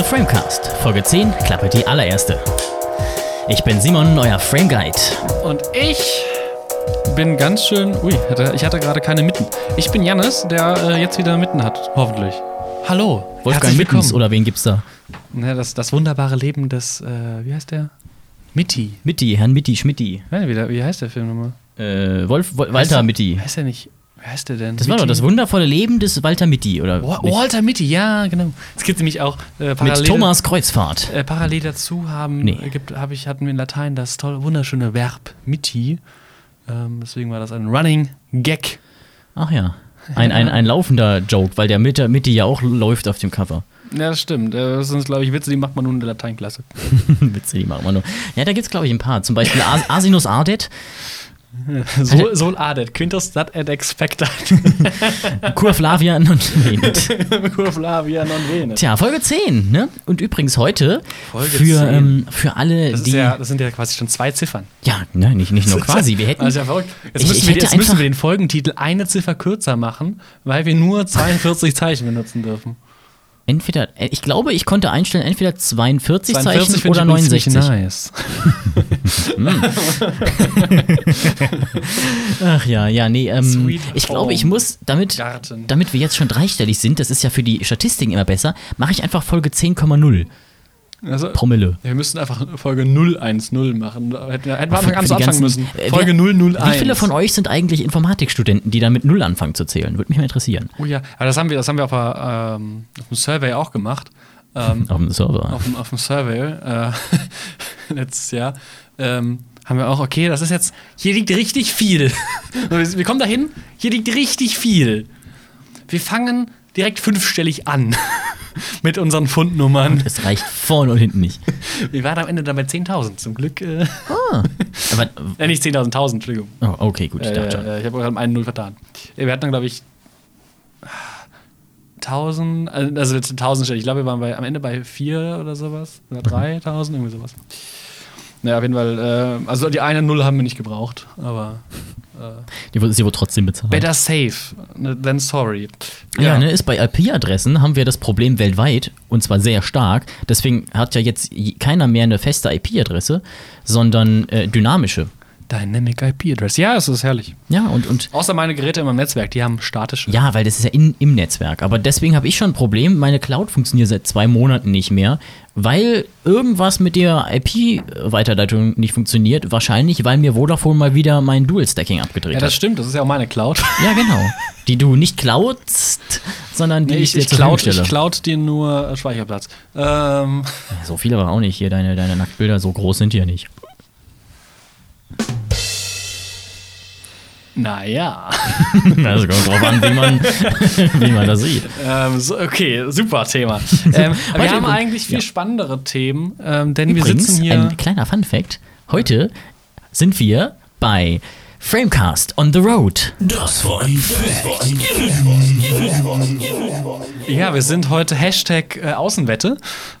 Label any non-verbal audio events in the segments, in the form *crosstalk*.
The Framecast, Folge 10, Klappe die allererste. Ich bin Simon, euer Frame Guide. Und ich bin ganz schön. Ui, hatte- ich hatte gerade keine Mitten. Ich bin Jannis, der äh, jetzt wieder Mitten hat, hoffentlich. Hallo. Wolfgang Mittens oder wen gibt's da? Ne, das, das wunderbare Leben des, äh, wie heißt der? Mitti. Mitti, Herrn Mitti, Schmitti. Nein, wie, der- wie heißt der Film nochmal? Äh, Wolf, Wol Heißt Walter Mitti. Heißt der nicht? Wie heißt der denn? Das war doch das wundervolle Leben des Walter Mitti, oder? Walter Mitti, ja, genau. Es gibt nämlich auch äh, Mit parallel, Thomas Kreuzfahrt. Äh, parallel dazu haben, Nee. äh, gibt, hab ich, hatten wir in Latein das tolle, wunderschöne Verb Mitti. Ähm, deswegen war das ein Running Gag. Ach ja. Ein, ein, ein laufender Joke, weil der Mitte, Mitti ja auch läuft auf dem Cover. Ja, das stimmt. Äh, Das sind, glaube ich, Witze, die macht man nur in der Lateinklasse. *laughs* Witze, die machen wir nur. Ja, da gibt's, glaube ich, ein paar. Zum Beispiel As Asinus Ardet, Sol, sol adet, quintus dat et expectat. *laughs* Curflavia non venet. Curflavia *laughs* non venet. Tja, Folge 10, ne? Und übrigens heute Folge für, 10. ähm, für alle, Das, die. ja, das sind ja quasi schon zwei Ziffern. Ja, ne, nicht, nicht nur *laughs* quasi. Wir hätten. Das ist ja verrückt. Jetzt, Ich- müssen, ich wir, jetzt müssen wir den Folgentitel eine Ziffer kürzer machen, weil wir nur 42 Zeichen benutzen dürfen. Entweder, äh, ich glaube, ich konnte einstellen, entweder 42, 42 Zeichen oder ich übrigens 69. ziemlich nice. Ach ja, ja, nee, ähm, ich glaube, ich muss, damit, Garten. damit wir jetzt schon dreistellig sind, das ist ja für die Statistiken immer besser, mache ich einfach Folge 10,0 Also, Promille. wir müssten einfach Folge 010 machen. Da Hätten wir hätten wir Anfang die anfangen müssen. äh, Folge wer- 001. Wie viele von euch sind eigentlich Informatikstudenten, die dann mit Null anfangen zu zählen? Würde mich mal interessieren. Oh ja, aber das haben wir, das haben wir auf, der, ähm, auf dem Survey auch gemacht. Ähm, *laughs* Auf dem Server. auf dem, auf dem Survey äh, *laughs* letztes Jahr ähm, haben wir auch, okay, das ist jetzt, hier liegt richtig viel. *laughs* wir kommen dahin, hier liegt richtig viel. Wir fangen direkt fünfstellig an *laughs* mit unseren Fundnummern. Es reicht vorne und hinten nicht. *laughs* Wir waren am Ende dann bei 10.000 zum Glück. Äh, Ah. Aber, äh, nicht 10.000, 1.000, Entschuldigung. oh, okay, gut, ich Äh, dachte schon. äh, ich habe gerade einen Null vertan. Äh, Wir hatten dann, glaube ich, 1000, also jetzt 1000 Stellen. Ich glaube, wir waren bei, am Ende bei 4 oder sowas. Oder 3000, irgendwie sowas. Naja, auf jeden Fall. Äh, also die eine Null haben wir nicht gebraucht, aber Die wurde, sie wurde trotzdem bezahlt. better safe than sorry. Ja, ne, ist bei IP-Adressen haben wir das Problem weltweit und zwar sehr stark. Deswegen hat ja jetzt je- keiner mehr eine feste IP-Adresse, sondern äh, dynamische. Dynamic IP Address. Ja, es ist herrlich. Ja, und, und Außer meine Geräte in meinem Netzwerk, die haben statische. ja, weil das ist ja in, im Netzwerk. Aber deswegen habe ich schon ein Problem. Meine Cloud funktioniert seit zwei Monaten nicht mehr, weil irgendwas mit der IP-Weiterleitung nicht funktioniert. Wahrscheinlich, weil mir Vodafone mal wieder mein Dual-Stacking abgedreht Ja, das hat. stimmt, das ist ja auch meine Cloud. Ja, genau. Die du nicht cloudst, sondern die Nee, ich, dir ich, zur cloud, ich cloud dir nur Speicherplatz. Ähm, So viele aber auch nicht hier, deine, deine Nacktbilder, so groß sind die ja nicht. Naja. Also *laughs* kommt drauf an, wie man, *laughs* wie man das sieht. Ähm, so, okay, super Thema. *laughs* Ähm, wir haben übrigens- eigentlich viel ja. spannendere Themen, ähm, denn wir Übrigens, sitzen hier. ein kleiner Fun-Fact: Heute sind wir bei Framecast on the Road. Das war ein. Ja, wir sind heute Hashtag äh, Außenwette,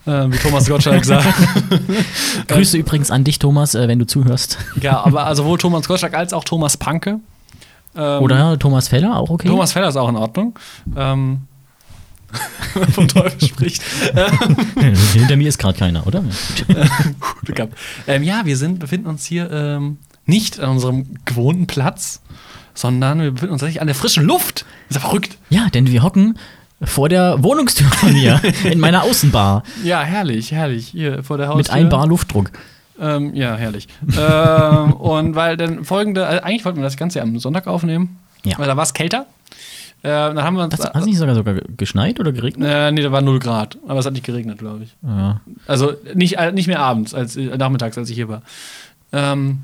äh, wie Thomas Gottschalk sagt. Grüße übrigens an dich, Thomas, äh, wenn du zuhörst. ja, aber also sowohl Thomas Gottschalk als auch Thomas Panke. Ähm, Oder Thomas Feller, auch okay. Thomas Feller ist auch in Ordnung. Ähm, *laughs* vom Teufel spricht. *laughs* Hinter mir ist gerade keiner, oder? *laughs* Ähm, ja, wir sind, befinden uns hier ähm, nicht an unserem gewohnten Platz, sondern wir befinden uns tatsächlich an der frischen Luft. ist ja verrückt. Ja, denn wir hocken vor der Wohnungstür von mir in meiner Außenbar Ja, herrlich, herrlich. Hier vor der Haustür. mit 1 Bar Luftdruck. Ähm, ja, herrlich. ähm, *laughs* und weil dann folgende, also eigentlich wollten wir das Ganze ja am Sonntag aufnehmen, Ja. weil da war es kälter. Äh, dann haben wir uns. Hast du nicht sogar sogar geschneit oder geregnet? äh, nee, da war 0 Grad, aber es hat nicht geregnet, glaube ich. Ja. Also nicht, äh, nicht mehr abends, als äh, nachmittags, als ich hier war. Ähm,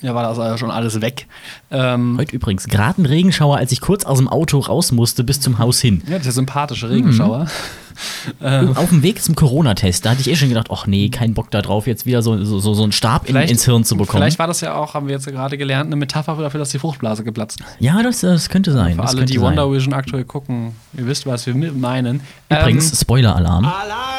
ja, war das also schon alles weg. Ähm, Heute übrigens gerade ein Regenschauer, als ich kurz aus dem Auto raus musste bis zum Haus hin. ja, der sympathische Regenschauer. Ähm, Auf dem Weg zum Corona-Test, da hatte ich eh schon gedacht, ach nee, kein Bock da drauf, jetzt wieder so, so, so einen Stab in, ins Hirn zu bekommen. Vielleicht war das ja auch, haben wir jetzt ja gerade gelernt, eine Metapher dafür, dass die Fruchtblase geplatzt ist. Ja, das, das könnte sein. Für das alle, die sein. Wonder Vision aktuell gucken, ihr wisst, was wir meinen. Übrigens, Ähm, Spoiler-Alarm.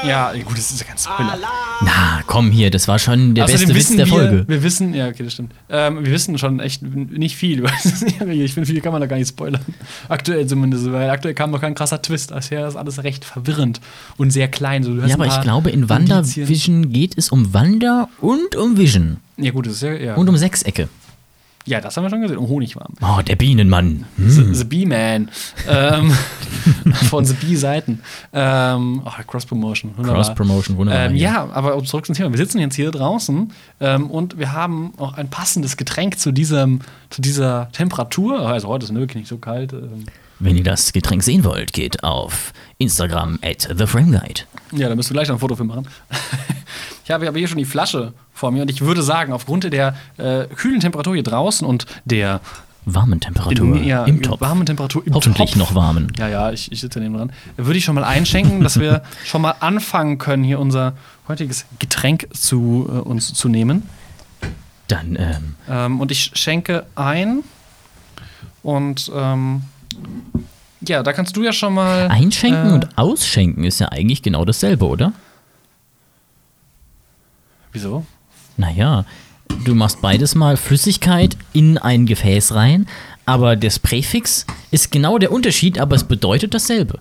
ja, gut, das ist ja ganz Spoiler. Na, komm hier, das war schon der Außerdem beste Witz der wir, Folge. Wir wissen, ja, okay, das stimmt. Ähm, wir wissen schon echt nicht viel. *laughs* Ich finde, viel kann man da gar nicht spoilern. Aktuell zumindest, weil aktuell kam noch kein krasser Twist. Bisher ist alles recht verwirrend. Vibrierend und sehr klein. So, Ja, aber ich glaube, in. WandaVision geht es um Wander und um Vision. Ja, gut, das ist ja. Ja, Und um Sechsecke. ja das haben wir schon gesehen. Um Honigwarm. Oh, der Bienenmann. Hm. The, The Bee-Man. ähm, *laughs* von The Bee-Seiten. Ähm, ach, Cross-Promotion. wunderbar. Cross-Promotion, wunderbar. Ähm, ja, aber um zurück zum Thema. Wir sitzen jetzt hier draußen ähm, und wir haben auch ein passendes Getränk zu, diesem, zu dieser Temperatur. Also heute ist es wirklich nicht so kalt. Wenn ihr das Getränk sehen wollt, geht auf Instagram at TheFrameGuide. ja, da müsst ihr gleich noch ein Foto für machen. *laughs* ich habe hier schon die Flasche vor mir und ich würde sagen, aufgrund der äh, kühlen Temperatur hier draußen und der Warmen Temperatur ja, im Topf. warmen Temperatur im Hoffentlich Topf. noch warmen. Ja, ja, ich, ich sitze neben dran. Würde ich schon mal einschenken, dass wir *laughs* schon mal anfangen können, hier unser heutiges Getränk zu äh, uns zu nehmen. Dann, ähm, Ähm, und ich schenke ein. Und ähm, ja, da kannst du ja schon mal. einschenken äh, und ausschenken ist ja eigentlich genau dasselbe, oder? Wieso? Naja, du machst beides mal Flüssigkeit in ein Gefäß rein, aber das Präfix ist genau der Unterschied, aber es bedeutet dasselbe.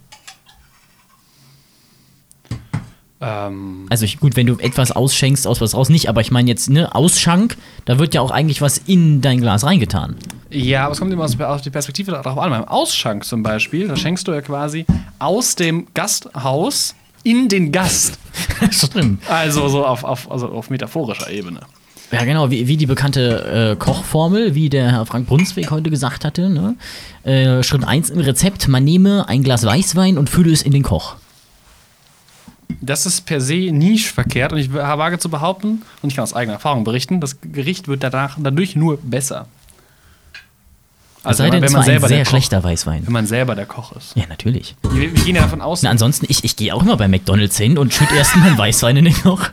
Ähm, Also ich, gut, wenn du etwas ausschenkst, aus was raus nicht, aber ich meine jetzt, ne, Ausschank, da wird ja auch eigentlich was in dein Glas reingetan. ja, aber es kommt immer aus aus die Perspektive darauf an. Beim Ausschank zum Beispiel, da schenkst du ja quasi aus dem Gasthaus in den Gast. *laughs* Stimmt. Also so auf, auf, also auf metaphorischer Ebene. Ja, genau, wie, wie die bekannte äh, Kochformel, wie der Herr Frank Brunswick heute gesagt hatte. Ne? Äh, Schritt 1 im Rezept, man nehme ein Glas Weißwein und fülle es in den Koch. Das ist per se nie verkehrt und ich wage zu behaupten, und ich kann aus eigener Erfahrung berichten, das Gericht wird danach dadurch nur besser. Also sei denn, es war ein selber sehr der Koch, schlechter Weißwein. wenn man selber der Koch ist. Ja, natürlich. Wir, wir gehen ja davon aus, Na, ansonsten, ich, ich gehe auch immer bei McDonalds hin und schütte erst mal *laughs* einen Weißwein in den Koch.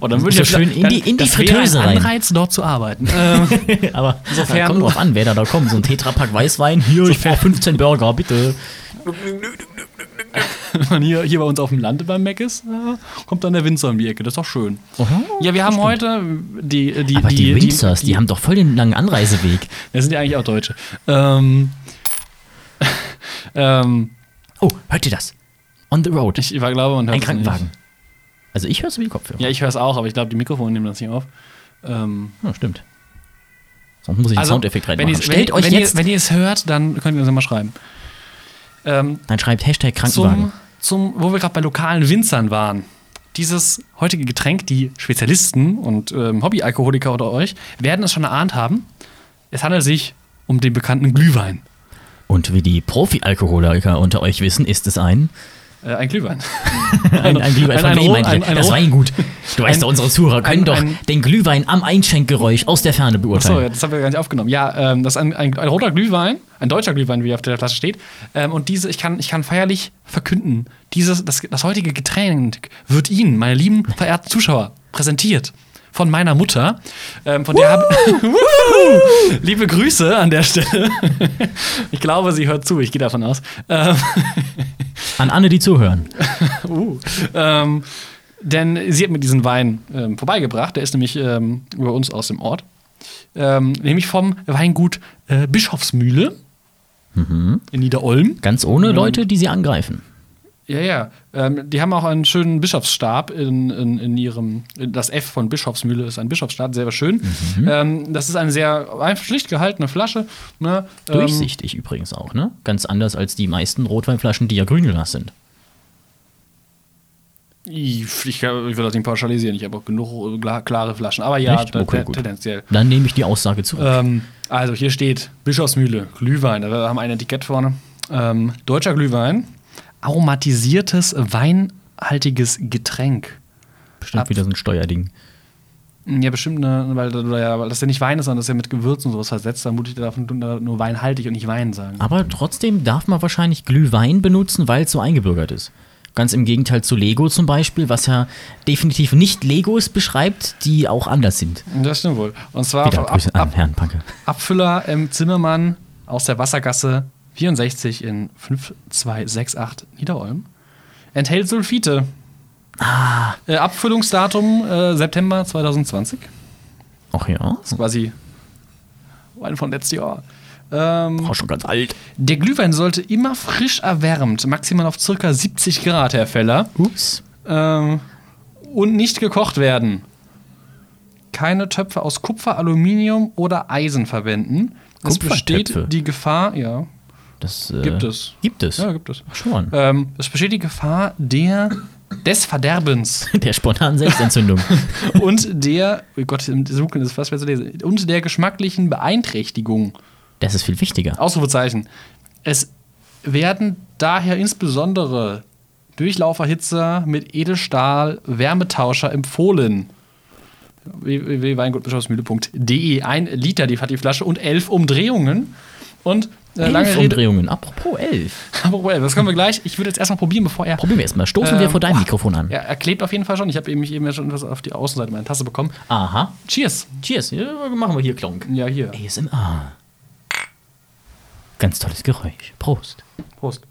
oh, dann würde ich schön in die- in die Fritteuse ein rein. Anreiz, dort zu arbeiten. *laughs* ähm, Aber Insofern- kommt drauf an, wer da, da kommt. So ein Tetrapack Weißwein, hier, ich brauche 15 Burger, bitte. *laughs* wenn man hier, hier bei uns auf dem Lande beim Mac ist, äh, kommt dann der Winzer um die Ecke. Das ist doch schön. Oha, Ja, wir haben heute die, die, Aber die, die, Winzers, die, haben doch voll den langen Anreiseweg. Das sind ja eigentlich auch Deutsche. Ähm, *laughs* ähm, Oh, hört ihr das? On the road. ich war, glaube, man hört Ein Krankenwagen. Nicht. Also ich höre es wie die Kopfhörer. Ja, ich höre es auch, aber ich glaube, die Mikrofone nehmen das nicht auf. Ähm, Ja, stimmt. Sonst muss ich einen Soundeffekt wenn reinmachen. ihr- Stellt wenn, euch wenn jetzt, Ihr, wenn ihr es hört, dann könnt ihr uns mal schreiben. Ähm, dann schreibt Hashtag Krankenwagen. zum, zum, wo wir gerade bei lokalen Winzern waren. Dieses heutige Getränk, die Spezialisten und ähm, Hobbyalkoholiker unter euch werden es schon erahnt haben. Es handelt sich um den bekannten Glühwein. Und wie die Profi-Alkoholiker unter euch wissen, ist es ein, Äh, *laughs* ein Glühwein. ein, ein Glühwein. ein- Von ein wem ihr? ein- ein das Ro- Weingut. *laughs* Du weißt ein- doch, unsere Zuhörer können ein- doch ein- den Glühwein am Einschenkgeräusch aus der Ferne Achso, beurteilen. ja, das haben wir gar nicht aufgenommen. Ja, ähm, das ist ein, ein, ein roter Glühwein, ein deutscher Glühwein, wie auf der Flasche steht. Ähm, und diese, ich kann, ich kann feierlich verkünden, dieses, das, das heutige Getränk wird Ihnen, meine lieben verehrten Zuschauer, präsentiert von meiner Mutter. Ähm, von der habe Liebe Grüße an der Stelle. ich glaube, sie hört zu, ich gehe davon aus. Ähm, An alle, die zuhören. *laughs* Uh, ähm, denn sie hat mir diesen Wein ähm, vorbeigebracht. Der ist nämlich ähm, über uns aus dem Ort. Ähm, nämlich vom Weingut äh, Bischofsmühle in Niederolm. Ganz ohne Leute, die sie angreifen. Ja, ja. Ähm, die haben auch einen schönen Bischofsstab in, in, in ihrem. Das F von Bischofsmühle ist ein Bischofsstab, sehr schön. Ähm, das ist eine sehr einfach schlicht gehaltene Flasche. Ne? Ähm, Durchsichtig übrigens auch, ne? Ganz anders als die meisten Rotweinflaschen, die ja Grünglas sind. ich, ich, will das nicht pauschalisieren, ich habe auch genug kla- klare Flaschen. Aber ja, Okay, da- gut. tendenziell. Dann nehme ich die Aussage zurück. Ähm, also hier steht Bischofsmühle, Glühwein. Wir haben ein Etikett vorne. Ähm, deutscher Glühwein, aromatisiertes, weinhaltiges Getränk. Bestimmt ab- wieder so ein Steuerding. Ja, bestimmt, ne, weil, weil, das ja nicht Wein ist, sondern das ist ja mit Gewürzen und sowas versetzt. Dann muss ich davon nur weinhaltig und nicht Wein sagen. Aber trotzdem darf man wahrscheinlich Glühwein benutzen, weil es so eingebürgert ist. Ganz im Gegenteil zu Lego zum Beispiel, was ja definitiv nicht Legos beschreibt, die auch anders sind. Das stimmt wohl. Und zwar Wieder ab, ab, Herrn Panke. Abfüller M. Zimmermann aus der Wassergasse 64 in 5268 Niederolm. Enthält Sulfite. Ah. Äh, Abfüllungsdatum äh, September 2020. Ach ja. Das ist quasi Wein von letztes Jahr. Ähm, Auch schon ganz alt. der Glühwein sollte immer frisch erwärmt, maximal auf ca. 70 Grad, Herr Feller. Ups. Ähm, und nicht gekocht werden. Keine Töpfe aus Kupfer, Aluminium oder Eisen verwenden. Es besteht die Gefahr, ja, Das äh, gibt es. Gibt es. Ja, gibt es. Ach, schon. Ähm, es besteht die Gefahr der des Verderbens *laughs* Der spontanen Selbstentzündung. *laughs* und der, oh Gott, im Dunkeln ist fast schwer zu lesen, und der geschmacklichen Beeinträchtigung. Das ist viel wichtiger. Ausrufezeichen. Es werden daher insbesondere Durchlauferhitzer mit Edelstahl Wärmetauscher empfohlen. www.weingutbischofsmühle.de. Ein Liter die hat die Flasche und elf Umdrehungen. Und äh, lange Elf Rede. Umdrehungen. Apropos elf. Aber well, das können wir gleich. Ich würde jetzt erstmal probieren, bevor er. Probieren wir erstmal. Stoßen wir Ähm, vor deinem. Mikrofon an. Ja, er klebt auf jeden Fall schon. Ich habe eben, mich eben ja schon etwas auf die Außenseite meiner Tasse bekommen. Aha. Cheers. Cheers. Ja, machen wir hier Klonk. Ja, hier. ASMR. Ganz tolles Geräusch. Prost. Prost.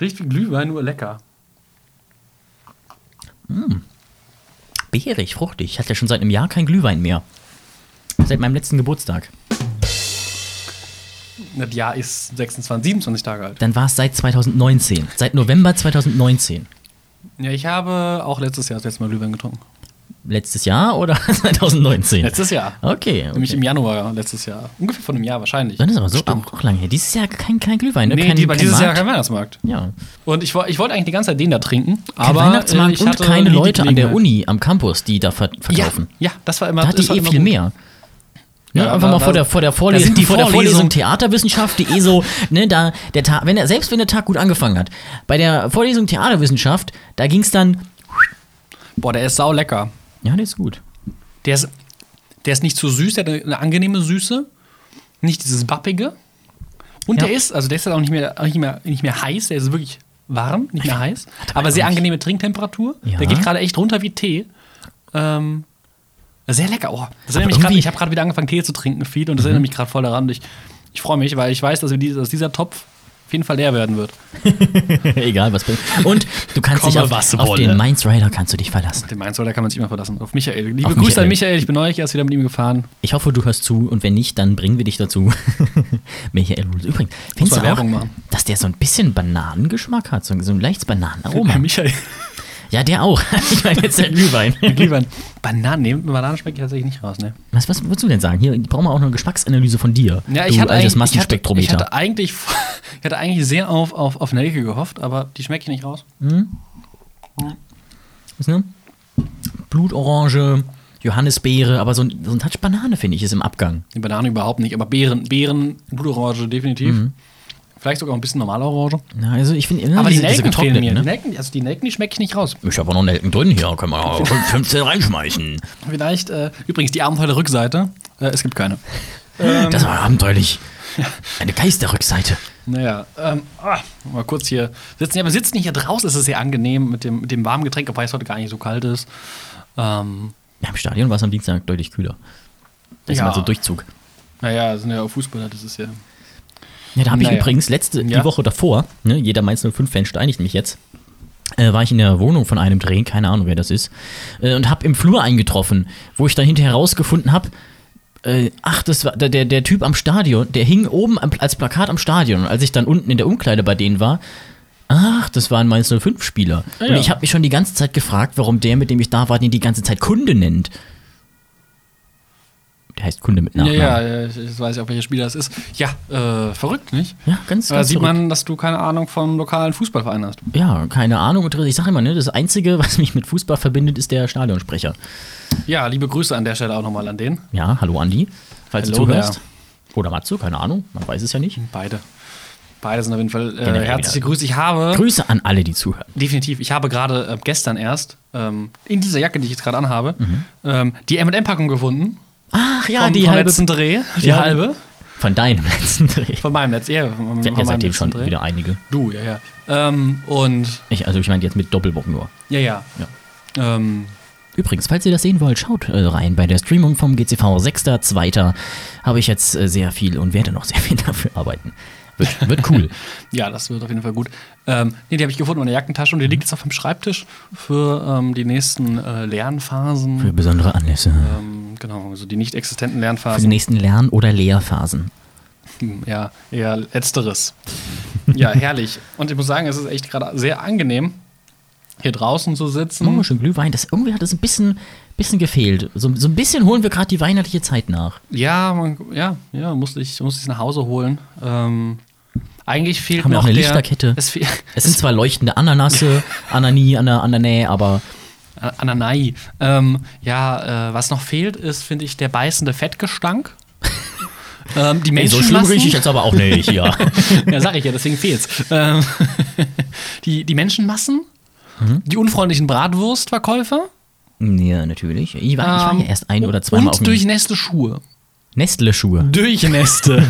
Riecht wie Glühwein, nur lecker. Beerig, fruchtig. Ich hatte ja schon seit einem Jahr kein Glühwein mehr. Seit meinem letzten Geburtstag. Das Jahr ist 26, 27 Tage alt. Dann war es seit 2019. Seit November 2019. Ja, ich habe auch letztes Jahr das letzte Mal Glühwein getrunken. Letztes Jahr oder *laughs* 2019? Letztes Jahr. Okay. Nämlich okay. im Januar letztes Jahr. Ungefähr vor einem Jahr wahrscheinlich. Dann ist aber so Stimmt. auch, auch lange her. Dieses Jahr kein, kein Glühwein, ne? Nee, kein, die, kein dieses Jahr Markt. kein Weihnachtsmarkt. Ja. Und ich, ich wollte eigentlich die ganze Zeit den da trinken. Kein aber Weihnachtsmarkt äh, ich und hatte keine nie die Leute an der. Uni, am Campus, die da ver Ja, verkaufen. ja, das war immer Da hat das die war eh viel gut. mehr. Ne, Ja, einfach mal vor der, vor der Vorlesung, die vor der Vorlesung Theaterwissenschaft, die eh so, ne, da, der Tag, wenn er, selbst wenn der Tag gut angefangen hat, bei der Vorlesung Theaterwissenschaft, da ging es dann, Boah, der ist sau lecker. ja, der ist gut. Der ist, der ist nicht zu süß, der hat eine, angenehme Süße. Nicht dieses Bappige. Und Ja. der ist, also der ist auch nicht mehr, auch nicht mehr, nicht mehr heiß, der ist wirklich warm, nicht mehr heiß. aber sehr angenehme Trinktemperatur. Ja. Der geht gerade echt runter wie Tee. Ähm, sehr lecker. Oh, das erinnert mich grad, ich habe gerade wieder angefangen, Tee zu trinken, viel, und das erinnert mich gerade voll daran. Ich, ich freue mich, weil ich weiß, dass, die, dass dieser Topf auf jeden Fall leer werden wird. *laughs* Egal, was. Und du kannst dich auf, was auf den Mainz Rider kannst du dich verlassen. Den Mainz, da kann man sich immer verlassen. Auf Michael. Liebe Auf Grüße Michael. an Michael, ich bin neulich erst wieder mit ihm gefahren. Ich hoffe, du hörst zu und wenn nicht, dann bringen wir dich dazu. *laughs* Michael. Übrigens, findest du auch, machen. dass der so ein bisschen Bananengeschmack hat? So, so ein leichtes Bananenaroma. *laughs* Michael. Ja, der auch. *laughs* ich meine jetzt der Glühwein. Glühwein. Bananen, nee, Bananen schmecke ich tatsächlich nicht raus, ne? Was, was würdest du denn sagen? Hier brauchen wir auch noch eine Geschmacksanalyse von dir. Ja, du ich hatte altes eigentlich, ich hatte, ich hatte eigentlich, *laughs* ich hatte eigentlich sehr auf, auf, auf Nelke gehofft, aber die schmecke ich nicht raus. Was, ne? Blutorange, Johannisbeere, aber so ein, so ein Touch Banane, finde ich, ist im Abgang. Die Banane überhaupt nicht, aber Beeren, Beeren, Blutorange definitiv. Mhm. Vielleicht sogar ein bisschen normale Orange. Na, also ich finde, aber die Nelken fehlen mir. Die ne? Nelken, also die Nelken, die schmecke ich nicht raus. Ich habe auch noch Nelken drin hier, können wir auch 15 reinschmeißen. Vielleicht, äh, übrigens, die Abenteuer-Rückseite, äh, es gibt keine. Das war abenteuerlich. Eine Geisterrückseite. Naja, ähm, ah, mal kurz hier sitzen. Ja, wir sitzen hier draußen, es ist sehr angenehm mit dem, mit dem warmen Getränk, wobei es heute gar nicht so kalt ist. Ähm, Ja, Im Stadion war es am Dienstag deutlich kühler. Das Ja. ist mal so Durchzug. naja, sind ja auch Fußballer, das ist ja. Ja, da habe ich Naja. übrigens letzte, Ja. die Woche davor, ne, jeder Mainz 05-Fan steinigt mich jetzt, äh, war ich in der Wohnung von einem Dreh, keine Ahnung, wer das ist, äh, und habe im Flur eingetroffen, wo ich dann hinterher herausgefunden habe, äh, ach, das war der, der, Typ am Stadion, der hing oben am, als Plakat am Stadion. Und als ich dann unten in der Umkleide bei denen war, ach, das war ein Mainz 05-Spieler. Ah, Und ja. ich habe mich schon die ganze Zeit gefragt, warum der, mit dem ich da war, den die ganze Zeit Kunde nennt. Heißt Kunde mit Ja, Nachnamen. ja, ja, ich weiß ja auch, welcher Spieler es ist. Ja, äh, verrückt, nicht? Ja, ganz, Da ganz sieht verrückt. man, dass du keine Ahnung von lokalen Fußballvereinen hast. Ja, keine Ahnung. Ich sage immer, ne, das Einzige, *laughs* was mich mit Fußball verbindet, ist der Stadionsprecher. Ja, liebe Grüße an der Stelle auch nochmal an den. Ja, hallo Andi, falls Hallo, du zuhörst. Oder Matsu, keine Ahnung, man weiß es ja nicht. Beide. Beide sind auf jeden Fall äh, herzliche wieder. Grüße. Ich habe, Grüße an alle, die zuhören. definitiv, ich habe gerade äh, gestern erst ähm, in dieser Jacke, die ich jetzt gerade anhabe, Mhm. ähm, die M&M-Packung gefunden. Ach ja, vom, die vom halbe letzten Dreh. Die Ja. halbe. von deinem *laughs* letzten Dreh. Von meinem letzten, ja, von, Wir hatten ja seitdem schon Dreh. wieder einige. Du, ja, ja. Ähm, und, Ich, also ich meine jetzt mit Doppelbock nur. ja, ja. Ja. Ähm, Übrigens, falls ihr das sehen wollt, schaut äh, rein. Bei der Streamung vom GCV 6.2. habe ich jetzt äh, sehr viel und werde noch *laughs* sehr viel dafür arbeiten. Wird, wird cool. *laughs* Ja, das wird auf jeden Fall gut. Ähm, nee, die habe ich gefunden in der Jackentasche und die liegt jetzt auf dem Schreibtisch für ähm, die nächsten äh, Lernphasen. Für besondere Anlässe. ähm, genau, also die nicht existenten Für die Lernphasen. nächsten Lern- oder Lehrphasen. Hm, Ja, eher letzteres. Ja, *laughs* herrlich. Und ich muss sagen, es ist echt gerade sehr angenehm, hier draußen zu sitzen. Oh, schön Glühwein. Das, irgendwie hat das ein bisschen, bisschen gefehlt. So, so ein bisschen holen wir gerade die weihnachtliche Zeit nach. Ja, man, ja, ja, musste ich, musste ich nach Hause holen. Ähm, eigentlich fehlt Haben wir noch auch eine der, Lichterkette? Es Es sind zwar leuchtende Ananasse, *laughs* Anani, Ana, Ananä, aber Ananai. Ähm, ja, äh, was noch fehlt, ist, finde ich, der beißende Fettgestank. *laughs* ähm, die ey, so schlimm rieche ich jetzt aber auch nicht, ja. *laughs* ja, sag ich ja, deswegen fehlt's. Ähm, *laughs* die, die Menschenmassen, Mhm. die unfreundlichen Bratwurstverkäufer ja, natürlich. Ich war, ich war ähm, ja erst ein oder zweimal auf und dem durchnässte Schuhe. Nestle-Schuhe. Durchnässte.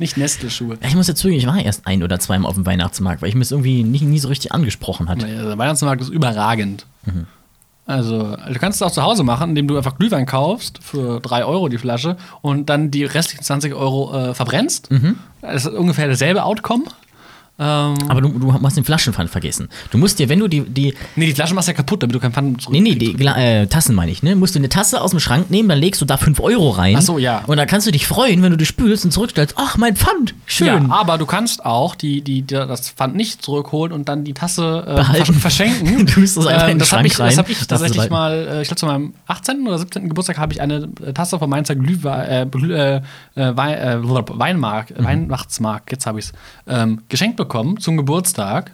Nicht Nestle-Schuhe. Ich muss dazu, ich war erst ein oder zweimal auf dem Weihnachtsmarkt, weil ich mir es irgendwie nie, nie so richtig angesprochen hat. Naja, Der Weihnachtsmarkt ist überragend. Mhm. Also, du kannst es auch zu Hause machen, indem du einfach Glühwein kaufst für 3 Euro die Flasche und dann die restlichen 20 Euro äh, verbrennst. Mhm. Das ist ungefähr dasselbe Outcome. Ähm, Aber du, du hast den Flaschenpfand vergessen. Du musst dir, wenn du die, die nee, die Flasche machst du ja kaputt, damit du keinen Pfannen zurück. nee, nee, die äh, Tassen meine ich, ne? Musst du eine Tasse aus dem Schrank nehmen, dann legst du da 5 Euro rein. Ach so, ja. Und dann kannst du dich freuen, wenn du die spülst und zurückstellst. Ach, mein Pfand, schön. Ja, aber du kannst auch die, die, die, das Pfand nicht zurückholen und dann die Tasse äh, verschenken. *laughs* Du tust das einfach in den das habe Schrank ich, das hab rein, ich tatsächlich mal, äh, ich glaube zu meinem 18. oder 17. Geburtstag habe ich eine äh, Tasse von Mainzer Glühwein, äh, Glüh- äh, äh, äh, Weinmark, Mhm. Weihnachtsmarkt, jetzt habe ich es, ähm, geschenkt bekommen zum Geburtstag.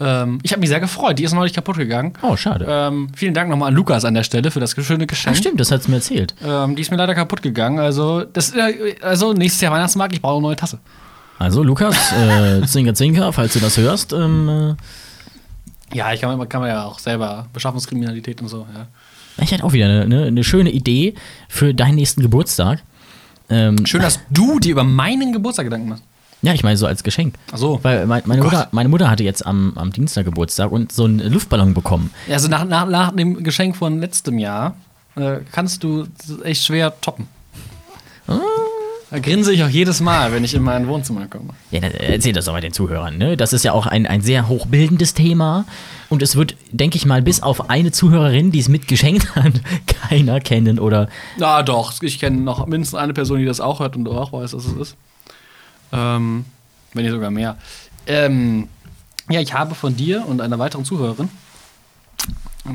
Ähm, ich habe mich sehr gefreut. Die ist neulich kaputt gegangen. Mhm. Oh, schade. Ähm, vielen Dank nochmal an Lukas an der Stelle für das schöne Geschenk. Ach, stimmt, das hat's mir erzählt. Ähm, die ist mir leider kaputt gegangen. Also, das, äh, also nächstes Jahr Weihnachtsmarkt, ich brauche eine neue Tasse. Also, Lukas, äh, Zinker, Zinker, falls du das hörst, ähm, Ja, ich kann, kann man ja auch selber Beschaffungskriminalität und so. Ja. äh, ich hätte auch wieder eine, eine, eine schöne Idee für deinen nächsten Geburtstag. Ähm, Schön, dass du dir über meinen Geburtstag Gedanken machst. Ja, ich meine so als Geschenk. Ach so. Weil mein, meine, Oh. Mutter, meine Mutter hatte jetzt am, am Dienstag Geburtstag und so einen Luftballon bekommen. Also nach, nach, nach dem Geschenk von letztem Jahr äh, kannst du echt schwer toppen. Da grinse ich auch jedes Mal, wenn ich in mein Wohnzimmer komme. Ja, erzähl das aber den Zuhörern. Ne? Das ist ja auch ein, ein sehr hochbildendes Thema. Und es wird, denke ich mal, bis auf eine Zuhörerin, die es mitgeschenkt hat, *laughs* keiner kennen oder. Na doch, ich kenne noch mindestens eine Person, die das auch hört und auch weiß, was es ist. Ähm, wenn nicht sogar mehr. Ähm, ja, ich habe von dir und einer weiteren Zuhörerin,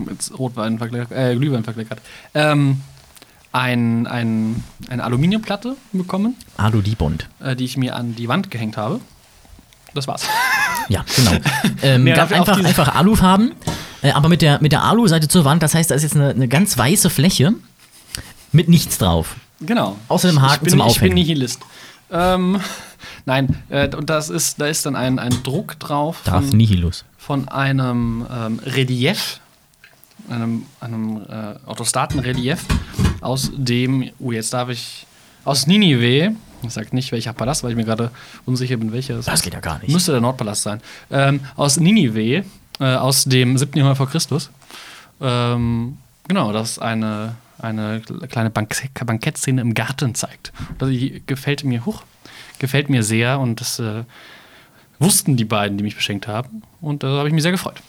jetzt Rotwein verkleckert, äh, Glühwein verkleckert, ähm, ein, ein, eine Aluminiumplatte bekommen, Alu Diebond. äh, die ich mir an die Wand gehängt habe. Das war's. *laughs* Ja, genau. *laughs* ähm, ganz einfach, einfach Alufarben, äh, aber mit der, mit der Alu-Seite zur Wand. Das heißt, da ist jetzt eine, eine ganz weiße Fläche mit nichts drauf. Genau. Außer dem Haken ich bin, zum Ich bin Aufhängen. Nihilist. Ähm, nein, äh, und das ist, da ist dann ein, ein Druck drauf Darf von, Nihilus. von einem ähm, Relief, einem, einem äh, Autostatenrelief, aus dem, oh, jetzt darf ich, aus Ninive, ich sag nicht welcher Palast, weil ich mir gerade unsicher bin, welcher es Das geht ja gar nicht. Müsste der Nordpalast sein. Ähm, aus Ninive, äh, aus dem 7. Jahrhundert vor Christus. Ähm, genau, das eine, eine kleine Bank Bankettszene im Garten zeigt. Das gefällt mir hoch, gefällt mir sehr und das äh, wussten die beiden, die mich beschenkt haben. Und da habe ich mich sehr gefreut.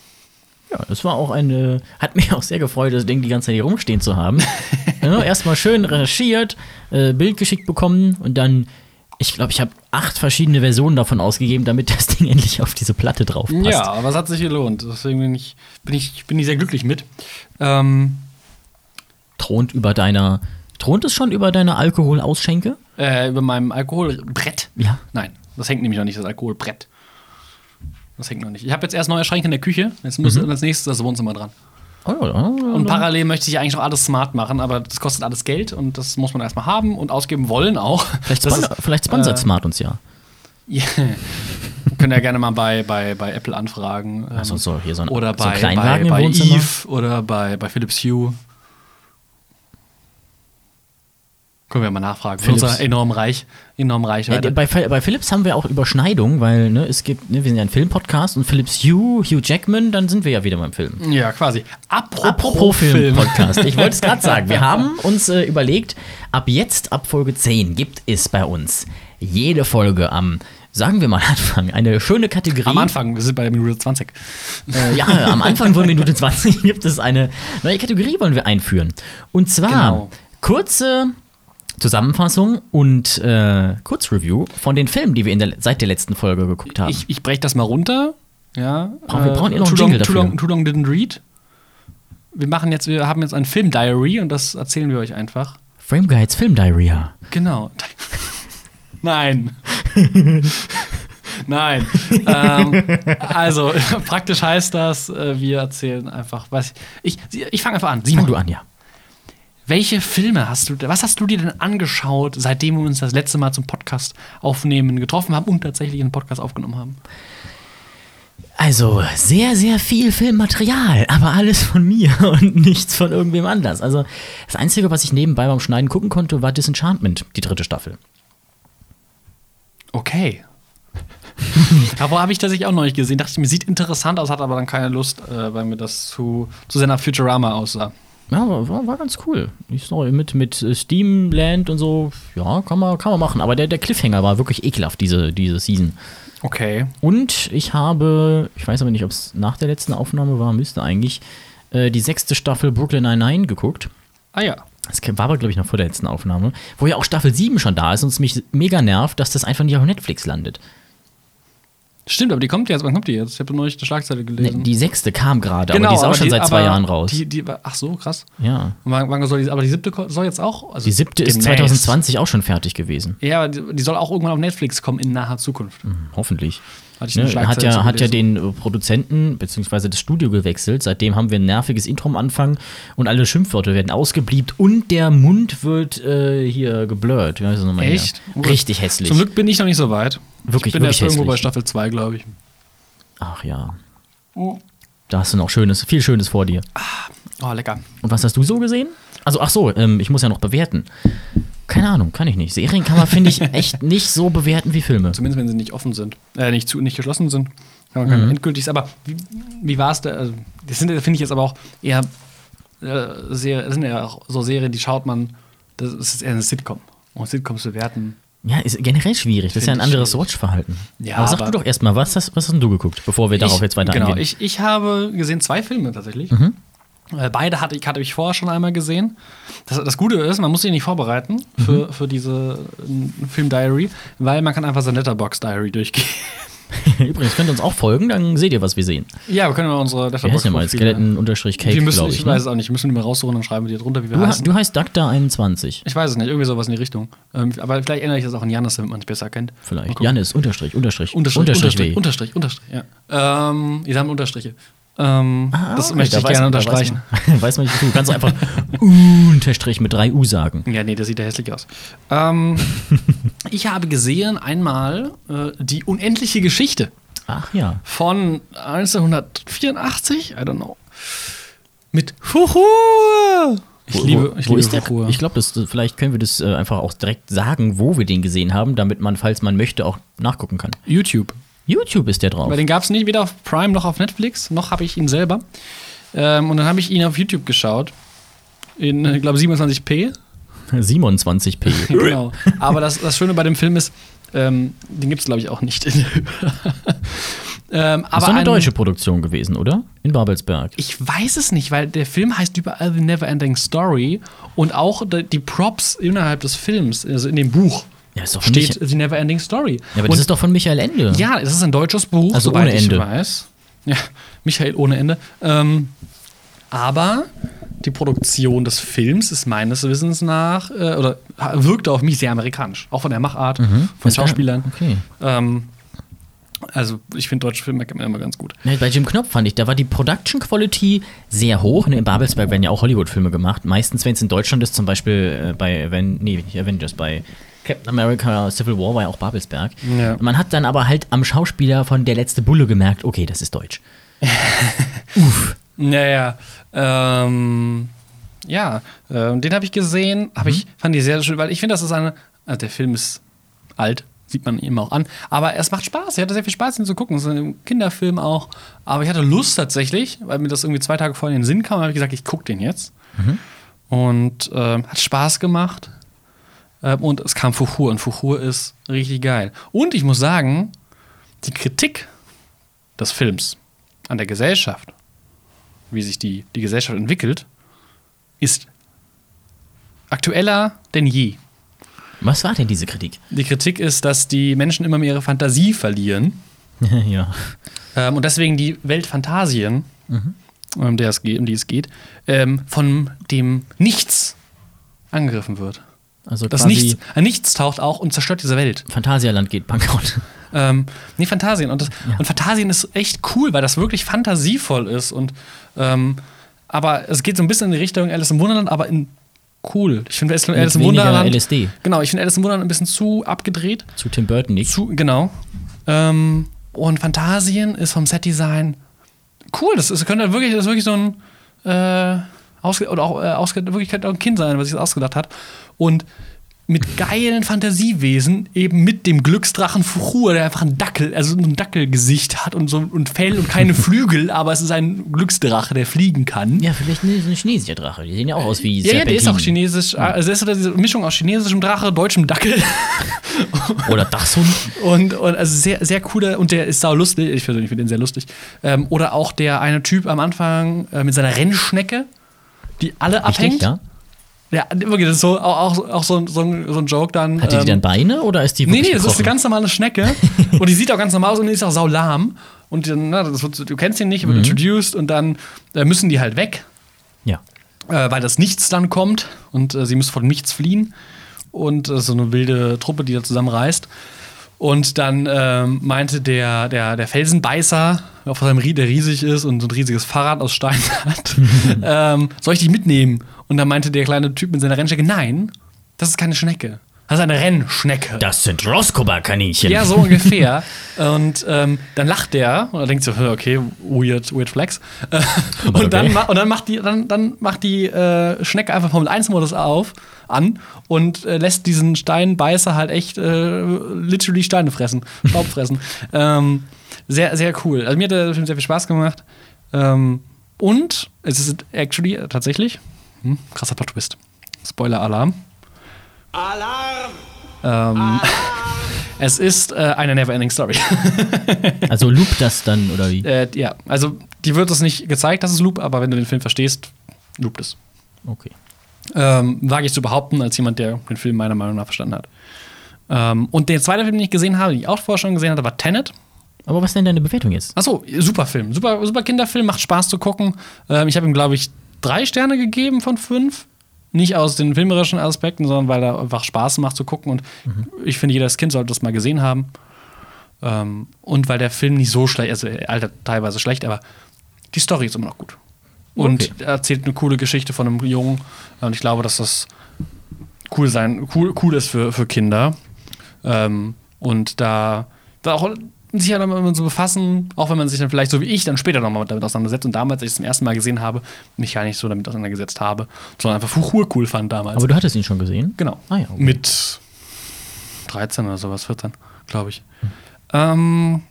Ja, das war auch eine. Hat mich auch sehr gefreut, das Ding die ganze Zeit hier rumstehen zu haben. *laughs* ja, Erstmal schön recherchiert, äh, Bild geschickt bekommen und dann. Ich glaube, ich habe acht verschiedene Versionen davon ausgegeben, damit das Ding *laughs* endlich auf diese Platte drauf passt. Ja, aber es hat sich gelohnt. Deswegen bin ich, bin ich, bin ich sehr glücklich mit. Ähm, Thront über deiner. Thront es schon über deiner Alkoholausschenke? äh, über meinem Alkoholbrett. Ja. Nein, das hängt nämlich noch nicht, das Alkoholbrett. Das hängt noch nicht. Ich habe jetzt erst neue Schränke in der Küche. Jetzt muss als nächstes das Wohnzimmer dran. Oh, ja, ja, Und parallel möchte ich eigentlich noch alles smart machen, aber das kostet alles Geld und das muss man erstmal haben und ausgeben wollen auch. Vielleicht, sponsor, ist- vielleicht sponsert äh, Smart uns ja. Ja. Können ja gerne mal bei, bei, bei Apple anfragen. ähm, so, so, hier so ein- oder so bei, bei, bei. Eve oder bei, bei Philips Hue. Können wir mal nachfragen. Philips. unserer enorm reich, enorm Ja, Reichweite. bei, Phil- bei Philips haben wir auch Überschneidungen, weil ne, es gibt, ne, wir sind ja ein Filmpodcast und Philips Hugh, Hugh Jackman, dann sind wir ja wieder beim Film. ja, quasi. Apropos, Apropos Film. Film-Podcast. Ich wollte es gerade *laughs* sagen. Wir haben uns äh, überlegt, ab jetzt, ab Folge 10, gibt es bei uns jede Folge am, sagen wir mal Anfang, eine schöne Kategorie. Am Anfang, wir sind bei Minute 20. Äh, ja, am Anfang von Minute 20 *laughs* gibt es eine neue Kategorie, wollen wir einführen. Und zwar Genau. kurze Zusammenfassung und äh, Kurzreview von den Filmen, die wir in der, seit der letzten Folge geguckt haben. Ich, ich breche das mal runter. Ja. Brauchen wir- brauchen eh noch einen long, Jingle too, dafür. long, too long didn't read. Wir machen jetzt, wir haben jetzt ein Film-Diary und das erzählen wir euch einfach. Frame Guides Film Diarrhea. Genau. *laughs* Nein. *laughs* Nein. ähm, also, *laughs* praktisch heißt das, äh, wir erzählen einfach, was ich. Ich, ich fange einfach an. Simon, du an, ja. Welche Filme hast du, was hast du dir denn angeschaut, seitdem wir uns das letzte Mal zum Podcast aufnehmen getroffen haben und tatsächlich einen Podcast aufgenommen haben? Also, sehr, sehr viel Filmmaterial, aber alles von mir *laughs* und nichts von irgendwem anders. Also, das Einzige, was ich nebenbei beim Schneiden gucken konnte, war Disenchantment, die dritte Staffel. Okay. *laughs* aber habe ich das auch noch nicht gesehen. Dachte ich mir, sieht interessant aus, hat aber dann keine Lust, äh, weil mir das zu, zu sehr nach Futurama aussah. Ja, war, war, ganz cool. Ich sorry, mit, mit äh, Steamland und so, ja, kann man, kann man machen. Aber der, der Cliffhanger war wirklich ekelhaft, diese, diese Season. Okay. Und ich habe, ich weiß aber nicht, ob es nach der letzten Aufnahme war, müsste eigentlich, äh, die sechste Staffel Brooklyn Nine-Nine geguckt. Ah ja. Das war aber, glaube ich, noch vor der letzten Aufnahme. Wo ja auch Staffel 7 schon da ist und es mich mega nervt, dass das einfach nicht auf Netflix landet. Stimmt, aber die kommt jetzt. Wann kommt die jetzt? Ich habe neulich eine Schlagzeile Ne, gelesen. die sechste kam gerade, aber die ist auch schon seit zwei Jahren raus. Die, die, ach so, krass. ja. Und wann, wann soll die, aber die siebte soll jetzt auch. Also Die siebte ist demnächst. 2020 auch schon fertig gewesen. Ja, aber die, die soll auch irgendwann auf Netflix kommen in naher Zukunft. Hoffentlich. Hatte ich Ne, eine hat Schlagzeile ja, hat ja den äh, Produzenten bzw. das Studio gewechselt. Seitdem haben wir ein nerviges Intro am Anfang und alle Schimpfwörter werden ausgebliebt und der Mund wird äh, hier geblurrt. Wie heißt das nochmal hier? Echt? Richtig hässlich. Zum Glück bin ich noch nicht so weit. Wirklich, ich bin wirklich erst irgendwo bei. Staffel 2, glaube ich. Ach ja. Oh. Da hast du noch Schönes, viel Schönes vor dir. Oh, lecker. Und was hast du so gesehen? Also, ach so, ähm, ich muss ja noch bewerten. Keine Ahnung, kann ich nicht. Serien kann man, finde ich, echt nicht so bewerten wie Filme. Zumindest wenn sie nicht offen sind. Äh, nicht, zu, nicht geschlossen sind. Kann man Mhm. endgültiges. Aber wie, wie war es da? Also, das sind, finde ich jetzt aber auch eher äh, sehr, das sind ja auch so Serien, die schaut man. Das ist eher eine Sitcom. Und Sitcoms bewerten. Ja, ist generell schwierig. Das ist ja ein anderes. Watchverhalten. Ja, aber sag aber- du doch erstmal, was hast, was hast denn du geguckt, bevor wir darauf ich, jetzt weiter Genau, eingehen? ich, ich habe gesehen zwei Filme tatsächlich. Mhm. Äh, Beide hatte ich, hatte ich vorher schon einmal gesehen. Das, das Gute ist, man muss sich nicht vorbereiten für, für diese äh, Film-Diary, weil man kann einfach sein Letterbox-Diary durchgehen. *laughs* Übrigens, könnt ihr uns auch folgen, dann seht ihr, was wir sehen. ja, wir können mal unsere Wie heißt der mal? Skeleton-Cake, müssen, glaube ich, ich. weiß ne? es auch nicht. Wir müssen die mal raussuchen, dann schreiben wir die drunter, wie wir Du, heißen. du heißt Dagda21. ich weiß es nicht, irgendwie sowas in die Richtung. Ähm, aber vielleicht ändere ich das auch in Janis, damit man es besser kennt. Vielleicht. Janis, Unterstrich, Unterstrich. Unterstrich, Unterstrich, Unterstrich. Unterstrich, ja. Ähm, die haben Unterstriche. Ähm, Ah, das okay, möchte da ich weiß gerne man- da unterstreichen. Weiß man, *laughs* weiß man nicht, du kannst einfach *laughs* Unterstrich mit drei U sagen. Ja, nee, das sieht ja hässlich aus. Ähm, *laughs* ich habe gesehen einmal äh, die unendliche Geschichte Ach ja. von 1984, I don't know. Mit Fuhu. Ich Wo- liebe, wo, ich wo liebe ist der? Fuhu. Ich glaube, vielleicht können wir das äh, einfach auch direkt sagen, wo wir den gesehen haben, damit man, falls man möchte, auch nachgucken kann. YouTube. YouTube ist der drauf. Weil den gab es nicht weder auf Prime noch auf Netflix, noch habe ich ihn selber. Ähm, und dann habe ich ihn auf YouTube geschaut. In, ich glaube, 27p. 27p. genau. Aber das, das Schöne bei dem Film ist, ähm, den gibt es, glaube ich, auch nicht in *laughs* ähm, Das aber ist doch eine ein- deutsche Produktion gewesen, oder? In Babelsberg. Ich weiß es nicht, weil der Film heißt überall The Neverending Story und auch die Props innerhalb des Films, also in dem Buch, Ja, ist doch von steht Mich The Neverending Story. ja, aber und das ist doch von Michael Ende. ja, es ist ein deutsches Buch, Also ohne ich Ende. weiß. Ja, Michael ohne Ende. Ähm, aber die Produktion des Films ist meines Wissens nach, äh, oder wirkte auf mich sehr amerikanisch. Auch von der Machart, von Mhm. War- Schauspielern. Okay. Ähm, also, ich finde deutsche Filme man immer ganz gut. Bei Jim Knopf fand ich, da war die Production Quality sehr hoch. Ne, In Babelsberg werden ja auch Hollywood-Filme gemacht. Meistens, wenn es in Deutschland ist, zum Beispiel äh, bei nee, nicht Avengers, bei Captain America Civil War war ja auch Babelsberg. Ja. Man hat dann aber halt am Schauspieler von Der letzte Bulle gemerkt, okay, das ist Deutsch. *laughs* Naja, ähm, ja, äh, den habe ich gesehen, habe ich, fand ich sehr schön, weil ich finde, das ist eine, also der Film ist alt, sieht man ihm auch an, aber es macht Spaß, ich hatte sehr viel Spaß, ihn zu gucken, es ist ein Kinderfilm auch, aber ich hatte Lust tatsächlich, weil mir das irgendwie zwei Tage vorher in den Sinn kam, habe ich gesagt, ich gucke den jetzt. Und ähm, hat Spaß gemacht. Ähm, und es kam Fuchur und Fuchur ist richtig geil. Und ich muss sagen, die Kritik des Films an der Gesellschaft wie sich die, die Gesellschaft entwickelt, ist aktueller denn je. Was war denn diese Kritik? Die Kritik ist, dass die Menschen immer mehr ihre Fantasie verlieren *laughs* ja. ähm, und deswegen die Welt Phantasien, Mhm. um, der es geht, um die es geht, ähm, von dem Nichts angegriffen wird. Also Das Nichts, ein Nichts taucht auch und zerstört diese Welt. Phantasialand geht bankrott. *laughs* Ähm, nee, Phantasien. Und, das, und Phantasien ist echt cool, weil das wirklich fantasievoll ist. Und, ähm, aber es geht so ein bisschen in die Richtung Alice im Wunderland, aber in cool. Ich finde Alice, Alice im Wunderland. LSD. Genau, ich finde Alice im Wunderland ein bisschen zu abgedreht. Zu Tim Burton nicht. Zu, genau. Ähm, und Phantasien ist vom Setdesign cool. Das, ist, könnte wirklich, das ist wirklich so ein äh, ausge, oder auch äh, ausge, wirklich könnte auch ein Kind sein, was sich das ausgedacht hat. Und mit geilen Fantasiewesen, eben mit dem Glücksdrachen Fuchur, der einfach ein Dackel, also ein Dackelgesicht hat und so und Fell und keine *laughs* Flügel, aber es ist ein Glücksdrache, der fliegen kann. Ja, vielleicht ein, ein chinesischer Drache. Die sehen ja auch aus wie Ja, ja, der ist auch chinesisch. Also, das ist diese Mischung aus chinesischem Drache, deutschem Dackel. *laughs* Oder Dachshund. Und, und also sehr, sehr cooler, und der ist sau lustig, ich persönlich finde den sehr lustig. Ähm, oder auch der eine Typ am Anfang äh, mit seiner Rennschnecke, die alle abhängt. Richtig, ja? Ja, wirklich, das ist so, auch, auch, so, ein- so, ein, so ein Joke dann. Hat die, die ähm, dann Beine oder ist die Nee, wirklich nee, das ist eine ganz normale Schnecke. *laughs* und die sieht auch ganz normal aus und die ist auch sau lahm. Und dann, na, wird, du kennst ihn nicht, Mhm. wird introduced und dann äh, müssen die halt weg, Ja. äh, weil das Nichts dann kommt und äh, sie müssen von Nichts fliehen. Und äh, so eine wilde Truppe, die da zusammenreist. Und dann ähm, meinte der, der, der Felsenbeißer, auf seinem Rie- der riesig ist und so ein riesiges Fahrrad aus Stein *laughs* hat, *laughs* ähm, soll ich dich mitnehmen? Und dann meinte der kleine Typ mit seiner Rennschnecke, nein, das ist keine Schnecke. Das ist eine Rennschnecke. Das sind Roskoba-Kaninchen. Ja, so *laughs* ungefähr. und ähm, dann lacht der und er denkt so, "Hä, okay, weird, weird flex. *laughs* Und, dann, okay. ma- und dann macht die, dann, dann macht die äh, Schnecke einfach Formel 1-Modus auf an und äh, lässt diesen Steinbeißer halt echt äh, literally Steine fressen, Staub fressen. *laughs* ähm, sehr, sehr cool. Also mir hat der Film sehr viel Spaß gemacht. Ähm, und es ist actually tatsächlich hm, krasser Plot-Twist. Spoiler-Alarm. Alarm! Ähm, es ist äh, eine Neverending Story. *laughs* Also loopt das dann, oder wie? äh, ja, also die wird es nicht gezeigt, dass es Loop, aber wenn du den Film verstehst, loopt es. Okay. Ähm, wage ich zu behaupten, als jemand, der den Film meiner Meinung nach verstanden hat. Ähm, und der zweite Film, den ich gesehen habe, den ich auch vorher schon gesehen hatte, war Tenet. Aber was ist denn deine Bewertung jetzt? Achso, super Film. Super, super Kinderfilm, macht Spaß zu gucken. Ähm, ich habe ihm, glaube ich, drei Sterne gegeben von fünf. Nicht aus den filmerischen Aspekten, sondern weil er einfach Spaß macht zu gucken. Und ich finde, jedes Kind sollte das mal gesehen haben. Ähm, und weil der Film nicht so schlecht, also er altert teilweise schlecht, aber die Story ist immer noch gut. Und Okay. er erzählt eine coole Geschichte von einem Jungen. Und ich glaube, dass das cool sein, cool, cool ist für, für Kinder. Ähm, und da, da auch sich ja damit so befassen, auch wenn man sich dann vielleicht so wie ich dann später nochmal damit auseinandersetzt und damals, als ich es zum ersten Mal gesehen habe, mich gar nicht so damit auseinandergesetzt habe, sondern einfach Fuchur cool fand damals. Aber du hattest ihn schon gesehen? Genau. Ah ja, okay. Mit 13 oder sowas, 14, glaube ich. Ähm,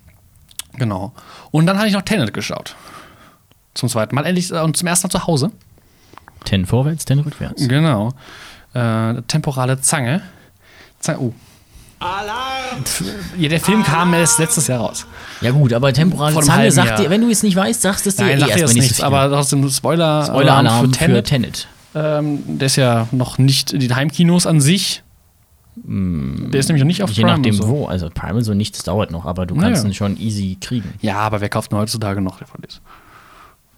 genau. Und dann habe ich noch Tenet geschaut. Zum zweiten Mal, endlich äh, und zum ersten Mal zu Hause. Ten vorwärts, ten rückwärts. Genau. Äh, temporale Zange. Zange. Oh. Ja, der Film kam erst letztes Jahr raus. Ja gut, aber temporale Zange sagt dir, wenn du es nicht weißt, sagst du es dir Nein, eh erst, das wenn ich nichts, aber trotzdem Spoiler. Spoiler-Alarm für für Tenet. Tenet. Ähm, der ist ja noch nicht in den Heimkinos an sich. Der ist nämlich noch nicht auf Je Prime nachdem und so. wo. Also Prime so nicht, das dauert noch, aber du Naja. kannst ihn schon easy kriegen. Ja, aber wer kauft denn heutzutage noch DVDs?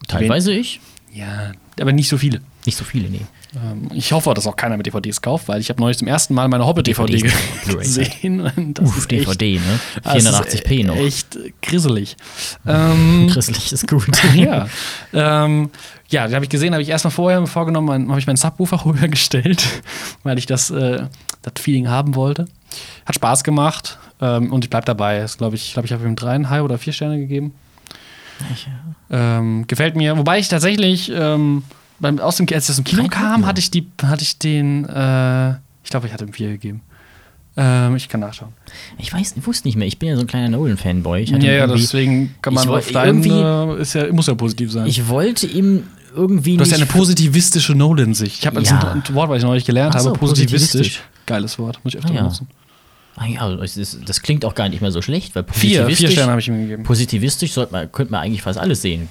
Teilweise ich. Ja, aber nicht so viele. Nicht so viele, nee. Ähm, ich hoffe, dass auch keiner mit DVDs kauft, weil ich habe neulich zum ersten Mal meine Hobbit-DVD *laughs* gesehen. Und das Uff, ist echt, DVD, ne? das ist 480p noch. Echt grisselig. *laughs* ähm, Christlich ist gut. *laughs* ja. Ähm, ja, den habe ich gesehen, habe ich erstmal vorher vorgenommen, habe ich meinen Subwoofer rübergestellt, weil ich das, äh, das Feeling haben wollte. Hat Spaß gemacht ähm, und ich bleib dabei. Das glaube ich, glaube ich, habe ihm dreieinhalb oder vier Sterne gegeben. Ähm, gefällt mir. Wobei ich tatsächlich, ähm, beim, aus dem, als ich aus dem Kino kam, hatte ich, die, hatte ich den, äh, ich glaube, ich hatte ihm vier gegeben. Ähm, ich kann nachschauen. Ich weiß, ich wusste nicht mehr. Ich bin ja so ein kleiner Nolan-Fanboy. Ja, ja, deswegen kann man auf deinen, irgendwie- äh, ist ja, muss ja positiv sein. Ich wollte ihm irgendwie Du hast ja eine positivistische Nolan-Sicht. Ich habe Ja. ein, Wort, was ich neulich gelernt so, habe, positivistisch. positivistisch. Geiles Wort, muss ich öfter Ah, ja. benutzen. Ah ja, es ist, das klingt auch gar nicht mehr so schlecht, weil Vier, positivistisch, vier Sterne habe ich ihm gegeben. positivistisch sollte man, könnte man eigentlich fast alles sehen.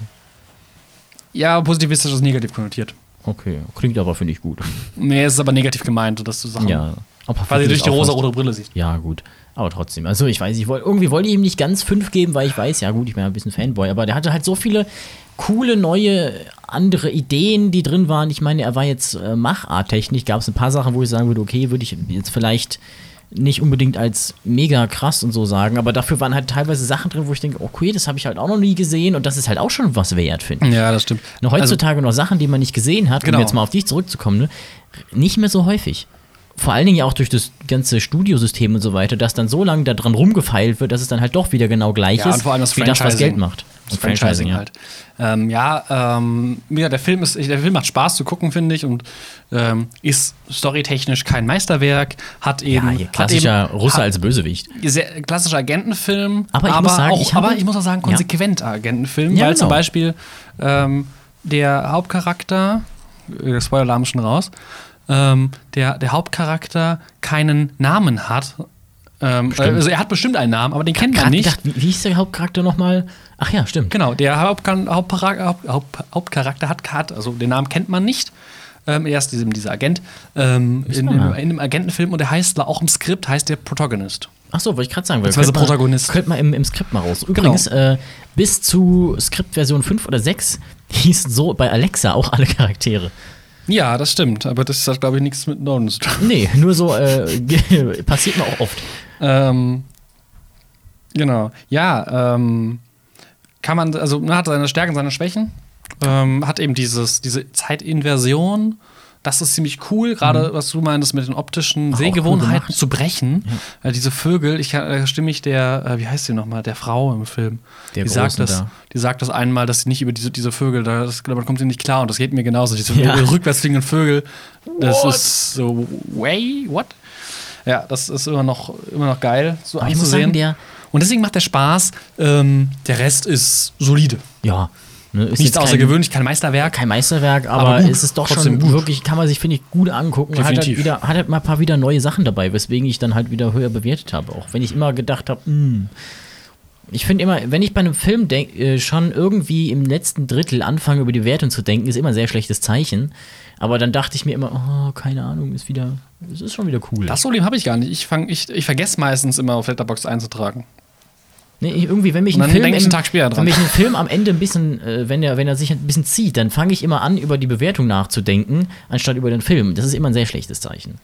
Ja, positivistisch ist negativ konnotiert. Okay, klingt aber, finde ich gut. Nee, es ist aber negativ gemeint, dass du Sachen Ja. Ob er Weil sie wirklich durch die rosa-rote Brille sieht. Ja, gut. Aber trotzdem. Also, ich weiß, ich wollte, irgendwie wollte ich ihm nicht ganz fünf geben, weil ich weiß, ja, gut, ich bin ja ein bisschen Fanboy, aber der hatte halt so viele coole, neue, andere Ideen, die drin waren. Ich meine, er war jetzt äh, Macharttechnisch, gab es ein paar Sachen, wo ich sagen würde, okay, würde ich jetzt vielleicht nicht unbedingt als mega krass und so sagen, aber dafür waren halt teilweise Sachen drin, wo ich denke, okay, das habe ich halt auch noch nie gesehen und das ist halt auch schon was wert, finde ich. Ja, das stimmt. Noch heutzutage noch Sachen, die man nicht gesehen hat, Genau. um jetzt mal auf dich zurückzukommen, ne? nicht mehr so häufig. Vor allen Dingen ja auch durch das ganze Studiosystem und so weiter, dass dann so lange da dran rumgefeilt wird, dass es dann halt doch wieder genau gleich Ja, ist, und vor allem das wie das, was. Geld macht. Das Franchising ja. halt. Ähm, ja, ähm, ja, der Film ist, der Film macht Spaß zu gucken, finde ich, und ähm, ist storytechnisch kein Meisterwerk, hat eben, Ja, hier hat klassischer eben, Russe hat, als Bösewicht. sehr klassischer Agentenfilm, Aber ich muss sagen, auch, ich habe- aber ich muss auch sagen, Ja. konsequenter Agentenfilm, Ja, weil zum genau. Beispiel ähm, der Hauptcharakter, äh, der Spoiler-Alarm ist schon raus, ähm, der, der Hauptcharakter keinen Namen hat. Ähm, also er hat bestimmt einen Namen, aber den kennt man nicht. gedacht, wie, wie hieß der Hauptcharakter nochmal? Ach ja, stimmt. Genau, der Hauptpara- Haupt, Haupt, Hauptcharakter hat, also den Namen kennt man nicht. Ähm, er ist diesem, dieser Agent ähm, in, in, einem Agentenfilm und der heißt auch im Skript heißt der Protagonist. Ach so, wollte ich gerade sagen. weil Beziehungsweise Protagonist. Könnte man im, im Skript mal raus. Genau. Übrigens, äh, bis zu Skriptversion 5 oder 6 *laughs* hießen so bei Alexa auch alle Charaktere. Ja, das stimmt, aber das hat, glaube ich, nichts mit Nolan zu tun. Nee, nur so äh, *laughs* passiert mir auch oft. Ähm, genau. Ja, ähm, kann man, also man hat seine Stärken, seine Schwächen. Ähm, hat eben dieses, diese Zeitinversion. Das ist ziemlich cool, gerade was du meintest mit den optischen Ach, cool Sehgewohnheiten gemacht. zu brechen. Äh, diese Vögel, ich äh, stimme ich der, äh, wie heißt sie nochmal, der Frau im Film. Der die sagt, das, da. die sagt das einmal, dass sie nicht über diese, diese Vögel, da das, damit kommt sie nicht klar und das geht mir genauso. Diese Ja. rückwärts fliegenden Vögel, das ist so, way, what? Ja, das ist immer noch, immer noch geil, so Aber anzusehen. sagen, und deswegen macht der Spaß. Ähm, der Rest ist solide. ja, ne, ist Nichts außergewöhnlich, kein Meisterwerk. Kein Meisterwerk, aber, Aber gut, es ist doch schon gut. wirklich, kann man sich, finde ich, gut angucken. Hat halt, Definitiv. wieder, hat halt mal ein paar wieder neue Sachen dabei, weswegen ich dann halt wieder höher bewertet habe. Auch wenn ich immer gedacht habe, hm. Ich finde immer, wenn ich bei einem Film denk, äh, schon irgendwie im letzten Drittel anfange, über die Wertung zu denken, ist immer ein sehr schlechtes Zeichen. Aber dann dachte ich mir immer, oh, keine Ahnung, ist wieder, es ist schon wieder cool. Das Problem habe ich gar nicht. Ich, fang, ich, ich vergesse meistens immer auf Letterboxd einzutragen. Nee, irgendwie, wenn mich ein Film, im- wenn mich ein Film am Ende ein bisschen, äh, wenn er, wenn er sich ein bisschen zieht, dann fange ich immer an, über die Bewertung nachzudenken, anstatt über den Film. Das ist immer ein sehr schlechtes Zeichen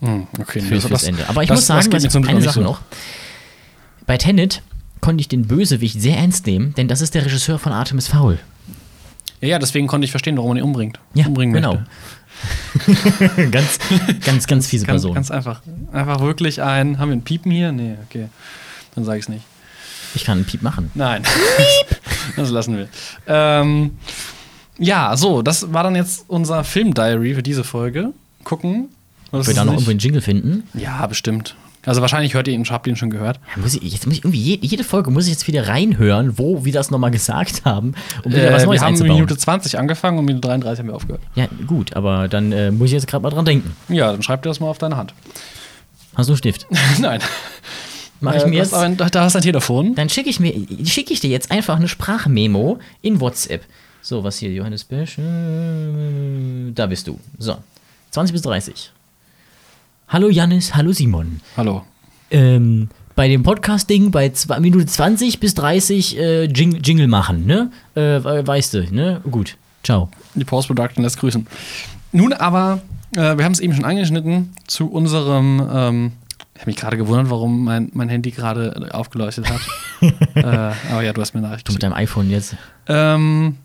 Hm, okay, für, fürs Ende. Aber ich das- muss das sagen, was, Glück eine Sache so. noch. Bei Tenet konnte ich den Bösewicht sehr ernst nehmen, denn das ist der Regisseur von Artemis Fowl. Ja, ja, deswegen konnte ich verstehen, warum man ihn umbringt. Ja, umbringen genau. möchte. *laughs* ganz, ganz, ganz fiese Ganz, Person. ganz einfach. Einfach wirklich ein. Haben wir ein Piepen hier? Nee, okay. Dann sage ich es nicht. Ich kann einen Piep machen. Nein. *laughs* das lassen wir. Ähm, ja, so, das war dann jetzt unser Film-Diary für diese Folge. Gucken. was Ob wir da noch irgendwo einen Jingle finden. Ja, bestimmt. Also wahrscheinlich hört ihr ihn, habt ihr ihn schon gehört. Ja, muss ich, jetzt muss ich irgendwie jede, Folge muss ich jetzt wieder reinhören, wo wir das nochmal gesagt haben, um wieder was Äh, Neues wir haben einzubauen. Minute 20 angefangen und Minute 33 haben wir aufgehört. Ja, gut, aber dann äh, muss ich jetzt gerade mal dran denken. Ja, dann schreib dir das mal auf deine Hand. Hast du einen Stift? *laughs* Nein. Mach ich Äh, mir jetzt. aber- da hast du ein Telefon. Dann schicke ich mir, schicke ich dir jetzt einfach eine Sprachmemo in WhatsApp. So, was hier, Johannes Besch, äh, da bist du. So, 20 bis 30. Hallo Janis, hallo Simon. Hallo. Ähm, bei dem Podcast-Ding bei zwei, Minute 20 bis 30 äh, Jing, Jingle machen, ne? Äh, we- weißt du, ne? Gut. Ciao. Die Post-Production lässt grüßen. Nun aber, äh, wir haben es eben schon angeschnitten zu unserem. Ähm, ich habe mich gerade gewundert, warum mein, mein Handy gerade aufgeleuchtet hat. *laughs* äh, aber ja, du hast mir Nachricht Du mit deinem iPhone jetzt. Ähm,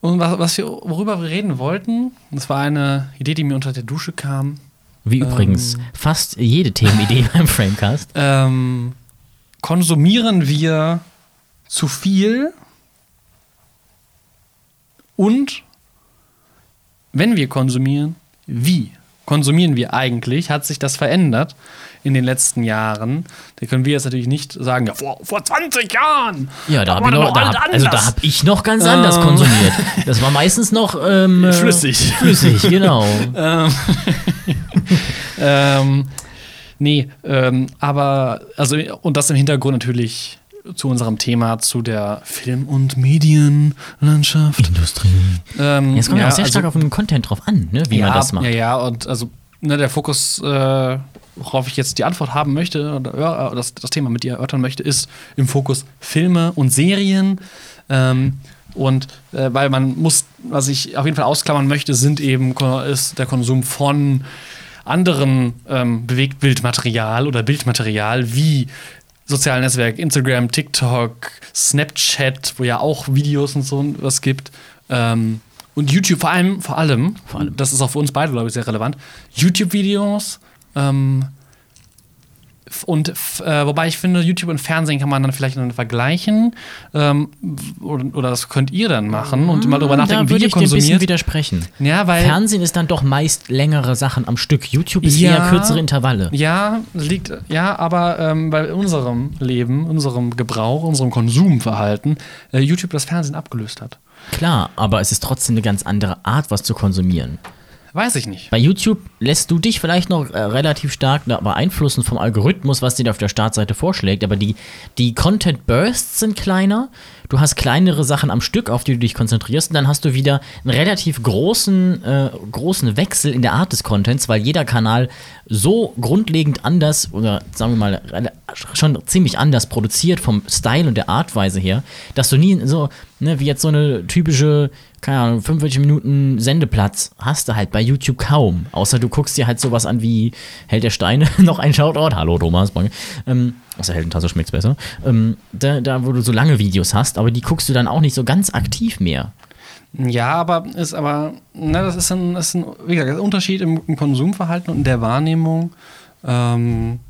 und was, was wir, worüber wir reden wollten, das war eine Idee, die mir unter der Dusche kam. Wie übrigens fast jede Themenidee *laughs* beim Framecast. Ähm, konsumieren wir zu viel und wenn wir konsumieren, wie konsumieren wir eigentlich? Hat sich das verändert in den letzten Jahren? Da können wir jetzt natürlich nicht sagen, ja, vor, vor 20 Jahren. Ja, da habe ich, noch, da hab, also da anders. hab ich noch ganz anders Ähm. konsumiert. Das war meistens noch ähm, *laughs* äh, Flüssig. Flüssig, genau. *laughs* ähm, *laughs* ähm, nee, ähm, aber, also, und das im Hintergrund natürlich zu unserem Thema, zu der Film- und Medienlandschaft. Industrie. Ähm, Jetzt kommt ja, ja, auch sehr also- stark auf den Content drauf an, ne? wie ja, man das macht. Ja, ja, und also ne, der Fokus, äh, worauf ich jetzt die Antwort haben möchte, oder ja, das, das Thema mit dir erörtern möchte, ist im Fokus Filme und Serien. Ähm, und äh, weil man muss, was ich auf jeden Fall ausklammern möchte, sind eben ist der Konsum von anderen ähm, Bewegtbildmaterial oder Bildmaterial wie sozialen Netzwerk, Instagram, TikTok, Snapchat, wo ja auch Videos und so was gibt. Ähm, und YouTube vor allem, vor allem, Vor allem. das ist auch für uns beide, glaube ich, sehr relevant. YouTube-Videos, ähm, und äh, wobei ich finde, YouTube und Fernsehen kann man dann vielleicht dann vergleichen. Ähm, oder, oder das könnt ihr dann machen und mal darüber nachdenken, da wie ihr ich dir ein bisschen konsumiert. widersprechen. Ja, weil Fernsehen ist dann doch meist längere Sachen am Stück. YouTube ist Ja. eher kürzere Intervalle. Ja, liegt, ja, aber ähm, bei unserem Leben, unserem Gebrauch, unserem Konsumverhalten äh, YouTube das Fernsehen abgelöst hat. Klar, aber es ist trotzdem eine ganz andere Art, was zu konsumieren. Weiß ich nicht. Bei YouTube lässt du dich vielleicht noch äh, relativ stark beeinflussen vom Algorithmus, was dir auf der Startseite vorschlägt, aber die, die Content Bursts sind kleiner. Du hast kleinere Sachen am Stück, auf die du dich konzentrierst, und dann hast du wieder einen relativ großen, äh, großen Wechsel in der Art des Contents, weil jeder Kanal so grundlegend anders oder sagen wir mal schon ziemlich anders produziert vom Style und der Artweise her, dass du nie so, ne, wie jetzt so eine typische, keine Ahnung, 45 Minuten Sendeplatz hast du halt bei YouTube kaum. Außer du guckst dir halt sowas an wie Held der Steine, *laughs* noch ein Shoutout, hallo Thomas, ähm, außer Heldentasse schmeckt's besser. Ähm, da, da, wo du so lange Videos hast, aber die guckst du dann auch nicht so ganz aktiv mehr. Ja, aber ist aber, na, das ist ein, ist ein, wie gesagt, ein Unterschied im, im Konsumverhalten und in der Wahrnehmung, ähm,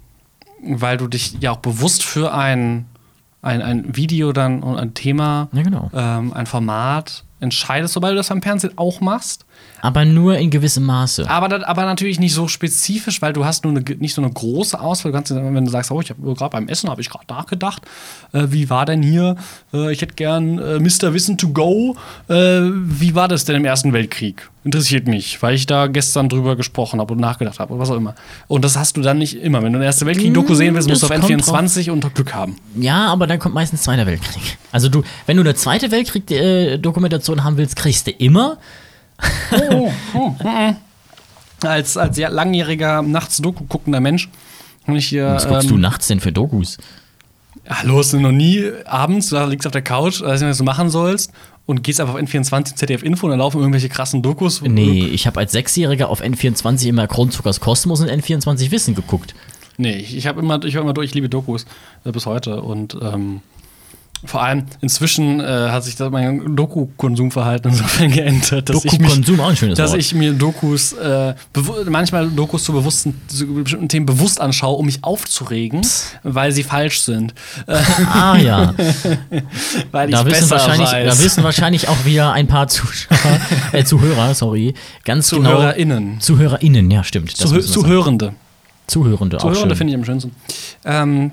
weil du dich ja auch bewusst für ein, ein, ein Video dann und ein Thema, Ja, genau. ähm, ein Format entscheidest, sobald du das beim Fernsehen auch machst. Aber nur in gewissem Maße. Aber, das, aber natürlich nicht so spezifisch, weil du hast nur eine, nicht so eine große Auswahl. Du kannst, wenn du sagst, oh, ich habe gerade beim Essen habe ich gerade nachgedacht, äh, wie war denn hier? Äh, ich hätte gern äh, Mr. Wissen to go. Äh, wie war das denn im Ersten Weltkrieg? Interessiert mich, weil ich da gestern drüber gesprochen habe und nachgedacht habe oder was auch immer. Und das hast du dann nicht immer. Wenn du den Ersten Weltkrieg-Doku sehen willst, musst du auf das kommt N24 und Glück haben. Ja, aber dann kommt meistens Zweiter Weltkrieg. Also du, wenn du eine Zweite Weltkrieg-Dokumentation haben willst, kriegst du immer. Als, als ja, langjähriger nachts Doku guckender Mensch. Und ich hier, Was guckst ähm, du nachts denn für Dokus? Hallo, hast du noch nie abends, da liegst du auf der Couch, weiß nicht, was du machen sollst und gehst einfach auf N24, ZDF Info und da laufen irgendwelche krassen Dokus. Nee, ich habe als Sechsjähriger auf N24 immer Kronzuckers Kosmos und N24 Wissen geguckt. Nee, ich, ich habe immer, ich höre immer durch, ich liebe Dokus äh, bis heute und ähm, vor allem inzwischen äh, hat sich mein Doku-Konsumverhalten insofern *laughs* geändert, dass ich mich dass ich mir Dokus, äh, manchmal Dokus zu, bewussten, zu bestimmten Themen bewusst anschaue, um mich aufzuregen, weil sie falsch sind. *laughs* Ah ja, *laughs* weil ich da wissen, wahrscheinlich, weiß. da wissen wahrscheinlich auch wieder ein paar Zuschauer, äh, Zuhörer, sorry, ganz ZuhörerInnen. genau. ZuhörerInnen, ja stimmt. sagen. Zuhörende. Zuhörende, auch Zuhörende finde ich am schönsten. Ähm,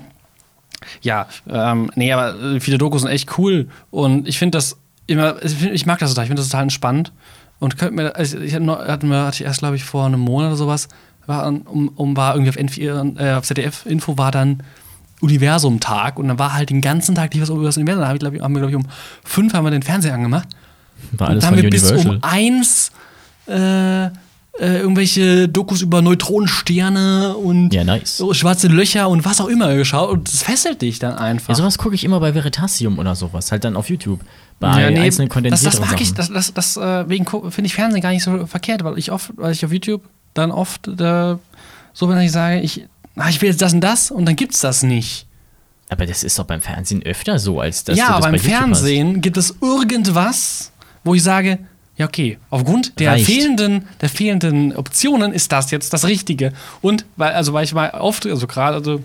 ja, ähm, nee, aber viele Dokus sind echt cool und ich finde das immer, ich mag das total, ich finde das total entspannt und könnt mir, also ich hatte, wir, hatte ich erst, glaube ich, vor einem Monat oder sowas, war, um, um war irgendwie auf, N4, äh, auf ZDF-Info war dann Universum-Tag und dann war halt den ganzen Tag die was über das Universum, da hab ich, glaub haben wir, glaube ich, um fünf haben wir den Fernseher angemacht War und alles dann von haben wir bis um eins äh, äh, irgendwelche Dokus über Neutronensterne und Ja, nice. so schwarze Löcher und was auch immer geschaut und das fesselt dich dann einfach. Ja, sowas gucke ich immer bei Veritasium oder sowas, halt dann auf YouTube. Bei Ja, nee, einzelnen das, kondensierteren das mag ich, das, das, das äh, wegen finde ich Fernsehen gar nicht so verkehrt, weil ich oft, weil ich auf YouTube dann oft äh, so, wenn ich sage, ich, ah, ich will jetzt das und das und dann gibt's das nicht. Aber das ist doch beim Fernsehen öfter so, als dass ja, du das aber bei im YouTube Fernsehen gibt es irgendwas, wo ich sage, ja, okay, aufgrund der Reicht. fehlenden, der fehlenden Optionen ist das jetzt das Richtige. Und weil, also weil ich mal oft, also gerade, also,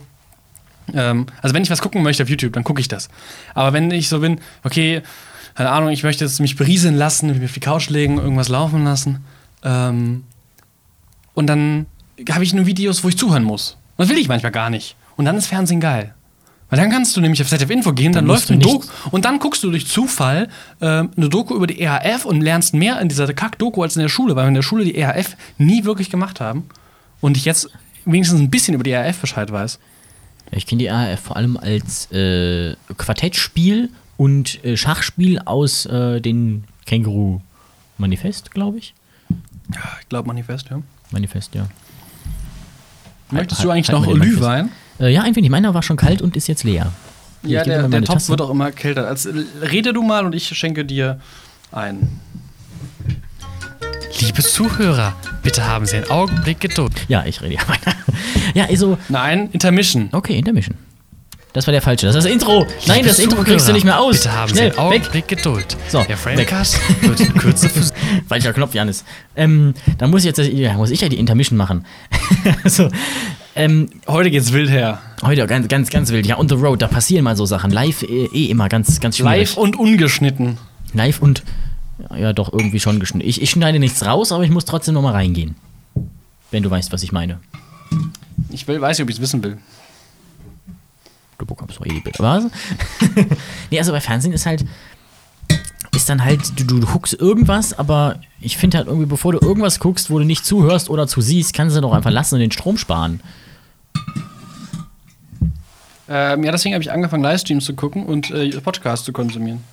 ähm, also wenn ich was gucken möchte auf YouTube, dann gucke ich das. Aber wenn ich so bin, okay, keine Ahnung, ich möchte jetzt mich berieseln lassen, mich auf die Couch legen, irgendwas laufen lassen, ähm, und dann habe ich nur Videos, wo ich zuhören muss. Das will ich manchmal gar nicht. Und dann ist Fernsehen geil. Weil dann kannst du nämlich auf ZDF Info gehen, dann, Dann läuft ein Doku und dann guckst du durch Zufall ähm, eine Doku über die EHF und lernst mehr in dieser Kack-Doku als in der Schule, weil wir in der Schule die EHF nie wirklich gemacht haben und ich jetzt wenigstens ein bisschen über die EHF Bescheid weiß. Ich kenne die ARF vor allem als äh, Quartettspiel und äh, Schachspiel aus äh, den Känguru Manifest, glaube ich. Ja, ich glaube Manifest, ja. Manifest, ja. Möchtest du eigentlich noch mal Äh, ja, ein wenig. Meiner war schon kalt und ist jetzt leer. Ja, ich der, der Topf Tasse. wird auch immer kälter. Also, rede du mal und ich schenke dir ein. Liebe Zuhörer, bitte haben Sie einen Augenblick Geduld. Ja, ich rede ja weiter. *laughs* Ja, also, Nein, Intermission. okay, Intermission. Das war der falsche. Das ist das Intro. Nein, das Intro kriegst du nicht mehr aus. Bitte haben Schnell, Sie einen weg. Augenblick Geduld. So, der Framecast *laughs* wird in Kürze für Falscher Knopf, Janis. Ähm, dann muss ich jetzt, ja, muss ich ja die Intermission machen. *laughs* also, ähm, Heute geht's wild her. heute ganz, ganz, ganz wild. Ja, on the road, da passieren mal so Sachen. Live eh, eh immer ganz, ganz schwierig. Live und ungeschnitten. Live und ja, doch irgendwie schon geschnitten. Ich, ich schneide nichts raus, aber ich muss trotzdem noch mal reingehen. Wenn du weißt, was ich meine. Ich will, weiß nicht, ob ich es wissen will. Du bekommst doch eh die Bilder. Was? *laughs* nee, also bei Fernsehen ist halt. Ist dann halt, du, du guckst irgendwas, aber ich finde halt irgendwie, bevor du irgendwas guckst, wo du nicht zuhörst oder zu siehst, kannst du doch einfach lassen und den Strom sparen. Ähm, ja, deswegen habe ich angefangen, Livestreams zu gucken und äh, Podcasts zu konsumieren.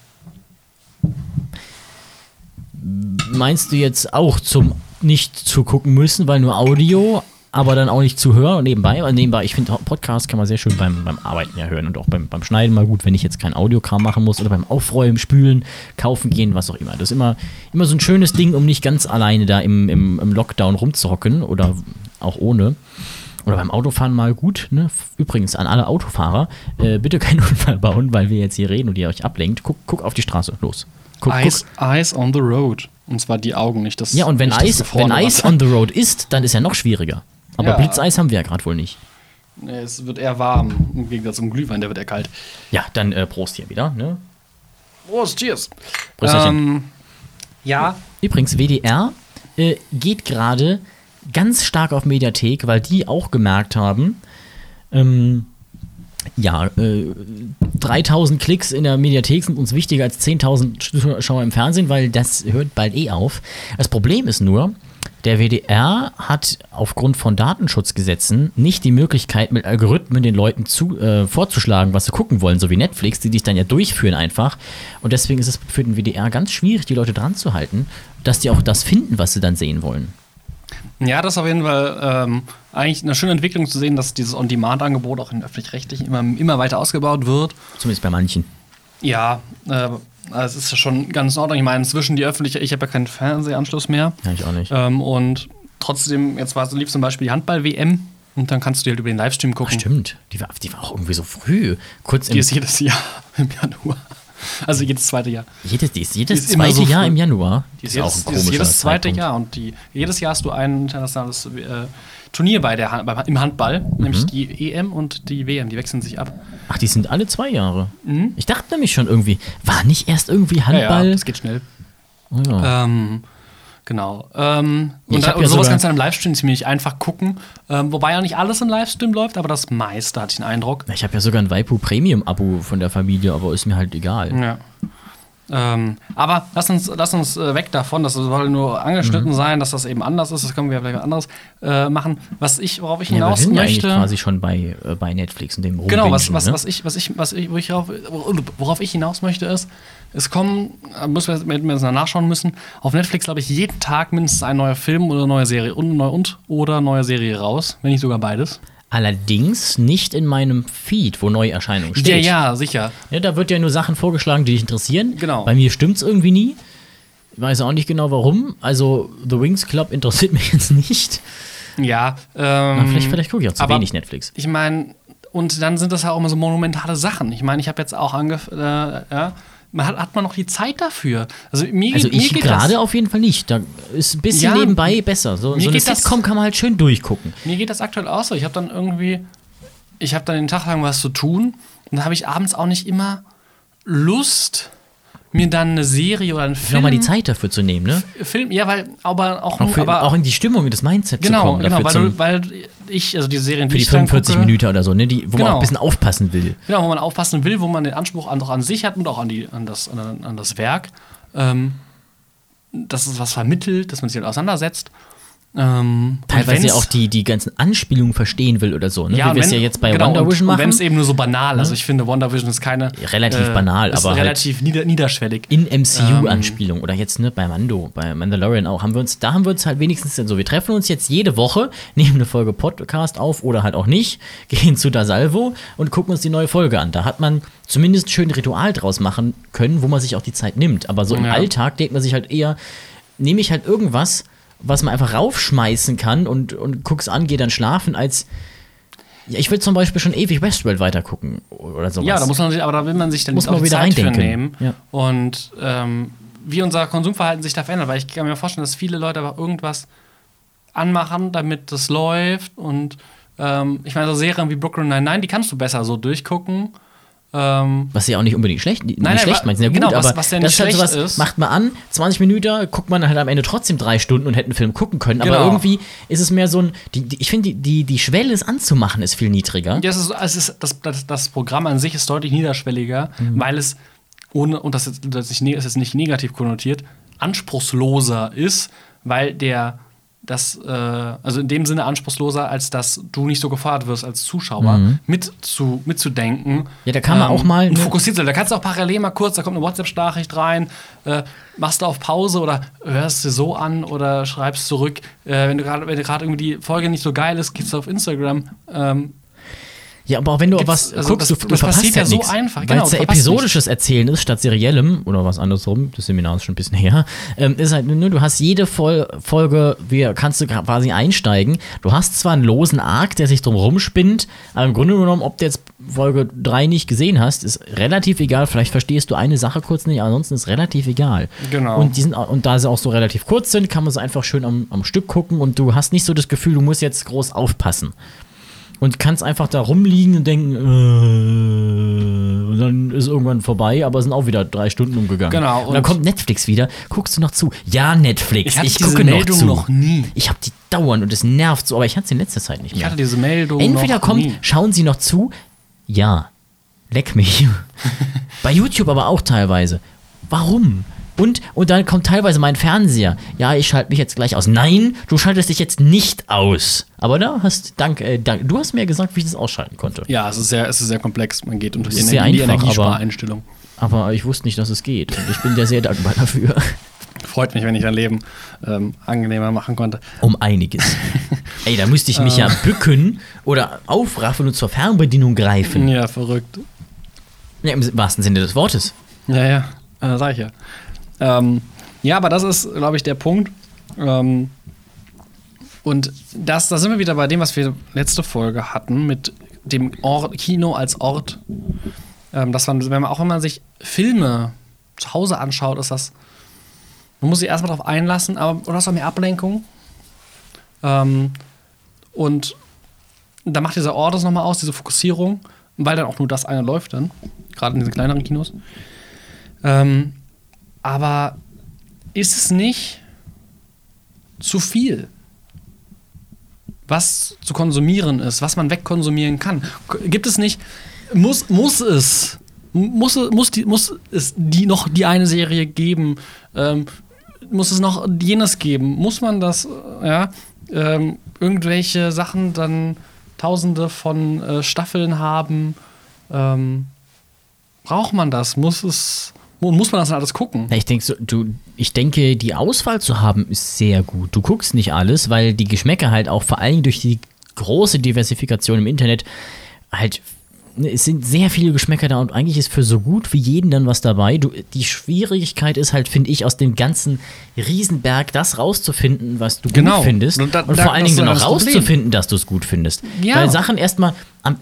Meinst du jetzt auch zum nicht zu gucken müssen, weil nur Audio, aber dann auch nicht zu hören nebenbei? Weil nebenbei, ich finde, Podcast kann man sehr schön beim, beim Arbeiten ja hören und auch beim, beim Schneiden mal gut, wenn ich jetzt kein Audiokram machen muss oder beim Aufräumen, Spülen, Kaufen gehen, was auch immer. Das ist immer, immer so ein schönes Ding, um nicht ganz alleine da im, im, im Lockdown rumzuhocken oder auch ohne. Oder beim Autofahren mal gut. Ne? Übrigens an alle Autofahrer, äh, bitte keinen *laughs* Unfall bauen, weil wir jetzt hier reden und ihr euch ablenkt. Guck, guck auf die Straße, los. Guck, guck. Eyes, eyes on the road. Und zwar die Augen, nicht das Ja, und wenn Eis, wenn on the road ist, dann ist ja noch schwieriger. Aber Ja. Blitzeis haben wir ja gerade wohl nicht. Nee, es wird eher warm, im Gegensatz zum Glühwein, der wird eher kalt. Ja, dann äh, Prost hier wieder. Ne? Prost, cheers. Prösterchen. Ähm, ja, Übrigens, WDR äh, geht gerade ganz stark auf Mediathek, weil die auch gemerkt haben, ähm, ja, äh, 3000 Klicks in der Mediathek sind uns wichtiger als 10.000 Zuschauer im Fernsehen, weil das hört bald eh auf. Das Problem ist nur, der WDR hat aufgrund von Datenschutzgesetzen nicht die Möglichkeit, mit Algorithmen den Leuten zu, äh, vorzuschlagen, was sie gucken wollen, so wie Netflix, die dich dann ja durchführen einfach. Und deswegen ist es für den WDR ganz schwierig, die Leute dran zu halten, dass die auch das finden, was sie dann sehen wollen. ja, das ist auf jeden Fall ähm, eigentlich eine schöne Entwicklung zu sehen, dass dieses On-Demand-Angebot auch in öffentlich-rechtlichen immer, immer weiter ausgebaut wird. Zumindest bei manchen. Ja, äh, es ist ja schon ganz in Ordnung. Ich meine, inzwischen die öffentliche, ich habe ja keinen Fernsehanschluss mehr. Ja, ich auch nicht. Ähm, und trotzdem, jetzt war es lief zum Beispiel die Handball-WM und dann kannst du halt über den Livestream gucken. Stimmt, die war, die war auch irgendwie so früh. Kurz im, Die ist jedes Jahr *laughs* im Januar. Also jedes zweite Jahr. jedes, die ist jedes die ist zweite so Jahr im Januar. Die ist, Ist auch jedes, ein die ist komischer jedes zweite Zeitpunkt. Jahr und die, jedes Jahr hast du ein internationales äh, Turnier bei der, Han- beim, im Handball, Mhm. nämlich die EM und die WM, die wechseln sich ab. Ach, die sind alle zwei Jahre. Mhm. Ich dachte nämlich schon irgendwie, war nicht erst irgendwie Ja, Handball? ja, das geht schnell. Oh, ja. Ähm, genau. Ähm, Ich und, da, und ja sowas kannst du dann im Livestream ziemlich einfach gucken. Ähm, wobei ja nicht alles im Livestream läuft, aber das meiste hatte ich den Eindruck. ich habe ja sogar ein Waipu Premium-Abo von der Familie, aber ist mir halt egal. Ja. Ähm, aber lass uns, lass uns äh, weg davon, das soll nur angeschnitten Mhm. sein, dass das eben anders ist. Das können wir vielleicht was anderes äh, machen. Was ich, worauf ich Ja, wir hinaus sind ja eigentlich möchte. quasi schon bei, äh, bei Netflix und dem Genau, was, Rumbingen, was, ne? was ich, was ich, was ich, wo ich auf, worauf ich hinaus möchte, ist, es kommen, äh, müssen wir, jetzt nachschauen müssen, auf Netflix, glaube ich, jeden Tag mindestens ein neuer Film oder eine neue Serie und, neu und oder neue Serie raus, wenn nicht sogar beides. Allerdings nicht in meinem Feed, wo Neuerscheinungen Ja, steht. ja, sicher. Ja, da wird ja nur Sachen vorgeschlagen, die dich interessieren. Genau. Bei mir stimmt's irgendwie nie. Ich weiß auch nicht genau warum. Also, The Wings Club interessiert *laughs* mich jetzt nicht. Ja, Na, ähm, vielleicht vielleicht gucke ich auch zu wenig Netflix. ich meine, und dann sind das ja auch immer so monumentale Sachen. Ich meine, ich habe jetzt auch angefangen, äh, ja, man hat, hat man noch die Zeit dafür? Also mir, Also ich gerade das, auf jeden Fall nicht. Da ist ein bisschen Ja, nebenbei besser. So, mir so eine geht das- Sitcom kann man halt schön durchgucken. Mir geht das aktuell auch so. Ich habe dann irgendwie, ich habe dann den Tag lang was zu tun und dann habe ich abends auch nicht immer Lust, mir dann eine Serie oder einen Film. Nochmal die Zeit dafür zu nehmen, ne? Film, ja, weil, aber auch, Auch, für, aber, auch in die Stimmung, in das Mindset genau, zu kommen. genau, dafür weil, zum, du, weil ich, also die Serien, für die ich dann 45 gucke, Minuten oder so, ne? Die, wo man Genau. auch ein bisschen aufpassen will. Genau, wo man aufpassen will, wo man den Anspruch an, auch an sich hat und auch an, die, an, das, an, an das Werk. Ähm, dass es was vermittelt, dass man sich halt auseinandersetzt. Ähm, Teilweise auch die, die ganzen Anspielungen verstehen will oder so, ne? Ja, wie wir es ja jetzt bei genau, Wonder Vision machen. wenn es eben nur so banal, also ich finde, Wonder Vision ist keine. Relativ banal, ist aber halt- relativ nieder, niederschwellig. in MCU-Anspielung oder jetzt ne, bei Mando, bei Mandalorian auch, haben wir uns, da haben wir uns halt wenigstens so, wir treffen uns jetzt jede Woche, *laughs* nehmen eine Folge Podcast auf oder halt auch nicht, *laughs* gehen zu Da Salvo und gucken uns die neue Folge an. Da hat man zumindest ein schönes Ritual draus machen können, wo man sich auch die Zeit nimmt. Aber so im Ja. Alltag denkt man sich halt eher, nehme ich halt irgendwas, was man einfach raufschmeißen kann und, und guck's an, geh dann schlafen, als ja, ich will zum Beispiel schon ewig Westworld weitergucken oder sowas. Ja, da muss man sich, aber da will man sich dann Muss nicht man auch wieder Zeit reindenken. nehmen. Ja. Und ähm, wie unser Konsumverhalten sich da verändert, weil ich kann mir vorstellen, dass viele Leute aber irgendwas anmachen, damit das läuft. Und ähm, ich meine, so Serien wie Brooklyn Nine-Nine, die kannst du besser so durchgucken. Ähm, Was ja auch nicht unbedingt schlecht, nicht nein, schlecht meint, ja genau, gut, was- aber was ja das nicht ist halt sowas, ist. macht man an, 20 Minuten, guckt man halt am Ende trotzdem drei Stunden und hätte einen Film gucken können, aber Genau. irgendwie ist es mehr so ein, die, die, ich finde, die, die, die Schwelle, es anzumachen, ist viel niedriger. Ja, es ist, es ist, das, das, das Programm an sich ist deutlich niederschwelliger, Mhm. weil es ohne, und das das ist jetzt nicht negativ konnotiert, anspruchsloser ist, weil der das, äh, also in dem Sinne anspruchsloser, als dass du nicht so gefordert wirst als Zuschauer, mit zu, mitzudenken. Mhm. Ja, da kann man auch mal, und fokussiert sein. Da kannst du auch parallel mal kurz, da kommt eine WhatsApp-Nachricht rein, äh, machst du auf Pause oder hörst du so an oder schreibst zurück. Äh, wenn du gerade wenn du gerade irgendwie die Folge nicht so geil ist, gehst du auf Instagram. Ähm, Ja, aber auch wenn du Gibt's- was also guckst, das- du, du das verpasst passiert ja so nichts. einfach, Weil genau, es du ja episodisches Erzählen ist, statt seriellem, oder was andersrum, das Seminar ist schon ein bisschen *laughs* her, ähm, ist halt, ne, du hast jede Vol Folge, wie kannst du quasi einsteigen. Du hast zwar einen losen Arc, der sich drum rumspinnt, aber im Grunde genommen, ob du jetzt Folge 3 nicht gesehen hast, ist relativ egal. Vielleicht verstehst du eine Sache kurz nicht, ansonsten ist relativ egal. Genau. Und, die sind, und da sie auch so relativ kurz sind, kann man sie einfach schön am, am Stück gucken und du hast nicht so das Gefühl, du musst jetzt groß aufpassen und kannst einfach da rumliegen und denken, äh, und dann ist irgendwann vorbei, aber es sind auch wieder drei Stunden umgegangen. Genau, Und, dann und- kommt Netflix wieder. Guckst du noch zu? Ja, Netflix. Ich Ich, gucke noch Meldung zu. noch nie. Ich habe die dauernd und es nervt so, aber ich hatte sie in letzter Zeit nicht ich mehr. hatte diese Meldung Entweder noch kommt, nie. schauen Sie noch zu? Ja. Leck mich. *laughs* Bei YouTube aber auch teilweise. Warum? Und, und dann kommt teilweise mein Fernseher. Ja, ich schalte mich jetzt gleich aus. Nein, du schaltest dich jetzt nicht aus. Aber da hast, dank, äh, dank, du hast mir gesagt, wie ich das ausschalten konnte. Ja, es ist sehr, es ist sehr komplex. Man geht unter die, Energie, die einfach, aber- Energiespareinstellung. Aber ich wusste nicht, dass es geht. Und ich bin dir sehr dankbar dafür. Freut mich, wenn ich dein Leben ähm, angenehmer machen konnte. Um einiges. Ey, da müsste ich mich ja bücken oder aufraffen und zur Fernbedienung greifen. Ja, verrückt. Ja, Im wahrsten Sinne des Wortes. Ja, ja, äh, sag ich ja. Ähm, ja, aber das ist, glaube ich, der Punkt. Ähm, und das, da sind wir wieder bei dem, was wir letzte Folge hatten, mit dem Ort, Kino als Ort. Ähm, dass man, wenn man auch wenn man sich Filme zu Hause anschaut, ist das. Man muss sich erstmal darauf einlassen, aber du hast auch mehr Ablenkung. Ähm, und da macht dieser Ort das nochmal aus, diese Fokussierung, weil dann auch nur das eine läuft dann, gerade in diesen kleineren Kinos. Ähm, aber ist es nicht zu viel, was zu konsumieren ist, was man wegkonsumieren kann? Gibt es nicht, muss, muss es, muss, muss, die, muss es die noch die eine Serie geben? Ähm, muss es noch jenes geben? Muss man das, ja, ähm, irgendwelche Sachen dann tausende von äh, Staffeln haben? Ähm, braucht man das? Muss es, mu- muss man das alles gucken? Ich denke, so, du, ich denke, die Auswahl zu haben ist sehr gut. Du guckst nicht alles, weil die Geschmäcker halt auch vor allem durch die große Diversifikation im Internet halt es sind sehr viele Geschmäcker da und eigentlich ist für so gut wie jeden dann was dabei. Du, die Schwierigkeit ist halt, finde ich, aus dem ganzen Riesenberg das rauszufinden, was du Genau. gut findest. Und Und, da- da- vor allen Dingen dann ist auch rauszufinden, dass du es gut findest. Ja. Weil Sachen erstmal,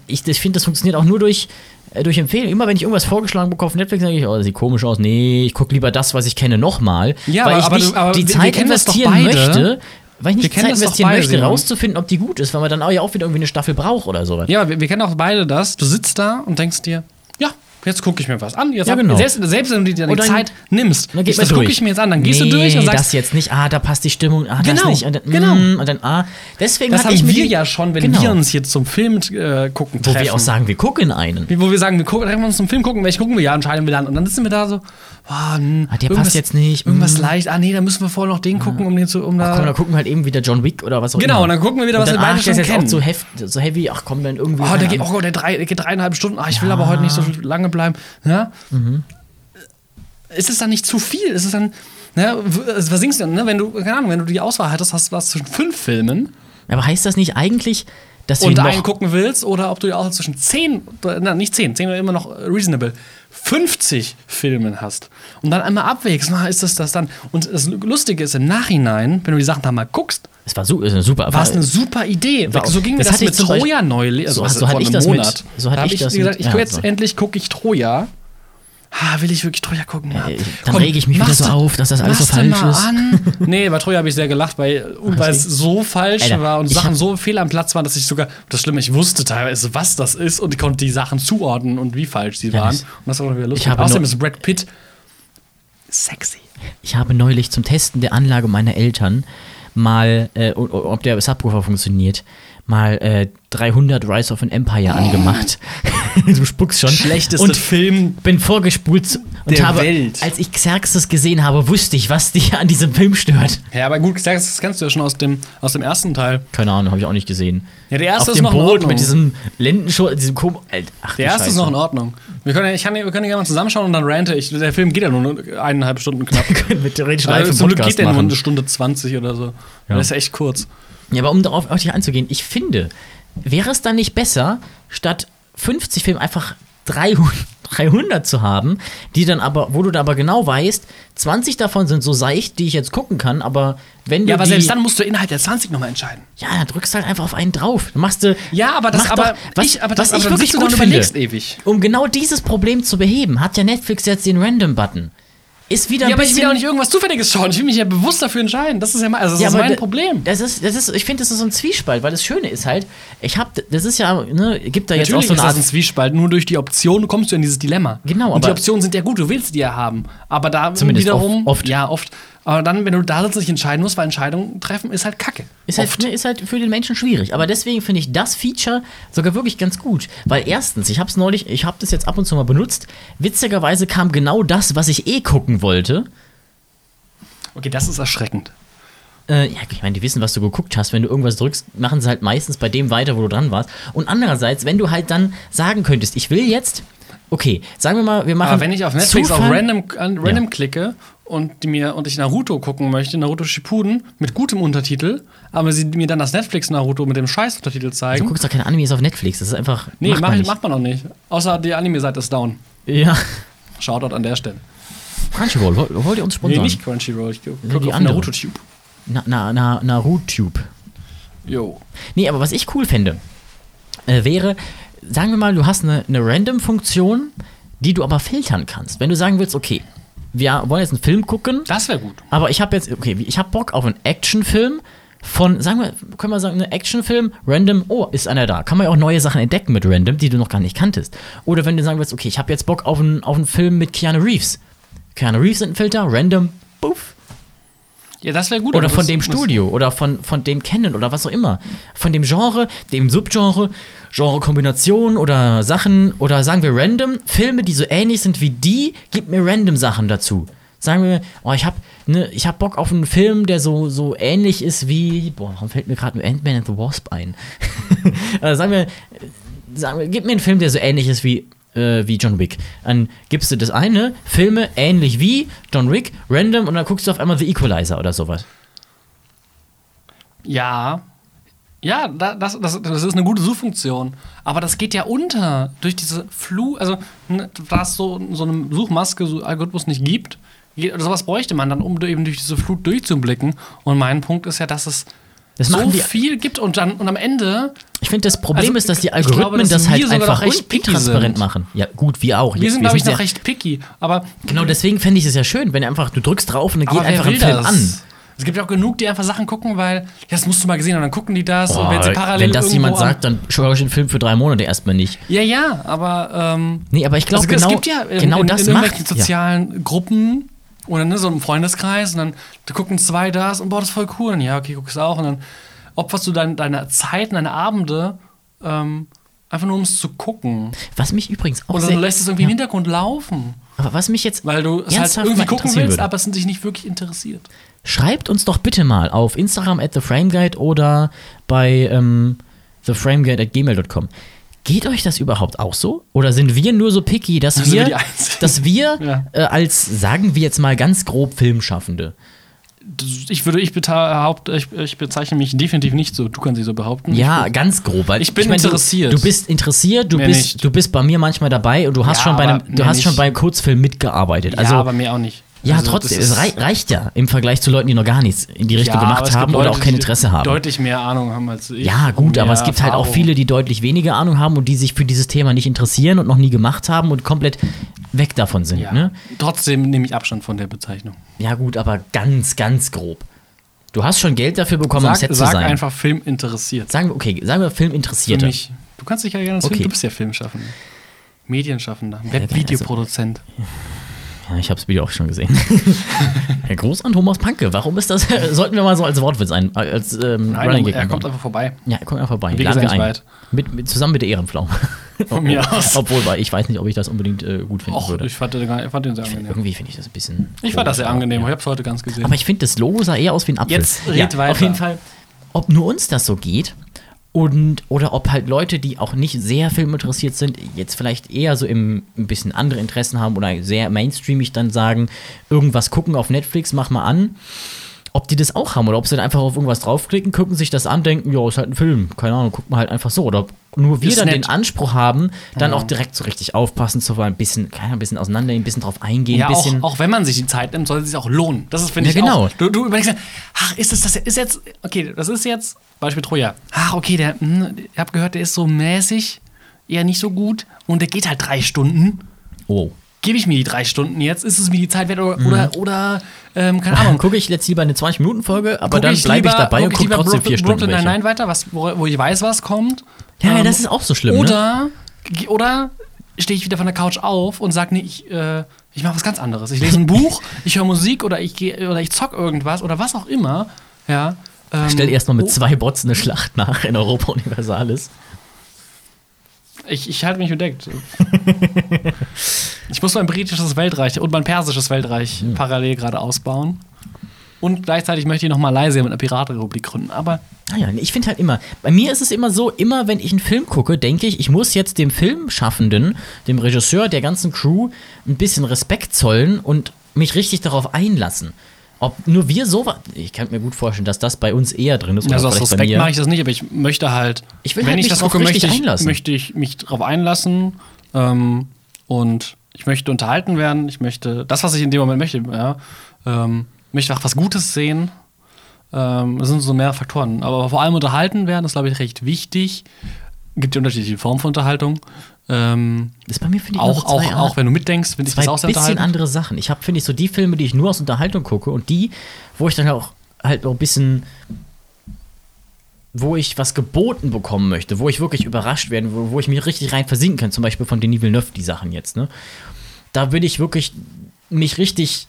ich, ich finde, das funktioniert auch nur durch, äh, durch Empfehlung. Immer wenn ich irgendwas vorgeschlagen bekomme auf Netflix, sage ich, oh, das sieht komisch aus. Nee, ich gucke lieber das, was ich kenne, nochmal. Ja, weil aber- ich nicht aber die Zeit investieren möchte. Weil ich nicht Zeit das investieren beide, möchte, Simon. rauszufinden, ob die gut ist, weil man dann auch ja auch wieder irgendwie eine Staffel braucht oder sowas. Ja, wir, wir kennen auch beide das. Du sitzt da und denkst dir, ja, jetzt gucke ich mir was an. Jetzt Ja, hab- genau. selbst, selbst wenn du dir die dann- Zeit nimmst, Dann geht das gucke ich mir jetzt an, dann gehst nee, du durch und sagst, das jetzt nicht, ah, da passt die Stimmung, ah, das Genau, nicht, und dann, genau. mm, und dann, ah. Deswegen das haben wir ja schon, wenn genau, wir uns hier zum Film äh, gucken Wo treffen. wir auch sagen, wir gucken einen. Wo wir sagen, wir gucken, treffen wir uns zum Film gucken, welchen gucken wir ja, entscheiden wir dann. Und dann sitzen wir da so, boah, hm, Ah, der passt jetzt nicht, Irgendwas hm. leicht. Ah, nee, da müssen wir vorher noch den gucken, um den zu. Um da, Komm, dann gucken wir halt eben wieder John Wick oder was auch Genau, immer. und dann gucken wir wieder, was und wir dann, beide ach, der schon ist jetzt kennen. auch so, heft, so heavy, ach komm, dann irgendwie. Oh, der geht, oh, der, drei, der geht dreieinhalb Stunden. Ah, ich will aber heute nicht so lange bleiben. Ja? Mhm. Ist es dann nicht zu viel? Ist es dann. Ja, w- also was singst du denn, ne? Wenn du, keine Ahnung, wenn du die Auswahl hattest, hast du was zwischen fünf Filmen Aber heißt das nicht eigentlich, dass und wir einen noch gucken willst, oder ob du die Auswahl zwischen zehn, na, nicht zehn, zehn wäre immer noch reasonable, 50 Filmen hast und dann einmal abwägst, na, ist das das dann? Und das Lustige ist, im Nachhinein, wenn du die Sachen da mal guckst, Es war ist eine super. war es eine super Idee. So ging das das, ich mit Troja neulich. Also So- so hatte vor ich einem das mit- Monat. so hatte da ich ich das gesagt, mit- ich ja, jetzt so. endlich gucke ich Troja. Ah, will ich wirklich Troja gucken? Ja. Äh, dann rege ich mich wieder so auf, dass das alles so falsch ist. An. *laughs* Nee, bei Troja habe ich sehr gelacht, weil, es so falsch Alter, war und Sachen so fehl am Platz waren, dass ich sogar, das Schlimme, ich wusste teilweise, was das ist und ich konnte die Sachen zuordnen und wie falsch sie Ja, waren. Und das war doch wieder lustig. Außerdem ist Brad Pitt sexy. Ich habe neulich zum Testen der Anlage meiner Eltern mal, äh, ob der Subwoofer funktioniert, mal äh, 300 Rise of an Empire angemacht. *laughs* du spuckst schon. Schlechteste und Film bin vorgespult und der habe, Welt. als ich Xerxes gesehen habe, wusste ich, was dich an diesem Film stört. Ja, aber gut, das kennst du ja schon aus dem, aus dem ersten Teil. Keine Ahnung, habe ich auch nicht gesehen. Ja, der erste Auf ist noch in Boot Ordnung. mit diesem Lendenschutz, diesem Kom Ach, Der erste ist Scheiße. noch in Ordnung. Wir können, ja- ich kann, wir können gerne mal zusammenschauen und dann rante ich. Der Film geht ja nur eineinhalb Stunden knapp. *laughs* mit theoretisch Also live zum Glück geht der nur eine Stunde 20 oder so. Ja. Das ist echt kurz. Ja, aber um darauf auf dich einzugehen, ich finde, wäre es dann nicht besser, statt 50 Filme einfach 300, 300 *laughs* zu haben, die dann aber, wo du da aber genau weißt, 20 davon sind so seicht, die ich jetzt gucken kann, aber wenn du Ja, aber selbst dann musst du innerhalb der 20 nochmal entscheiden. ja, dann drückst halt einfach auf einen drauf. Dann machst du Ja, aber das, aber, doch, was, ich, aber das, was ich wirklich du gut finde, ewig. um genau dieses Problem zu beheben, hat ja Netflix jetzt den Random-Button. Ist wieder Ja, ein aber ich will auch nicht irgendwas Zufälliges schauen. Ich will mich ja bewusst dafür entscheiden. Das ist ja mein, also das Ja, ist mein Problem. Das ist, das ist, ich finde, das ist so ein Zwiespalt, weil das Schöne ist halt, ich habe, das ist ja, ne, gibt da jetzt Natürlich auch so ist eine das Art ein Zwiespalt. Nur durch die Option kommst du in dieses Dilemma. Genau, Und die aber- Optionen sind ja gut. Du willst die ja haben. Aber da Zumindest wiederum. oft- oft. Ja, oft. Aber dann, wenn du da dich entscheiden musst, weil Entscheidungen treffen ist halt Kacke. Ist halt, ist halt für den Menschen schwierig. Aber deswegen finde ich das Feature sogar wirklich ganz gut. Weil erstens, ich habe es neulich, ich habe das jetzt ab und zu mal benutzt. Witzigerweise kam genau das, was ich eh gucken wollte. Okay, das ist erschreckend. Äh, ja, ich meine, die wissen, was du geguckt hast. Wenn du irgendwas drückst, machen sie halt meistens bei dem weiter, wo du dran warst. Und andererseits, wenn du halt dann sagen könntest, ich will jetzt, okay, sagen wir mal, wir machen. Aber wenn ich auf Netflix Zufall- auf Random, an Random Ja. klicke und, mir, und ich Naruto gucken möchte, Naruto Shippuden, mit gutem Untertitel, aber sie mir dann das Netflix-Naruto mit dem Scheiß-Untertitel Du zeigen. guckst doch keine Animes auf Netflix. Das ist einfach. nee, macht mach, man nicht. macht man noch nicht. Außer die Anime-Seite ist down. Ja. Shoutout an der Stelle. Crunchyroll, wollt, wollt ihr uns Nee, sponsern? nicht Crunchyroll. Ich gucke die auf andere. Naruto-Tube. Na, na, na, Narutube. Jo. Nee, aber was ich cool fände, äh, wäre, sagen wir mal, du hast eine, eine Random-Funktion, die du aber filtern kannst. Wenn du sagen willst, okay, wir wollen jetzt einen Film gucken, Das wäre gut. aber ich habe jetzt, okay, ich habe Bock auf einen Actionfilm von, sagen wir, können wir sagen, einen Actionfilm, random, oh, ist einer da. Kann man ja auch neue Sachen entdecken mit random, die du noch gar nicht kanntest. Oder wenn du sagen willst, okay, ich habe jetzt Bock auf einen, auf einen Film mit Keanu Reeves. Keanu Reeves sind ein Filter, random, buff. Ja, das wäre gut. Oder von dem Studio oder von, von dem Kennen oder was auch immer. Von dem Genre, dem Subgenre, Genre-Kombination oder Sachen oder sagen wir random, Filme, die so ähnlich sind wie die, gib mir random Sachen dazu. Sagen wir, oh, ich hab, ne, ich hab Bock auf einen Film, der so, so ähnlich ist wie, boah, warum fällt mir gerade nur Ant-Man and the Wasp ein? *laughs* sagen wir, sagen wir, gib mir einen Film, der so ähnlich ist wie, äh, wie John Wick. Dann gibst du das eine, Filme ähnlich wie John Wick, random, und dann guckst du auf einmal The Equalizer oder sowas. Ja. Ja, da- das, das, das ist eine gute Suchfunktion. Aber das geht ja unter durch diese Flu. Also, ne, da es so, so eine Suchmaske, so Algorithmus nicht gibt, sowas bräuchte man dann, um eben durch diese Flut durchzublicken. Und mein Punkt ist ja, dass es Das so die- viel gibt und dann und am Ende. Ich finde, das Problem Also, ist, dass die Algorithmen glaube, dass das halt einfach recht intransparent machen. Ja, gut, wir auch. Wir Jetzt- sind, glaube ich, noch recht picky. Aber, Genau, deswegen fände ich es ja schön, wenn einfach, du drückst drauf und dann geht einfach ein Film das? an. Es gibt ja auch genug, die einfach Sachen gucken, weil, ja, das musst du mal gesehen haben, dann gucken die das. und Boah, wenn sie parallel wenn das jemand sagt, dann schaue ich den Film für drei Monate erstmal nicht. Ja, ja, aber. Ähm, Nee, aber ich glaube, also, genau, es gibt ja in, genau in, das in irgendwelchen macht. Ja. sozialen Gruppen oder ne, so einem Freundeskreis und dann da gucken zwei das und boah, das ist voll cool. Und ja, okay, guckst du auch. Und dann opferst du dein, deine Zeit, deine Abende ähm, einfach nur um es zu gucken. Was mich übrigens auch Oder du lässt es irgendwie im Hintergrund laufen, aber was mich jetzt weil du es halt irgendwie gucken willst, würde. aber es dich nicht wirklich interessiert. Schreibt uns doch bitte mal auf Instagram at theframeguide oder bei ähm, theframeguide at gmail.com. Geht euch das überhaupt auch so? Oder sind wir nur so picky, dass sind wir dass wir *laughs* Ja. äh, als, sagen wir jetzt mal ganz grob Filmschaffende, Ich würde, ich, behaupte, ich, ich bezeichne mich definitiv nicht so. Du kannst sie so behaupten. Ja, ich, ganz grob. Weil ich bin meine, interessiert. Du, du bist interessiert, du Mehr bist, nicht. du bist bei mir manchmal dabei und du hast Ja, schon bei einem, du hast schon nicht. beim Kurzfilm mitgearbeitet. Also ja, aber mehr auch nicht. Ja, Also, trotzdem, es rei reicht ja im Vergleich zu Leuten, die noch gar nichts in die Richtung Ja, gemacht haben oder auch kein Interesse haben. Deutlich mehr Ahnung haben als ich. Ja, gut, aber es gibt halt auch Erfahrung. viele, die deutlich weniger Ahnung haben und die sich für dieses Thema nicht interessieren und noch nie gemacht haben und komplett weg davon sind. Ja. Ne? Trotzdem nehme ich Abstand von der Bezeichnung. ja, gut, aber ganz, ganz grob. Du hast schon Geld dafür bekommen, am Sag, Set zu sag sein. einfach Film interessiert. sagen wir, okay, sagen wir Für Filminteressierte. mich. Du kannst dich ja gerne Okay. Film, du bist ja Filmschaffender. Medienschaffender, also Webvideoproduzent. Ja, ich habe das Video auch schon gesehen. *laughs* Herr Gruß an Thomas Panke. Warum ist das? *laughs* Sollten wir mal so als Wortwitz ein, als ähm, Nein, Running er kommt einfach vorbei. Ja, er kommt einfach vorbei. Ja nicht ein. weit. Mit, mit, zusammen mit der Ehrenpflaume. Von mir aus. Obwohl, weil ich weiß nicht, ob ich das unbedingt äh, gut finden Och, würde. ich fand, den ich fand den sehr angenehm. Irgendwie finde ich das ein bisschen. Ich fand das sehr angenehm. ja. Ich habe es heute ganz gesehen. Aber ich finde, das Logo sah eher aus wie ein Apfel. Jetzt red weiter. Auf jeden Fall, ob nur uns das so geht und oder ob halt Leute, die auch nicht sehr filminteressiert sind, jetzt vielleicht eher so im, ein bisschen andere Interessen haben oder sehr mainstreamig dann sagen, irgendwas gucken auf Netflix, mach mal an. Ob die das auch haben oder ob sie dann einfach auf irgendwas draufklicken, gucken sich das an, denken, ja, ist halt ein Film, keine Ahnung, gucken wir halt einfach so. Oder ob nur wir Ist dann nett. den Anspruch haben, dann Ja. auch direkt so richtig aufpassen zu wollen, ein bisschen, ein bisschen auseinander, ein bisschen drauf eingehen, ja, auch, auch wenn man sich die Zeit nimmt, sollte es sich auch lohnen. Das ist, finde Ja, ich, genau. auch. Du, du überlegst, ach, ist das, das ist jetzt, okay, das ist jetzt, Beispiel Troja. Ach, okay, der, hm, ich habe gehört, der ist so mäßig, eher nicht so gut und der geht halt drei Stunden. oh. Gebe ich mir die drei Stunden jetzt? Ist es mir die Zeit wert oder, Mhm. oder, oder ähm, keine Ahnung. gucke ich jetzt lieber eine 20-Minuten-Folge, aber Guck dann bleibe ich dabei und guck gucke lieber trotzdem vier Stunden Brooklyn. Nine-Nine weiter, was, wo, wo ich weiß, was kommt. Ja, ja, Ähm, das ist auch so schlimm, ne? Oder, oder stehe ich wieder von der Couch auf und sage, nee, ich, äh, ich mache was ganz anderes. Ich lese ein *laughs* Buch, ich höre Musik oder ich, geh, oder ich zock irgendwas oder was auch immer. Ja. Ähm, Stell erstmal mit oh, zwei Bots eine Schlacht nach in Europa Universalis. Ich, ich halte mich bedeckt. *laughs* ich muss mein britisches Weltreich und mein persisches Weltreich Hm. parallel gerade ausbauen. Und gleichzeitig möchte ich noch Malaysia mit einer Piratenrepublik gründen. Aber Naja, ich finde halt immer, bei mir ist es immer so, immer wenn ich einen Film gucke, denke ich, ich muss jetzt dem Filmschaffenden, dem Regisseur, der ganzen Crew ein bisschen Respekt zollen und mich richtig darauf einlassen. Ob nur wir so ich kann mir gut vorstellen, dass das bei uns eher drin ist. oder also aus Respekt mache ich das nicht, aber ich möchte halt, Ich will wenn halt ich mich das gucke, möchte ich, einlassen. möchte ich mich darauf einlassen. Ähm, und ich möchte unterhalten werden. Ich möchte das, was ich in dem Moment möchte, ja, ähm, möchte auch was Gutes sehen. Ähm, das sind so mehrere Faktoren. Aber vor allem unterhalten werden ist, glaube ich, recht wichtig. Gibt ja unterschiedliche Formen von Unterhaltung. Ähm, Das ist bei mir, finde ich, auch, so auch, auch wenn du mitdenkst, finde ich das auch sehr bisschen andere Sachen. Ich habe, finde ich, so die Filme, die ich nur aus Unterhaltung gucke und die, wo ich dann auch halt auch ein bisschen, wo ich was geboten bekommen möchte, wo ich wirklich überrascht werde, wo, wo ich mich richtig rein versinken kann, zum Beispiel von Denis Villeneuve, die Sachen jetzt, ne? Da will ich wirklich mich richtig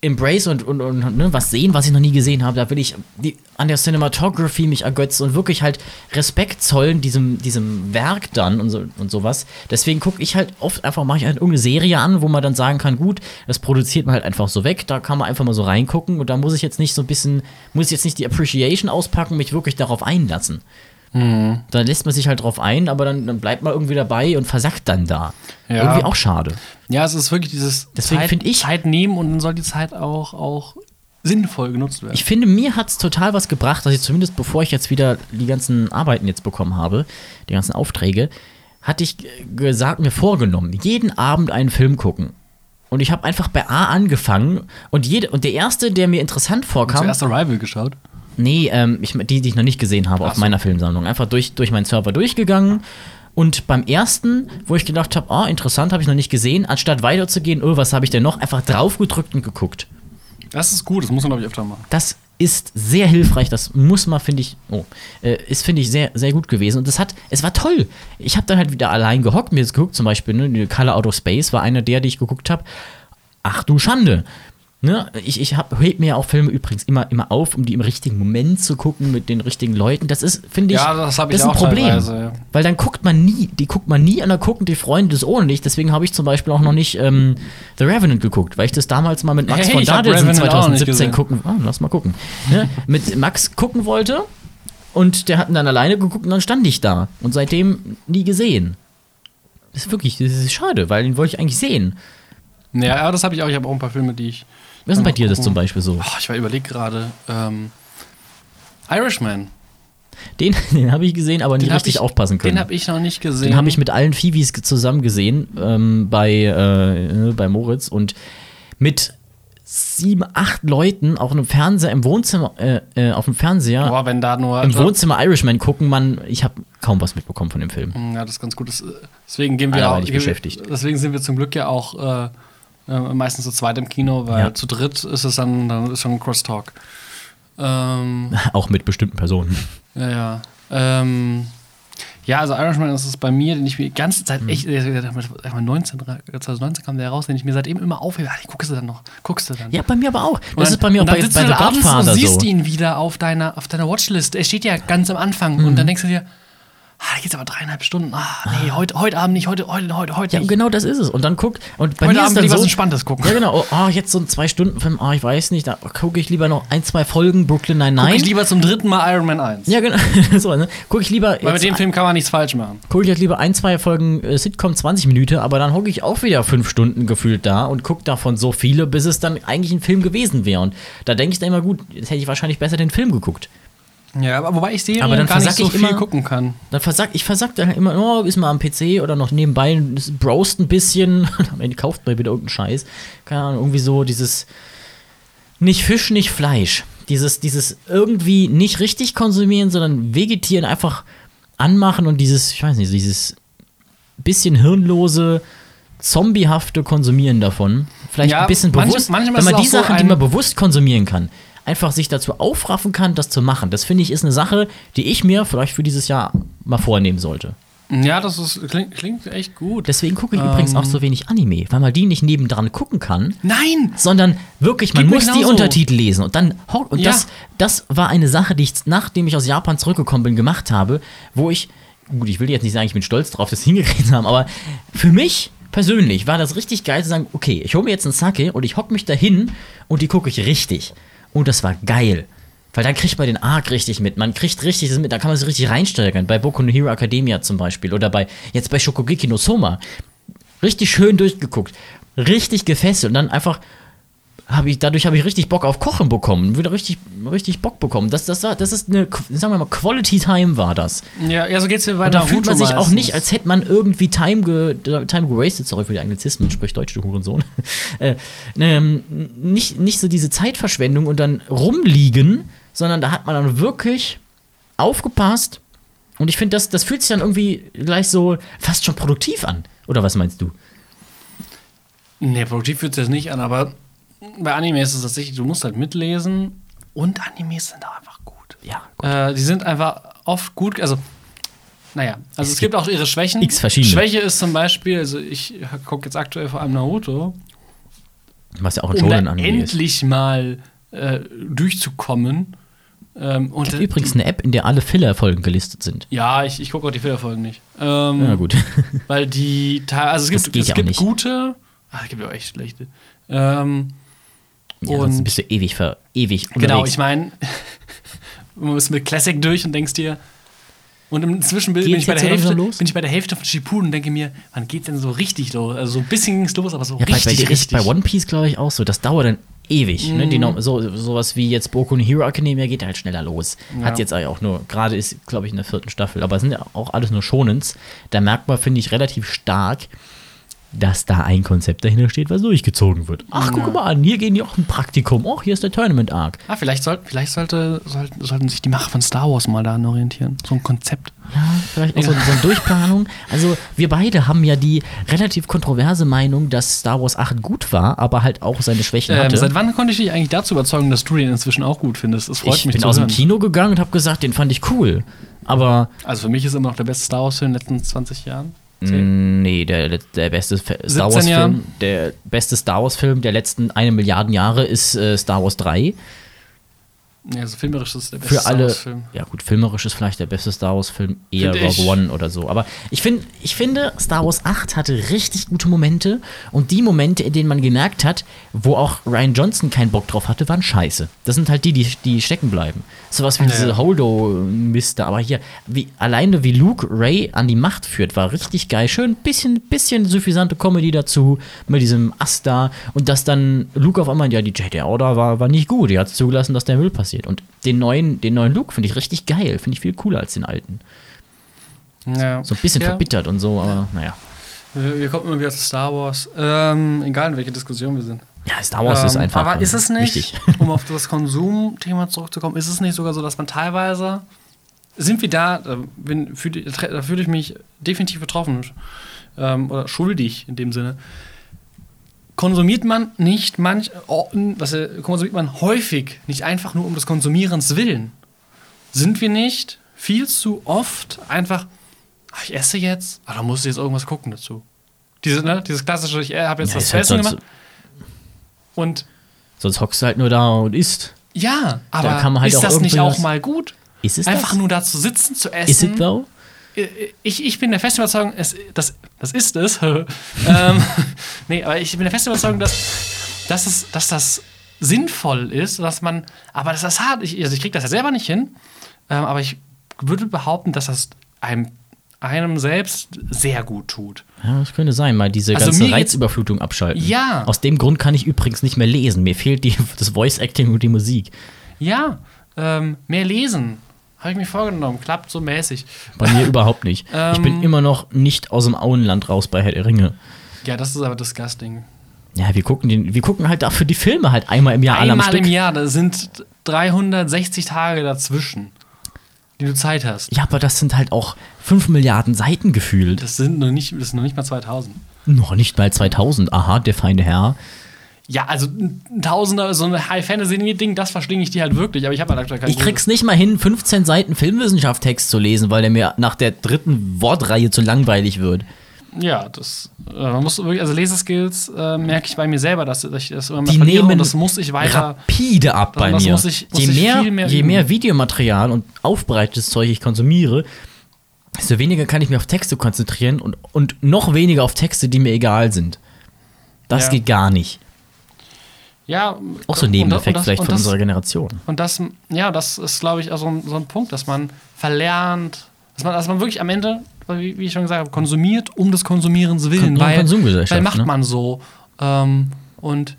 embrace und, und, und ne, was sehen, was ich noch nie gesehen habe. Da will ich die, an der Cinematography mich ergötzen und wirklich halt Respekt zollen diesem, diesem Werk dann und, so, und sowas. Deswegen gucke ich halt oft einfach, mache ich halt irgendeine Serie an, wo man dann sagen kann, gut, das produziert man halt einfach so weg, da kann man einfach mal so reingucken und da muss ich jetzt nicht so ein bisschen, muss ich jetzt nicht die Appreciation auspacken, mich wirklich darauf einlassen. Mhm. Da lässt man sich halt drauf ein, aber dann, dann bleibt man irgendwie dabei und versackt dann da. Ja. Irgendwie auch schade. Ja, es ist wirklich dieses Deswegen Zeit, ich- Zeit nehmen und dann soll die Zeit auch, auch sinnvoll genutzt werden. Ich finde, mir hat es total was gebracht, dass ich zumindest bevor ich jetzt wieder die ganzen Arbeiten jetzt bekommen habe, die ganzen Aufträge, hatte ich gesagt, mir vorgenommen, jeden Abend einen Film gucken. Und ich habe einfach bei A angefangen und, jede, und der erste, der mir interessant vorkam, Zuerst Arrival geschaut. Nee, ähm, ich, die, die ich noch nicht gesehen habe Ach auf so. meiner Filmsammlung. Einfach durch, durch meinen Server durchgegangen. Und beim ersten, wo ich gedacht habe, ah, interessant, habe ich noch nicht gesehen, anstatt weiterzugehen, oh, was habe ich denn noch, einfach draufgedrückt und geguckt. Das ist gut, das muss man, glaube ich, öfter machen. Das ist sehr hilfreich, das muss man, finde ich, oh, äh, ist, finde ich, sehr, sehr gut gewesen. Und das hat, es war toll. Ich habe dann halt wieder allein gehockt, mir das geguckt, zum Beispiel, ne, Color Out of Space war einer der, die ich geguckt habe. Ach du Schande. Ne? Ich, ich hab, heb mir auch Filme übrigens immer, immer auf, um die im richtigen Moment zu gucken, mit den richtigen Leuten. Das ist, finde ich, Ja, das ich ist ein Problem. ja. Weil dann guckt man nie, die guckt man nie und dann gucken die Freunde das ohne nicht. Deswegen habe ich zum Beispiel auch noch nicht ähm, The Revenant geguckt, weil ich das damals mal mit Max Hey, von Dadelsen Revenant auch noch nicht 2017 gesehen. gucken. Ah, lass mal gucken. Ne? mit Max gucken wollte und der hat ihn dann alleine geguckt und dann stand ich da. Und seitdem nie gesehen. Das ist wirklich, das ist schade, weil den wollte ich eigentlich sehen. Ja, das habe ich auch. Ich habe auch ein paar Filme, die ich. Was ist denn bei dir das zum Beispiel so? Oh, ich war überlegt gerade. Ähm, Irishman. Den, *laughs* den habe ich gesehen, aber nicht hab richtig ich, aufpassen können. Den habe ich noch nicht gesehen. Den habe ich mit allen Fivis ge- zusammen gesehen ähm, bei, äh, bei Moritz und mit sieben, acht Leuten auf einem Fernseher im Wohnzimmer, äh, äh, auf dem Fernseher Boah, wenn da nur. im Wohnzimmer Irishman gucken, man, ich habe kaum was mitbekommen von dem Film. Ja, das ist ganz gut. Das, äh, deswegen gehen wir auch. Deswegen sind wir zum Glück ja auch äh, äh, meistens zu zweit im Kino, weil Ja. zu dritt ist es dann, dann ist schon ein Crosstalk. Ähm, *laughs* Auch mit bestimmten Personen. ja, ja. Ähm, ja, also Irishman ist es bei mir, den ich mir die ganze Zeit Mhm. echt, mal 19, 2019 kam der raus, den ich mir seitdem immer aufhebe. Ach, guckst du dann noch? Guckst du dann? Ja, bei mir aber auch. Das dann- ist bei mir auch bei, bei du The Godfather und siehst so. ihn wieder auf deiner, auf deiner Watchlist. Er steht ja ganz am Anfang und dann denkst du dir, ah, da geht's aber dreieinhalb Stunden. Ah, nee, heute, heute Abend nicht, heute, heute, heute, heute Ja, nicht. genau das ist es. Und dann guckt, und bei Heute mir ist Abend dann will ich was so, Entspanntes gucken. Ja, genau. Oh, ah, jetzt so ein Zwei-Stunden-Film, ah, ich weiß nicht, da gucke ich lieber noch ein, zwei Folgen Brooklyn Nine-Nine. ich lieber zum dritten Mal Iron Man 1. Ja, genau. *laughs* so, ne? Gucke ich lieber. Weil mit dem Film kann man nichts falsch machen. gucke ich jetzt lieber ein, zwei Folgen äh, Sitcom 20 Minuten, aber dann hocke ich auch wieder fünf Stunden gefühlt da und gucke davon so viele, bis es dann eigentlich ein Film gewesen wäre. Und da denke ich dann immer, gut, jetzt hätte ich wahrscheinlich besser den Film geguckt. Ja, aber wobei ich Serien Aber dann gar nicht so ich viel immer- gucken kann. Dann versagt, ich versag dann immer, oh, ist mal am PC oder noch nebenbei, browst ein bisschen, *laughs* am Ende kauft man wieder irgendeinen Scheiß. Keine Ahnung, irgendwie so dieses nicht Fisch, nicht Fleisch. Dieses, dieses irgendwie nicht richtig konsumieren, sondern vegetieren, einfach anmachen und dieses, ich weiß nicht, dieses bisschen hirnlose, zombiehafte Konsumieren davon. Vielleicht Ja, ein bisschen bewusst, manchmal wenn man die so Sachen, die man bewusst konsumieren kann, einfach sich dazu aufraffen kann, das zu machen. Das finde ich ist eine Sache, die ich mir vielleicht für dieses Jahr mal vornehmen sollte. Ja, das ist, klingt, klingt echt gut. Deswegen gucke ich Ähm. übrigens auch so wenig Anime, weil man die nicht nebendran gucken kann, Nein! sondern wirklich, man Geht muss die. Untertitel lesen. Und dann und Ja. das, das war eine Sache, die ich, nachdem ich aus Japan zurückgekommen bin, gemacht habe, wo ich, gut, ich will jetzt nicht sagen, ich bin stolz drauf, dass sie *laughs* hingekriegt haben, aber für mich persönlich war das richtig geil zu sagen, okay, ich hole mir jetzt einen Sake und ich hocke mich dahin und die gucke ich richtig. Und das war geil. Weil dann kriegt man den Arc richtig mit. Man kriegt richtig da kann man sich richtig reinsteigern. Bei Boku no Hero Academia zum Beispiel. Oder bei, jetzt bei Shokugeki no Soma. Richtig schön durchgeguckt. Richtig gefesselt. Und dann einfach habe ich, dadurch habe ich richtig Bock auf Kochen bekommen. Wieder richtig, richtig Bock bekommen. Das, das, war, das ist eine, sagen wir mal, Quality Time war das. Ja, ja so geht's mir bei Und da fühlt man sich auch nicht, als hätte man irgendwie Time, ge, Time gewastet, sorry für die Anglizismen, sprich Deutsch, du Hurensohn. *laughs* äh, ähm, nicht, nicht so diese Zeitverschwendung und dann rumliegen, sondern da hat man dann wirklich aufgepasst. Und ich finde, das, das fühlt sich dann irgendwie gleich so fast schon produktiv an. Oder was meinst du? Nee, produktiv fühlt sich das nicht an, aber bei Anime ist es tatsächlich, du musst halt mitlesen und Animes sind auch einfach gut. Ja, Äh, die sind einfach oft gut, also naja, also es, gibt auch ihre Schwächen. X verschiedene. Schwäche ist zum Beispiel, also ich gucke jetzt aktuell vor allem Naruto, was ja auch ein um da Shonen-Anime ist. endlich mal äh, durchzukommen. Ähm, und Gibt übrigens eine App, in der alle Filler-Folgen gelistet sind. ja, ich, ich gucke auch die Filterfolgen nicht. Ähm, Ja, gut. Weil die, also es gibt, es gibt nicht. gute, ah, es gibt auch echt schlechte. Ähm, Ja, Und- sonst bist du ewig, ver, ewig unterwegs. Genau, ich meine, du bist mit Classic durch und denkst dir. Und im Zwischenbild bin ich, bei der Hälfte, los? bin ich bei der Hälfte von Shippuden und denke mir, wann geht's denn so richtig los? Also so ein bisschen ging's los, aber so Ja, bei, richtig, bei, ist richtig. bei One Piece, glaube ich, auch so. Das dauert dann ewig. Ne? Mhm. Die, noch- so, sowas wie jetzt Boku no Hero Academia geht halt schneller los. Ja. Hat jetzt auch nur, gerade ist, glaube ich, in der vierten Staffel, aber es sind ja auch alles nur Shonens. Da merkt man, finde ich, relativ stark, dass da ein Konzept dahinter steht, was durchgezogen wird. Ach, guck mal an, hier gehen die auch ein Praktikum. Ach, hier ist der Tournament Arc. Ah, vielleicht, soll, vielleicht sollte, sollten, sollten sich die Macher von Star Wars mal daran orientieren. So ein Konzept. Ja, vielleicht auch so, so eine Durchplanung. Also, wir beide haben ja die relativ kontroverse Meinung, dass Star Wars 8 gut war, aber halt auch seine Schwächen Ähm, hatte. seit wann konnte ich dich eigentlich dazu überzeugen, dass du den inzwischen auch gut findest? Das freut ich mich bin zu aus dem hören. Kino gegangen und habe gesagt, den fand ich cool. Aber Also für mich ist immer noch der beste Star Wars-Film in den letzten 20 Jahren. Mm, Nee, der, der beste Star 17 Wars-Film, der beste Star Wars-Film der letzten eine Milliarden Jahre ist äh, Star Wars 3. Ja, also filmerisch ist der beste Für Star alle, Wars-Film. ja gut, filmerisch ist vielleicht der beste Star Wars-Film, eher Find Rogue. One oder so. Aber ich, find, ich finde, Star Wars 8 hatte richtig gute Momente und die Momente, in denen man gemerkt hat, wo auch Ryan Johnson keinen Bock drauf hatte, waren scheiße. Das sind halt die, die, die stecken bleiben. Sowas wie Ja. diese Holdo-Miste. Aber hier, wie, alleine wie Luke Ray an die Macht führt, war richtig geil. Schön, bisschen, bisschen suffisante Comedy dazu, mit diesem Ast da. Und dass dann Luke auf einmal, ja, die Jedi Order war, war nicht gut. Die hat zugelassen, dass der Müll passiert. Und den neuen, den neuen Luke finde ich richtig geil. Finde ich viel cooler als den alten. Ja. So ein bisschen ja. verbittert und so, aber naja. Wir, wir kommen immer wieder zu Star Wars. Ähm, egal in welche Diskussion wir sind. Ja, Star Wars ist Ähm, einfach. Aber äh, ist es nicht, Wichtig. *laughs* um *laughs* auf das Konsumthema zurückzukommen, ist es nicht sogar so, dass man teilweise, sind wir da, da, bin, fühl, da fühle ich mich definitiv betroffen ähm, oder schuldig in dem Sinne. Konsumiert man nicht manch, was, äh, konsumiert man häufig nicht einfach nur um des Konsumierens willen? Sind wir nicht viel zu oft einfach, ach, ich esse jetzt, aber da muss ich jetzt irgendwas gucken dazu. Diese, ne, dieses klassische, ich habe jetzt Ja, das ist zu halt essen gemacht und sonst hockst du halt nur da und isst. ja, aber halt ist das nicht auch was- mal gut? Ist es Einfach das? nur da zu sitzen, zu essen. Is it though? Ich, ich bin der festen Überzeugung, es, das, das ist es. *laughs* ähm, nee, aber ich bin der festen Überzeugung, dass, dass, es, dass das sinnvoll ist, dass man, aber das ist hart. Ich, also ich kriege das ja selber nicht hin, ähm, aber ich würde behaupten, dass das einem, einem selbst sehr gut tut. Ja, das könnte sein, mal diese Also ganze Reizüberflutung abschalten. Ja. Aus dem Grund kann ich übrigens nicht mehr lesen. Mir fehlt die, *laughs* das Voice-Acting und die Musik. Ja, ähm, mehr lesen. Habe ich mir vorgenommen. Klappt so mäßig. Bei mir *laughs* überhaupt nicht. ich bin Ähm. immer noch nicht aus dem Auenland raus bei Herr der Ringe. Ja, das ist aber disgusting. Ja, wir gucken, den, wir gucken halt dafür die Filme halt einmal im Jahr Einmal im Jahr, da sind 360 Tage dazwischen, die du Zeit hast. Ja, aber das sind halt auch 5 Milliarden Seiten gefühlt. Das sind noch nicht, das sind noch nicht mal 2000. Noch nicht mal 2000. Aha, der feine Herr. Ja, also ein Tausender, so ein High-Fantasy-Ding, das verschlinge ich dir halt wirklich, aber ich habe halt aktuell keinen Ich krieg's nicht mal hin, 15 Seiten Filmwissenschaft-Text zu lesen, weil der mir nach der dritten Wortreihe zu langweilig wird. Ja, das, äh, man muss wirklich, also Leseskills äh, merke ich bei mir selber, dass ich das immer Die verliere nehmen und das muss ich weiter. rapide ab bei mir. muss ich- muss je ich mehr, viel mehr je mehr Videomaterial und aufbereitetes Zeug ich konsumiere, desto weniger kann ich mich auf Texte konzentrieren und, und noch weniger auf Texte, die mir egal sind. Das Ja. geht gar nicht. Ja, Auch so ein Nebeneffekt und das- vielleicht von das, unserer Generation. Und das, ja, das ist, glaube ich, auch so ein, so ein Punkt, dass man verlernt, dass man, dass man wirklich am Ende, wie, wie ich schon gesagt habe, konsumiert um des Konsumierens willen. Kon- weil, Konsumgesellschaft, weil macht ne? man so. Ähm, und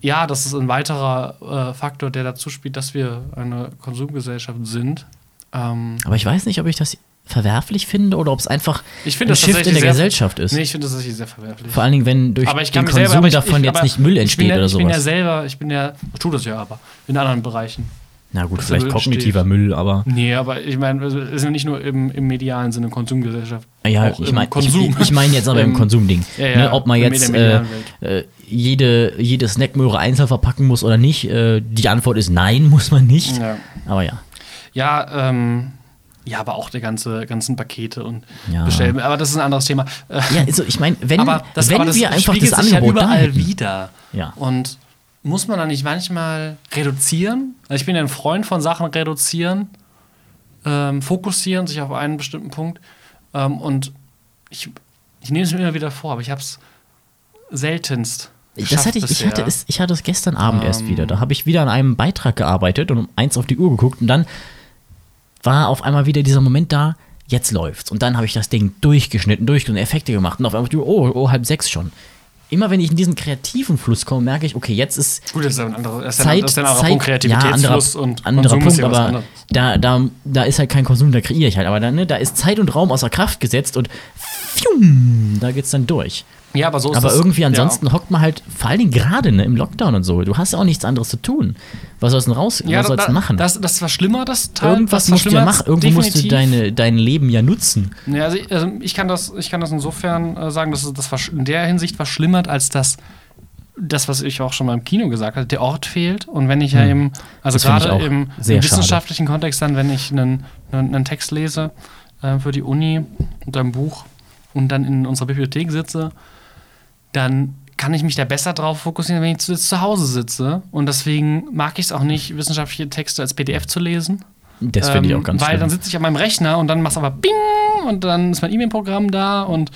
ja, das ist ein weiterer äh, Faktor, der dazu spielt, dass wir eine Konsumgesellschaft sind. Ähm, Aber ich weiß nicht, ob ich das verwerflich finde oder ob es einfach ich ein finde das Shift in der Gesellschaft ist. Nee, ich finde das tatsächlich sehr verwerflich. Vor allen Dingen, wenn durch den Konsum selber, ich, davon ich, jetzt nicht Müll entsteht ja, oder Ich bin ja sowas. selber, ich bin ja, ich tue das ja aber, in anderen Bereichen. Na gut, vielleicht kognitiver. Müll, aber Nee, aber ich meine, wir sind ja nicht nur im, im medialen Sinne Konsumgesellschaft. ja, auch ich meine, ich, ich meine jetzt aber im *laughs* Konsumding. ja, ja, ne, ob man jetzt äh, äh, jede, jede Snackmöhre einzeln verpacken muss oder nicht. Äh, die Antwort ist nein, *laughs* muss man nicht. Ja, Aber ja. ja, ähm, ja aber auch die ganze, ganzen Pakete und Ja. Bestellen. Aber das ist ein anderes Thema. Ja, also ich meine, wenn, aber das, wenn aber das wir einfach das sich Angebot ja da überall hätten. wieder. Ja. Und muss man da nicht manchmal reduzieren? Also ich bin ja ein Freund von Sachen reduzieren, ähm, fokussieren, sich auf einen bestimmten Punkt. Ähm, und ich, ich nehme es mir immer wieder vor, aber ich habe es seltenst. Das hatte ich, ich hatte es, ich hatte es gestern Abend erst Ähm. wieder. Da habe ich wieder an einem Beitrag gearbeitet und um eins auf die Uhr geguckt und dann war auf einmal wieder dieser Moment da, jetzt läuft's. Und dann habe ich das Ding durchgeschnitten, durchgeschnitten, Effekte gemacht und auf einmal, oh, oh, halb sechs schon. Immer wenn ich in diesen kreativen Fluss komme, merke ich, okay, jetzt ist Gut, das ist ein anderer, das ist ein, Zeit, das ist ein anderer Zeit, Punkt, Kreativitätsfluss ja, und anderer Konsum Punkt, aber da, da, da ist halt kein Konsum, da kreiere ich halt. Aber da, ne, da ist Zeit und Raum außer Kraft gesetzt und fium, da geht's dann durch. Ja, aber so ist Aber das, irgendwie ansonsten Ja. hockt man halt, vor allen Dingen gerade ne, im Lockdown und so, du hast ja auch nichts anderes zu tun. Was sollst du denn raus, Ja, was sollst du machen? Das, das war schlimmer, das Teil. Irgendwas musst du ja machen, irgendwo musst du deine, dein Leben ja nutzen. Ja, also, ich- also ich, kann das, ich kann das insofern äh, sagen, dass es das in der Hinsicht verschlimmert, als dass das, was ich auch schon mal im Kino gesagt habe, der Ort fehlt. Und wenn ich ja also Hm. Das finde ich gerade im, im schade. wissenschaftlichen Kontext dann, wenn ich einen, einen, einen Text lese äh, für die Uni und ein Buch, und dann in unserer Bibliothek sitze, dann kann ich mich da besser drauf fokussieren, wenn ich zu, zu Hause sitze. Und deswegen mag ich es auch nicht, wissenschaftliche Texte als PDF zu lesen. Das finde ich Ähm, auch ganz Weil schlimm. dann sitze ich an meinem Rechner und dann machst aber Bing und dann ist mein E-Mail-Programm da und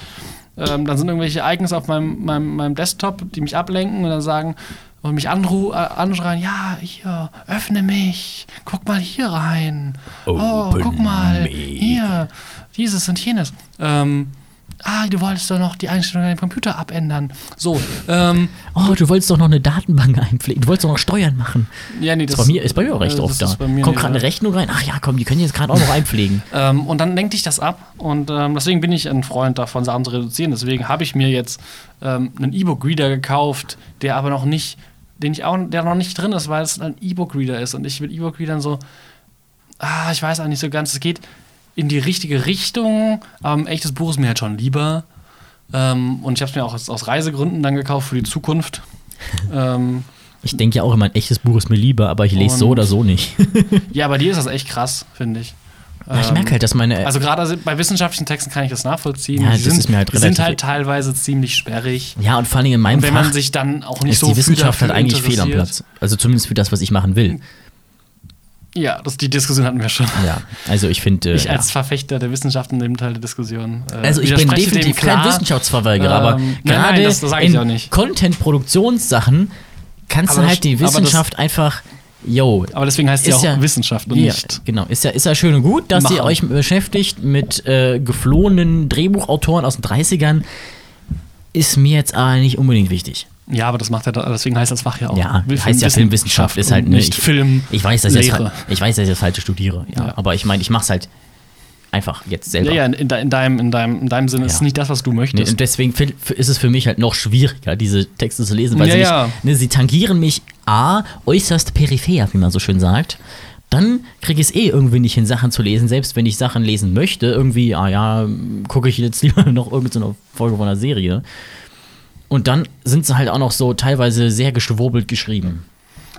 ähm, dann sind irgendwelche Ereignisse auf meinem, meinem, meinem Desktop, die mich ablenken und dann sagen und mich anru äh, anschreien, ja, hier, öffne mich, guck mal hier rein. Oh, Open guck mal, me. hier, dieses und jenes. Ähm, ah, du wolltest doch noch die Einstellung deinem Computer abändern. So, ähm, Oh, du wolltest doch noch eine Datenbank *laughs* einpflegen. Du wolltest doch noch Steuern machen. ja, nee, Das ist bei mir, ist bei mir auch recht äh, oft da. Kommt gerade eine. Rechnung rein. Ach ja, komm, die können jetzt gerade auch noch einpflegen. *laughs* Ähm, und dann lenkt dich das ab. Und ähm, deswegen bin ich ein Freund davon, Sachen zu reduzieren. Deswegen habe ich mir jetzt ähm, einen E-Book-Reader gekauft, der aber noch nicht, den ich auch, der noch nicht drin ist, weil es ein E-Book-Reader ist. Und ich mit E-Book-Readern so, ah, ich weiß auch nicht so ganz, es geht in die richtige Richtung, aber ein echtes Buch ist mir halt schon lieber. Ähm, und ich habe es mir auch aus, aus Reisegründen dann gekauft für die Zukunft. *laughs* ähm, Ich denke ja auch immer, ein echtes Buch ist mir lieber, aber ich lese so oder so nicht. *laughs* ja, bei dir ist das echt krass, finde ich. Ja, ich Ähm, merke halt, dass meine. Also gerade bei wissenschaftlichen Texten kann ich das nachvollziehen. Ja, die das sind, ist mir halt die sind relativ- halt teilweise ziemlich sperrig. ja, und vor allem in meinem Und wenn Fach man sich dann auch nicht ist so die Wissenschaft halt eigentlich fehl am. Platz. Also zumindest für das, was ich machen will. Ja, das, die Diskussion hatten wir schon. Ja, also ich finde. Ich ja. als Verfechter der Wissenschaft in dem Teil der Diskussion. äh, Also ich bin definitiv kein Wissenschaftsverweigerer, Ähm, aber gerade das- das ich in. Content-Produktionssachen kannst Aber du halt die Wissenschaft einfach, yo, Aber deswegen heißt sie Ist auch ja- Wissenschaft und ja, nicht. genau, ist ja, ist ja schön und gut, dass ihr Machen. euch beschäftigt mit äh, geflohenen Drehbuchautoren aus den 30ern. Ist mir jetzt aber nicht unbedingt wichtig. Ja, aber das macht ja, da- deswegen heißt das Fach ja auch. Ja, Film- heißt ja Filmwissenschaft, ist halt ne, nicht ich- Film. Ich weiß, dass ich das, ich weiß, dass ich das falsche studiere, ja. Ja. Aber ich meine, ich mache es halt einfach jetzt selber. Ja, ja, in, de- in, deinem, in, deinem, in deinem Sinne ist Ja. es nicht das, was du möchtest. und deswegen ist es für mich halt noch schwieriger, diese Texte zu lesen, weil Ja, sie, mich, ja. ne, sie tangieren mich A, äußerst peripher, wie man so schön sagt. Dann kriege ich es eh irgendwie nicht hin, Sachen zu lesen, selbst wenn ich Sachen lesen möchte. Irgendwie, ah ja, gucke ich jetzt *laughs* lieber noch irgendeine Folge von einer Serie. Und dann sind sie halt auch noch so teilweise sehr geschwurbelt geschrieben.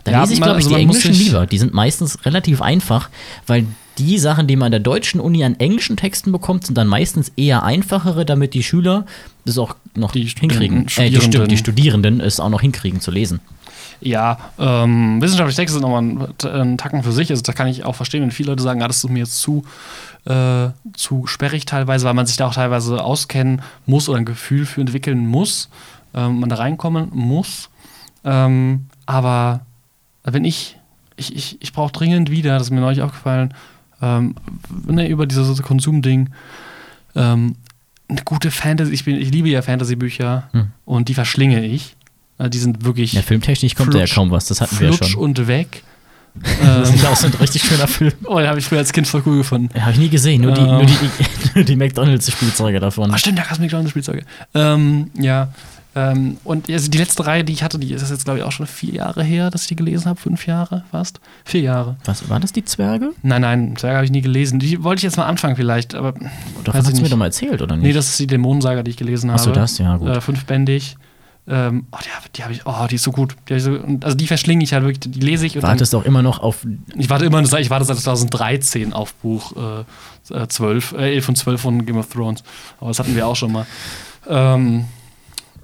Da Ja, lese ich, glaube ich, also die englischen sich- lieber. Die sind meistens relativ einfach, weil die Sachen, die man an der deutschen Uni an englischen Texten bekommt, sind dann meistens eher einfachere, damit die Schüler das auch noch Die hinkriegen. Äh, die, Stu- Studierenden. die Studierenden es auch noch hinkriegen zu lesen. Ja, ähm, wissenschaftliche Texte sind nochmal ein, ein Tacken für sich. Also da kann ich auch verstehen, wenn viele Leute sagen, ah, das ist mir jetzt zu, äh, zu sperrig teilweise, weil man sich da auch teilweise auskennen muss oder ein Gefühl für entwickeln muss, ähm, man da reinkommen muss. Ähm, aber wenn ich, ich, ich, ich brauche dringend wieder, das ist mir neulich aufgefallen, ähm, ne, über dieses Konsumding, ähm, eine gute Fantasy, ich, bin, ich liebe ja Fantasy-Bücher Hm. und die verschlinge ich. Äh, Die sind wirklich Ja, filmtechnisch kommt da ja Flutsch- kaum was, das hatten wir ja flutsch schon. und weg. *laughs* Das ähm, ist auch so ein richtig schöner Film. *laughs* oh, den habe ich früher als Kind voll cool gefunden. Habe ich nie gesehen, nur die, Ähm. die, *laughs* nur die McDonalds-Spielzeuge davon. Ach stimmt, da gab es McDonalds Spielzeuge. Ähm, ja. Ähm, und also die letzte Reihe, die ich hatte, die ist jetzt, glaube ich, auch schon vier Jahre her, dass ich die gelesen habe. Fünf Jahre fast. Vier Jahre. Was, war das die Zwerge? Nein, nein, Zwerge habe ich nie gelesen. Die wollte ich jetzt mal anfangen vielleicht, aber Davon hast du mir doch mal erzählt, oder nicht? nee, das ist die Dämonensaga, die ich gelesen habe. Achso, das, ja, gut. Äh, fünfbändig. Ähm, oh, die habe hab ich, oh, die ist so gut. Die so, also die verschlinge ich halt wirklich, die lese ich und dann, Wartest auch immer noch auf. Ich warte immer, ich warte seit 2013 auf Buch äh, äh, 12, äh, 11 und 12 von Game of Thrones. Aber das hatten wir auch schon mal. Ähm,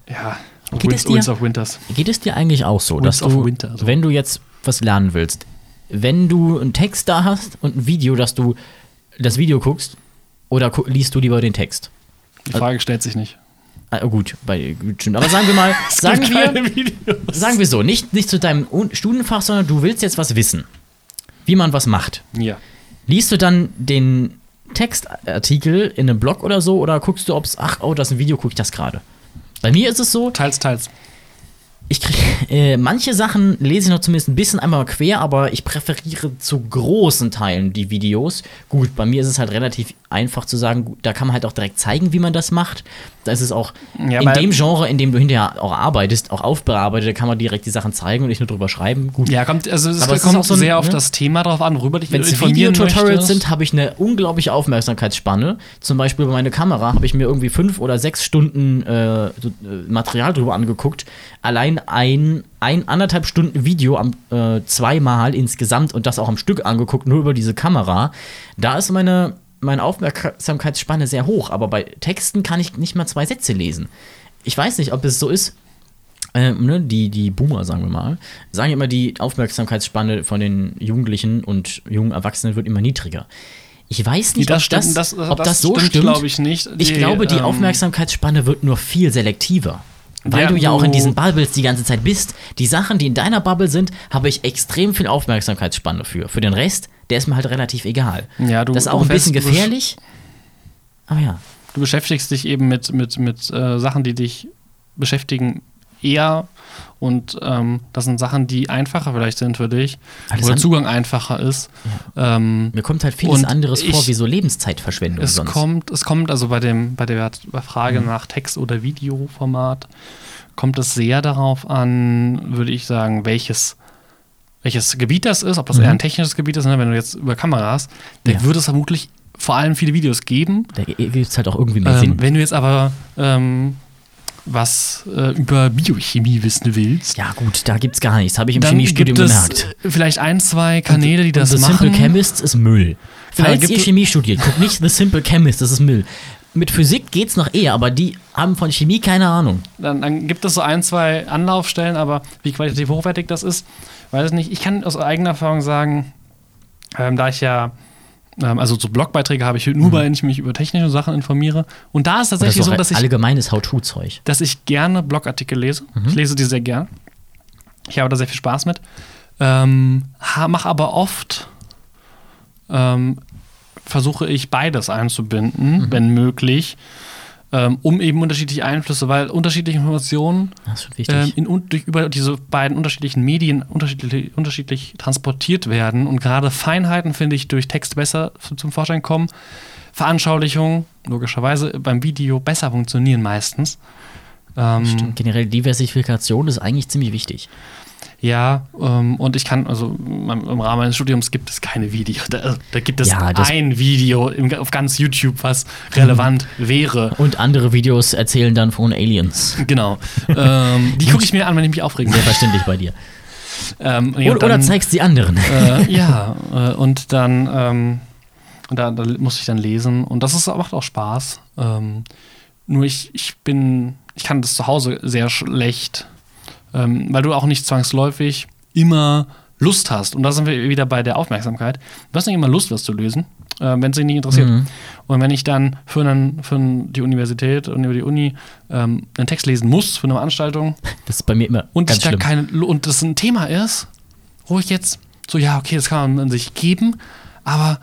ja, Geht Winds, es dir- Winds of Winters. Geht es dir eigentlich auch so, Winds dass du, Winter, so. wenn du jetzt was lernen willst, wenn du einen Text da hast und ein Video, dass du das Video guckst, oder gu liest du lieber den Text? Die Frage stellt sich nicht. Ah, gut, bei, stimmt. Aber sagen wir mal, *laughs* sagen wir, sagen wir so, nicht, nicht zu deinem Studienfach, sondern du willst jetzt was wissen, wie man was macht. Ja. Liest du dann den Textartikel in einem Blog oder so oder guckst du, ob es, ach, oh, das ist ein Video, gucke ich das gerade? Bei mir ist es so, Teils, teils. Ich krieg, *laughs* äh, manche Sachen lese ich noch zumindest ein bisschen einmal quer, aber ich präferiere zu großen Teilen die Videos. Gut, bei mir ist es halt relativ einfach zu sagen, gut, da kann man halt auch direkt zeigen, wie man das macht. Da ist es auch Ja, in dem Genre, in dem du hinterher auch arbeitest, auch aufbearbeitet, da kann man direkt die Sachen zeigen und nicht nur drüber schreiben. Gut, Ja, kommt, also es Aber es kommt auch so ein- sehr auf ne? das Thema drauf an, worüber dich Wenn es Videotutorials sind, habe ich eine unglaubliche Aufmerksamkeitsspanne. Zum Beispiel bei meiner Kamera habe ich mir irgendwie fünf oder sechs Stunden äh, äh, Material drüber angeguckt. Allein ein, ein anderthalb Stunden Video am, äh, zweimal insgesamt und das auch am Stück angeguckt, nur über diese Kamera. Da ist meine meine Aufmerksamkeitsspanne sehr hoch, aber bei Texten kann ich nicht mal zwei Sätze lesen. Ich weiß nicht, ob es so ist. Ähm, ne, die, die Boomer, sagen wir mal, sagen immer, die Aufmerksamkeitsspanne von den Jugendlichen und jungen Erwachsenen wird immer niedriger. Ich weiß nicht, Nee, ob, das, stimmt, das- ob das das so stimmt, stimmt. glaub ich nicht. Ich Die, glaube, die ähm, Aufmerksamkeitsspanne wird nur viel selektiver. Weil Ja, du ja auch in diesen Bubbles die ganze Zeit bist. Die Sachen, die in deiner Bubble sind, habe ich extrem viel Aufmerksamkeitsspanne für. Für den Rest, der ist mir halt relativ egal. Ja, du- das ist auch ein bisschen gefährlich. Aber ja. Du beschäftigst dich eben mit, mit, mit äh, Sachen, die dich beschäftigen, eher. Und ähm, das sind Sachen, die einfacher vielleicht sind für dich. Alles oder an- Zugang einfacher ist. Ähm, Mir kommt halt vieles anderes vor, ich- wie so Lebenszeitverschwendung es sonst. kommt, es kommt also bei dem, bei der Frage Mhm. nach Text- oder Videoformat, kommt es sehr darauf an, würde ich sagen, welches, welches Gebiet das ist, ob das Mhm. eher ein technisches Gebiet ist, ne? wenn du jetzt über Kameras, da Ja. würde es vermutlich vor allem viele Videos geben. Da gibt es halt auch irgendwie mehr Ähm, Sinn. wenn du jetzt aber ähm, was äh, über Biochemie wissen willst, Ja, gut, da gibt's gar nichts. Habe ich im dann Chemiestudium gibt es gemerkt. vielleicht ein, zwei Kanäle, die das The machen. Simple Chemist ist Müll. Genau, Falls gibt ihr es- Chemie studiert, guckt nicht The Simple Chemist, das ist Müll. Mit Physik geht's noch eher, aber die haben von Chemie keine Ahnung. dann, dann gibt es so ein, zwei Anlaufstellen, aber wie qualitativ hochwertig das ist, weiß ich nicht. Ich kann aus eigener Erfahrung sagen, ähm, da ich ja, also so Blogbeiträge habe ich nur, weil ich mich über technische Sachen informiere. Und da ist Das tatsächlich so, doch dass ich, allgemeines How-To-Zeug. dass ich gerne Blogartikel lese. Ich lese die sehr gern. Ich habe da sehr viel Spaß mit. Ähm, mache aber oft, ähm, versuche ich beides einzubinden, wenn möglich, ähm, um eben unterschiedliche Einflüsse, weil unterschiedliche Informationen ähm, in, durch, über diese beiden unterschiedlichen Medien unterschiedlich, unterschiedlich transportiert werden. Und gerade Feinheiten, finde ich, durch Text besser zum Vorschein kommen. Veranschaulichungen, logischerweise, beim Video besser funktionieren meistens. Ähm, Stimmt. Generell Diversifikation ist eigentlich ziemlich wichtig. Ja, ähm, und ich kann, also im Rahmen meines Studiums gibt es keine Videos. Da, da gibt es Ja, ein Video im, auf ganz YouTube, was relevant wäre. Und andere Videos erzählen dann von Aliens. Genau. ähm, *laughs* die gucke ich mir an, wenn ich mich aufregen Sehr will. verständlich bei dir. Ähm, nee, Oder, und oder dann- zeigst die anderen. äh, *laughs* ja, äh, und dann ähm, da, da muss ich dann lesen und das ist, macht auch Spaß. Ähm, nur ich, ich bin, ich kann das zu Hause sehr schlecht, ähm, weil du auch nicht zwangsläufig immer Lust hast. Und da sind wir wieder bei der Aufmerksamkeit. Du hast nicht immer Lust, was zu lösen, äh, wenn es dich nicht interessiert. Mhm. Und wenn ich dann für, einen, für die Universität und über die Uni ähm, einen Text lesen muss für eine Veranstaltung, *laughs* Das ist bei mir immer und ganz ich da schlimm. keine und das ein Thema ist, wo ich jetzt so ja okay, das kann man sich geben, aber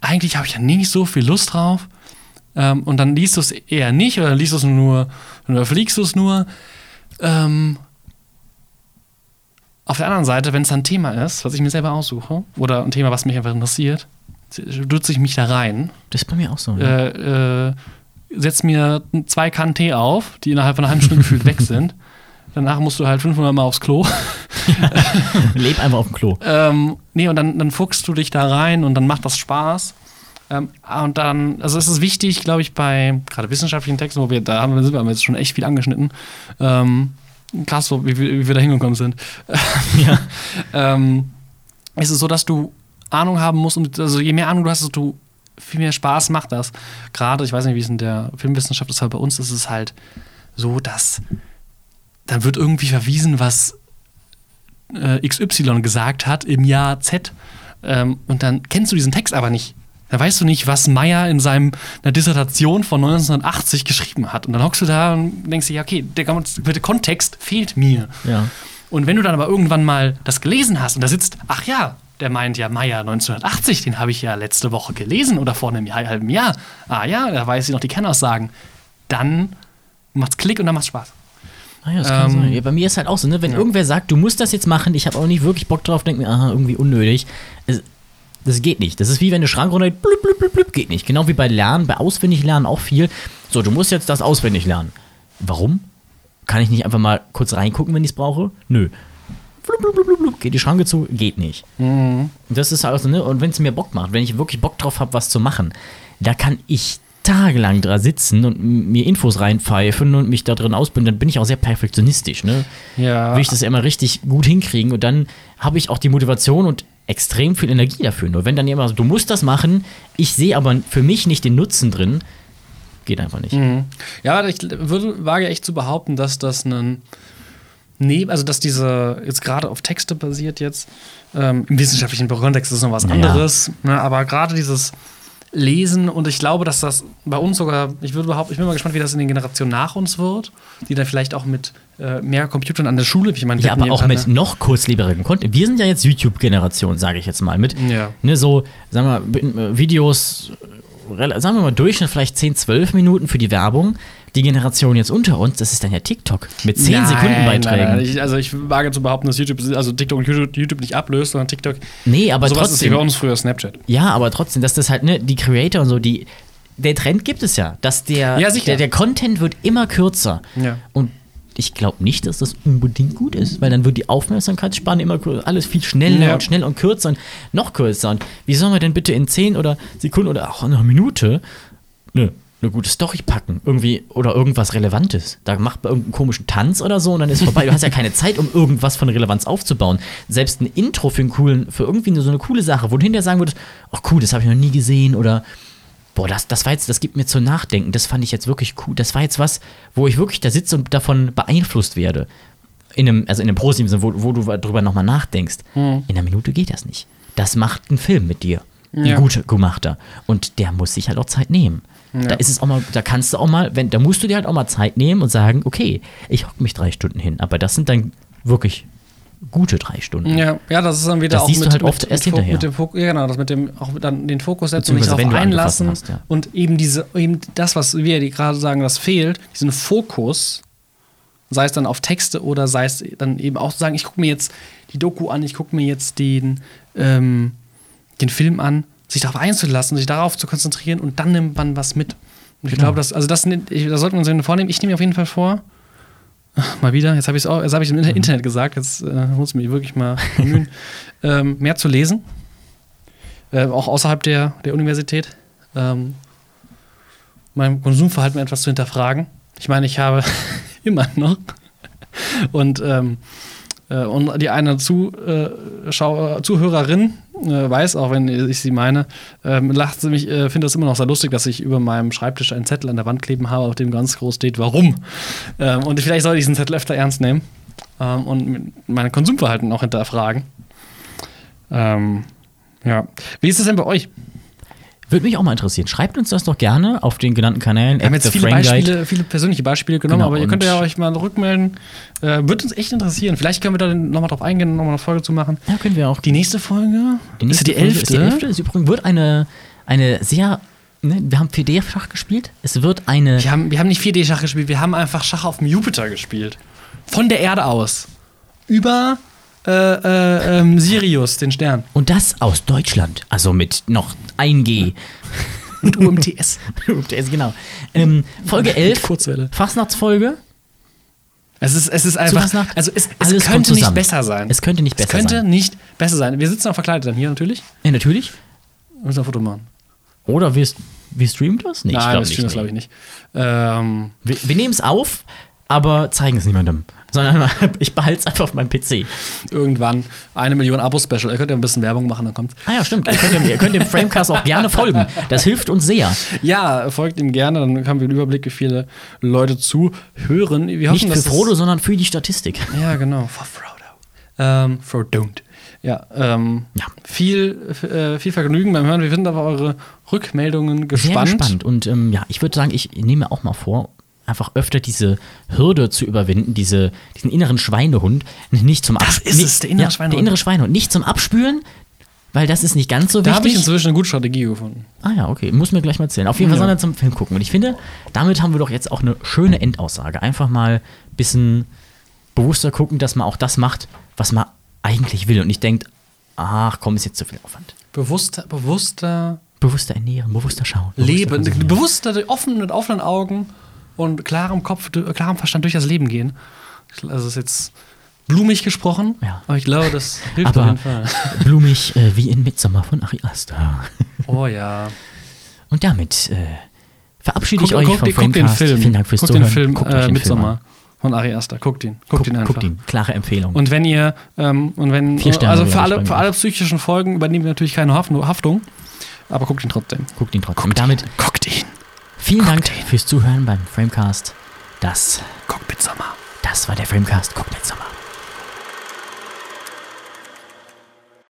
eigentlich habe ich ja nicht so viel Lust drauf. Ähm, und dann liest du es eher nicht oder liest du es nur oder fliegst du es nur. Ähm, auf der anderen Seite, wenn es ein Thema ist, was ich mir selber aussuche, oder ein Thema, was mich einfach interessiert, stürze ich mich da rein, Das ist bei mir auch so. ne? äh, äh, setz mir zwei Kannen Tee auf, die innerhalb von einer halben Stunde gefühlt weg sind. *laughs* Danach musst du halt 500 Mal aufs Klo. *laughs* Leb einfach auf dem Klo. Ähm, nee, und dann, dann fuchst du dich da rein und dann macht das Spaß. Ähm, und dann, also es ist wichtig, glaube ich, bei gerade wissenschaftlichen Texten, wo wir da haben, sind wir haben jetzt schon echt viel angeschnitten. Ähm, krass, wie, wir- wie wir da hingekommen sind. *laughs* Ja. ähm, ist es so, dass du Ahnung haben musst und also je mehr Ahnung du hast, desto viel mehr Spaß macht das. Gerade, ich weiß nicht, wie es in der Filmwissenschaft ist, aber bei uns ist es halt so, dass dann wird irgendwie verwiesen, was äh, XY gesagt hat im Jahr Z. Ähm, und dann kennst du diesen Text aber nicht. Da weißt du nicht, was Meyer in seiner Dissertation von 1980 geschrieben hat. Und dann hockst du da und denkst dir, ja, okay, der komplette Kontext fehlt mir. Ja. Und wenn du dann aber irgendwann mal das gelesen hast und da sitzt, ach ja, der meint ja Meyer 1980, den habe ich ja letzte Woche gelesen oder vor einem Jahr, halben Jahr. Ah ja, da weiß ich noch die Kernaussagen. Dann macht's Klick und dann macht's Spaß. Ah ja, das kann Ähm, sein. Ja, bei mir ist halt auch so, ne? wenn ja. irgendwer sagt, du musst das jetzt machen, ich habe auch nicht wirklich Bock drauf, denk mir, aha, irgendwie unnötig. Das geht nicht. Das ist wie wenn der Schrank runter blub, blub, blub, blub, geht nicht. Genau wie bei Lernen, bei Auswendiglernen auch viel. So, du musst jetzt das auswendig lernen. Warum? Kann ich nicht einfach mal kurz reingucken, wenn ich es brauche? Nö. Blub, blub, blub, blub. Geht die Schranke zu? Geht nicht. Mhm. Das ist halt so, ne? Und wenn es mir Bock macht, wenn ich wirklich Bock drauf habe, was zu machen, da kann ich tagelang dran sitzen und mir Infos reinpfeifen und mich da drin ausbilden, dann bin ich auch sehr perfektionistisch, ne? Ja. Will ich das ja immer richtig gut hinkriegen und dann habe ich auch die Motivation und extrem viel Energie dafür. Nur wenn dann jemand sagt, du musst das machen, ich sehe aber für mich nicht den Nutzen drin, geht einfach nicht. Ja, ich würde, wage echt zu behaupten, dass das ein. Nee, also dass diese jetzt gerade auf Texte basiert jetzt, ähm, im wissenschaftlichen Kontext ist es noch was Ja. anderes, ne, aber gerade dieses Lesen und ich glaube, dass das bei uns sogar, ich würde behaupten, ich bin mal gespannt, wie das in den Generationen nach uns wird, die dann vielleicht auch mit äh, mehr Computern an der Schule, ich meine, Ja, aber auch mit noch kurzleberigem Content. Wir sind ja jetzt YouTube-Generation, sage ich jetzt mal. Mit, Ja. ne, so, sagen wir, äh, Videos, äh, sagen wir mal, Durchschnitt vielleicht 10, 12 Minuten für die Werbung. Die Generation jetzt unter uns, das ist dann ja TikTok mit 10 Nein, Sekunden nein, Beiträgen. nein, Ich, also ich wage zu behaupten, dass YouTube, also TikTok und YouTube, YouTube nicht ablöst, sondern TikTok. nee, aber sowas ist wie trotzdem. bei uns früher Snapchat. Ja, aber trotzdem, dass das halt, ne, die Creator und so, die. Der Trend gibt es ja, dass der, Ja, der, der Content wird immer kürzer. Ja. Und ich glaube nicht, dass das unbedingt gut ist, weil dann wird die Aufmerksamkeitsspanne immer kürzer, alles viel schneller Ja. und schneller und kürzer und noch kürzer. Und wie sollen wir denn bitte in 10 oder Sekunden oder auch einer Minute ne, eine gute Story packen? Irgendwie oder irgendwas Relevantes. Da macht man irgendeinen komischen Tanz oder so und dann ist vorbei. Du hast ja keine Zeit, um irgendwas von Relevanz aufzubauen. Selbst ein Intro für einen coolen, für irgendwie so eine coole Sache, wo du hinterher sagen würdest, ach cool, das habe ich noch nie gesehen oder Boah, das, das war jetzt, das gibt mir zu nachdenken. Das fand ich jetzt wirklich cool. Das war jetzt was, wo ich wirklich da sitze und davon beeinflusst werde. In einem, also in einem positiven Sinne, wo, wo du drüber nochmal nachdenkst. In einer Minute geht das nicht. Das macht ein Film mit dir. Ein Ja. guter gemachter. Und der muss sich halt auch Zeit nehmen. Da ist es auch mal, da kannst du auch mal, wenn, da musst du dir halt auch mal Zeit nehmen und sagen, okay, ich hocke mich drei Stunden hin. Aber das sind dann wirklich gute drei Stunden. Ja, ja, das ist dann wieder Das auch siehst du mit, halt mit, oft mit, erst hinterher. mit dem Fokus, ja genau, das mit dem auch dann den Fokus setzen und Beziehungsweise darauf du einlassen hast, ja. und eben diese eben das, was wir die gerade sagen, das fehlt, diesen Fokus, sei es dann auf Texte oder sei es dann eben auch zu sagen, ich gucke mir jetzt die Doku an, ich gucke mir jetzt den ähm, den Film an, sich darauf einzulassen, sich darauf zu konzentrieren und dann nimmt man was mit. Und ich Genau. glaube, das also das, ich, das sollten wir uns vornehmen. Ich nehme mir auf jeden Fall vor. *laughs* Mal wieder, jetzt habe ich es auch, jetzt habe ich im Mhm. Internet gesagt, jetzt äh, muss ich mich wirklich mal bemühen, *laughs* ähm, mehr zu lesen. Äh, auch außerhalb der, der Universität. Ähm, mein Konsumverhalten etwas zu hinterfragen. Ich meine, ich habe *laughs* immer noch und, ähm, äh, und die eine zu, äh, Schau Zuhörerin äh, weiß, auch wenn ich sie meine, ähm, lacht sie mich, äh, finde das immer noch sehr lustig, dass ich über meinem Schreibtisch einen Zettel an der Wand kleben habe, auf dem ganz groß steht, warum. Ähm, und vielleicht sollte ich diesen Zettel öfter ernst nehmen ähm, und mein Konsumverhalten auch hinterfragen. Ähm, ja. Wie ist es denn bei euch? Würde mich auch mal interessieren. Schreibt uns das doch gerne auf den genannten Kanälen. Wir haben jetzt viele. Beispiele, viele persönliche Beispiele genommen, Genau, aber ihr könnt und- ja euch mal rückmelden. Äh, Würde uns echt interessieren. Vielleicht können wir da nochmal drauf eingehen, nochmal eine Folge zu machen. Ja, können wir auch. Die nächste Folge Die nächste ist die elfte. Ist die elfte. Ist übrigens wird eine, eine sehr. Ne, wir haben 4D-Schach gespielt. Es wird eine. Wir haben, wir haben nicht 4D-Schach gespielt, wir haben einfach Schach auf dem Jupiter gespielt. Von der Erde aus. Über äh, äh, ähm, Sirius, den Stern. Und das aus Deutschland. Also mit noch 1G. Und UMTS. Ist *laughs* genau. Ähm, Folge 11. Kurzwelle. Fastnachtsfolge. Es ist, es ist einfach. Fastnacht? Also, es, es könnte nicht besser sein. Es könnte nicht besser es könnte sein. nicht besser sein. Wir sitzen auch verkleidet dann hier natürlich. Ja, natürlich. Wir müssen ein Foto machen. Oder wir, wir streamen das? Nee, Nein, glaub das stimmt das glaube ich nicht. Ähm, Wir, wir nehmen es auf, aber zeigen es niemandem. Sondern *laughs* ich behalte es einfach auf meinem PC. irgendwann eine Million Abo-Special. Ihr könnt ja ein bisschen Werbung machen, dann kommt's. Ah ja, stimmt. Ihr könnt, dem, ihr könnt dem Framecast auch gerne folgen. Das hilft uns sehr. Ja, folgt ihm gerne, dann haben wir einen Überblick, wie viele Leute zuhören. Wir hoffen, Nicht für Frodo, sondern für die Statistik. Ja, genau. For Frodo. Ähm, Frodo don't. Ja, ähm, Ja. Viel, äh, viel Vergnügen beim Hören. Wir finden aber eure Rückmeldungen gespannt. Sehr gespannt. Und ähm, ja, ich würde sagen, ich nehme auch mal vor, einfach öfter diese Hürde zu überwinden, diese, diesen inneren Schweinehund, nicht zum Das ist es, der innere Schweinehund. Der innere Schweinehund. Nicht zum Abspülen, weil das ist nicht ganz so Da habe ich wichtig. inzwischen eine gute Strategie gefunden. Ah ja, okay. Muss mir gleich mal erzählen. Auf jeden Fall Ja. sondern zum Film gucken. Und ich finde, damit haben wir doch jetzt auch eine schöne Endaussage. Einfach mal ein bisschen bewusster gucken, dass man auch das macht, was man eigentlich will. Und nicht denkt, ach komm, ist jetzt zu viel Aufwand. Bewusster, bewusster Bewusster ernähren, bewusster schauen. bewusster Leben, bewusster, offen, mit offenen Augen und klarem Kopf, klarem Verstand durch das Leben gehen. Also ist jetzt blumig gesprochen, ja. aber ich glaube, das hilft aber auf jeden Fall. *laughs* Blumig äh, wie in Midsommar von Ari Aster. *laughs* Oh ja. Und damit äh, verabschiede guck, ich euch guck, vom guck den Film. Vielen Dank fürs guck Zuhören. Äh, den Film, guckt äh, Midsommar. Von Ari Aster. Guckt ihn. Guckt guck, ihn einfach. Guckt ihn. Klare Empfehlung. Und wenn ihr, ähm, und wenn, also für alle, für alle psychischen Folgen übernehmen wir natürlich keine Haftung, aber guckt ihn trotzdem. Guckt ihn trotzdem. Guckt damit. Guckt ihn. Vielen Cocktail. Dank fürs Zuhören beim Framecast. Das Cockpit Sommer. Das war der Framecast Cockpit Sommer.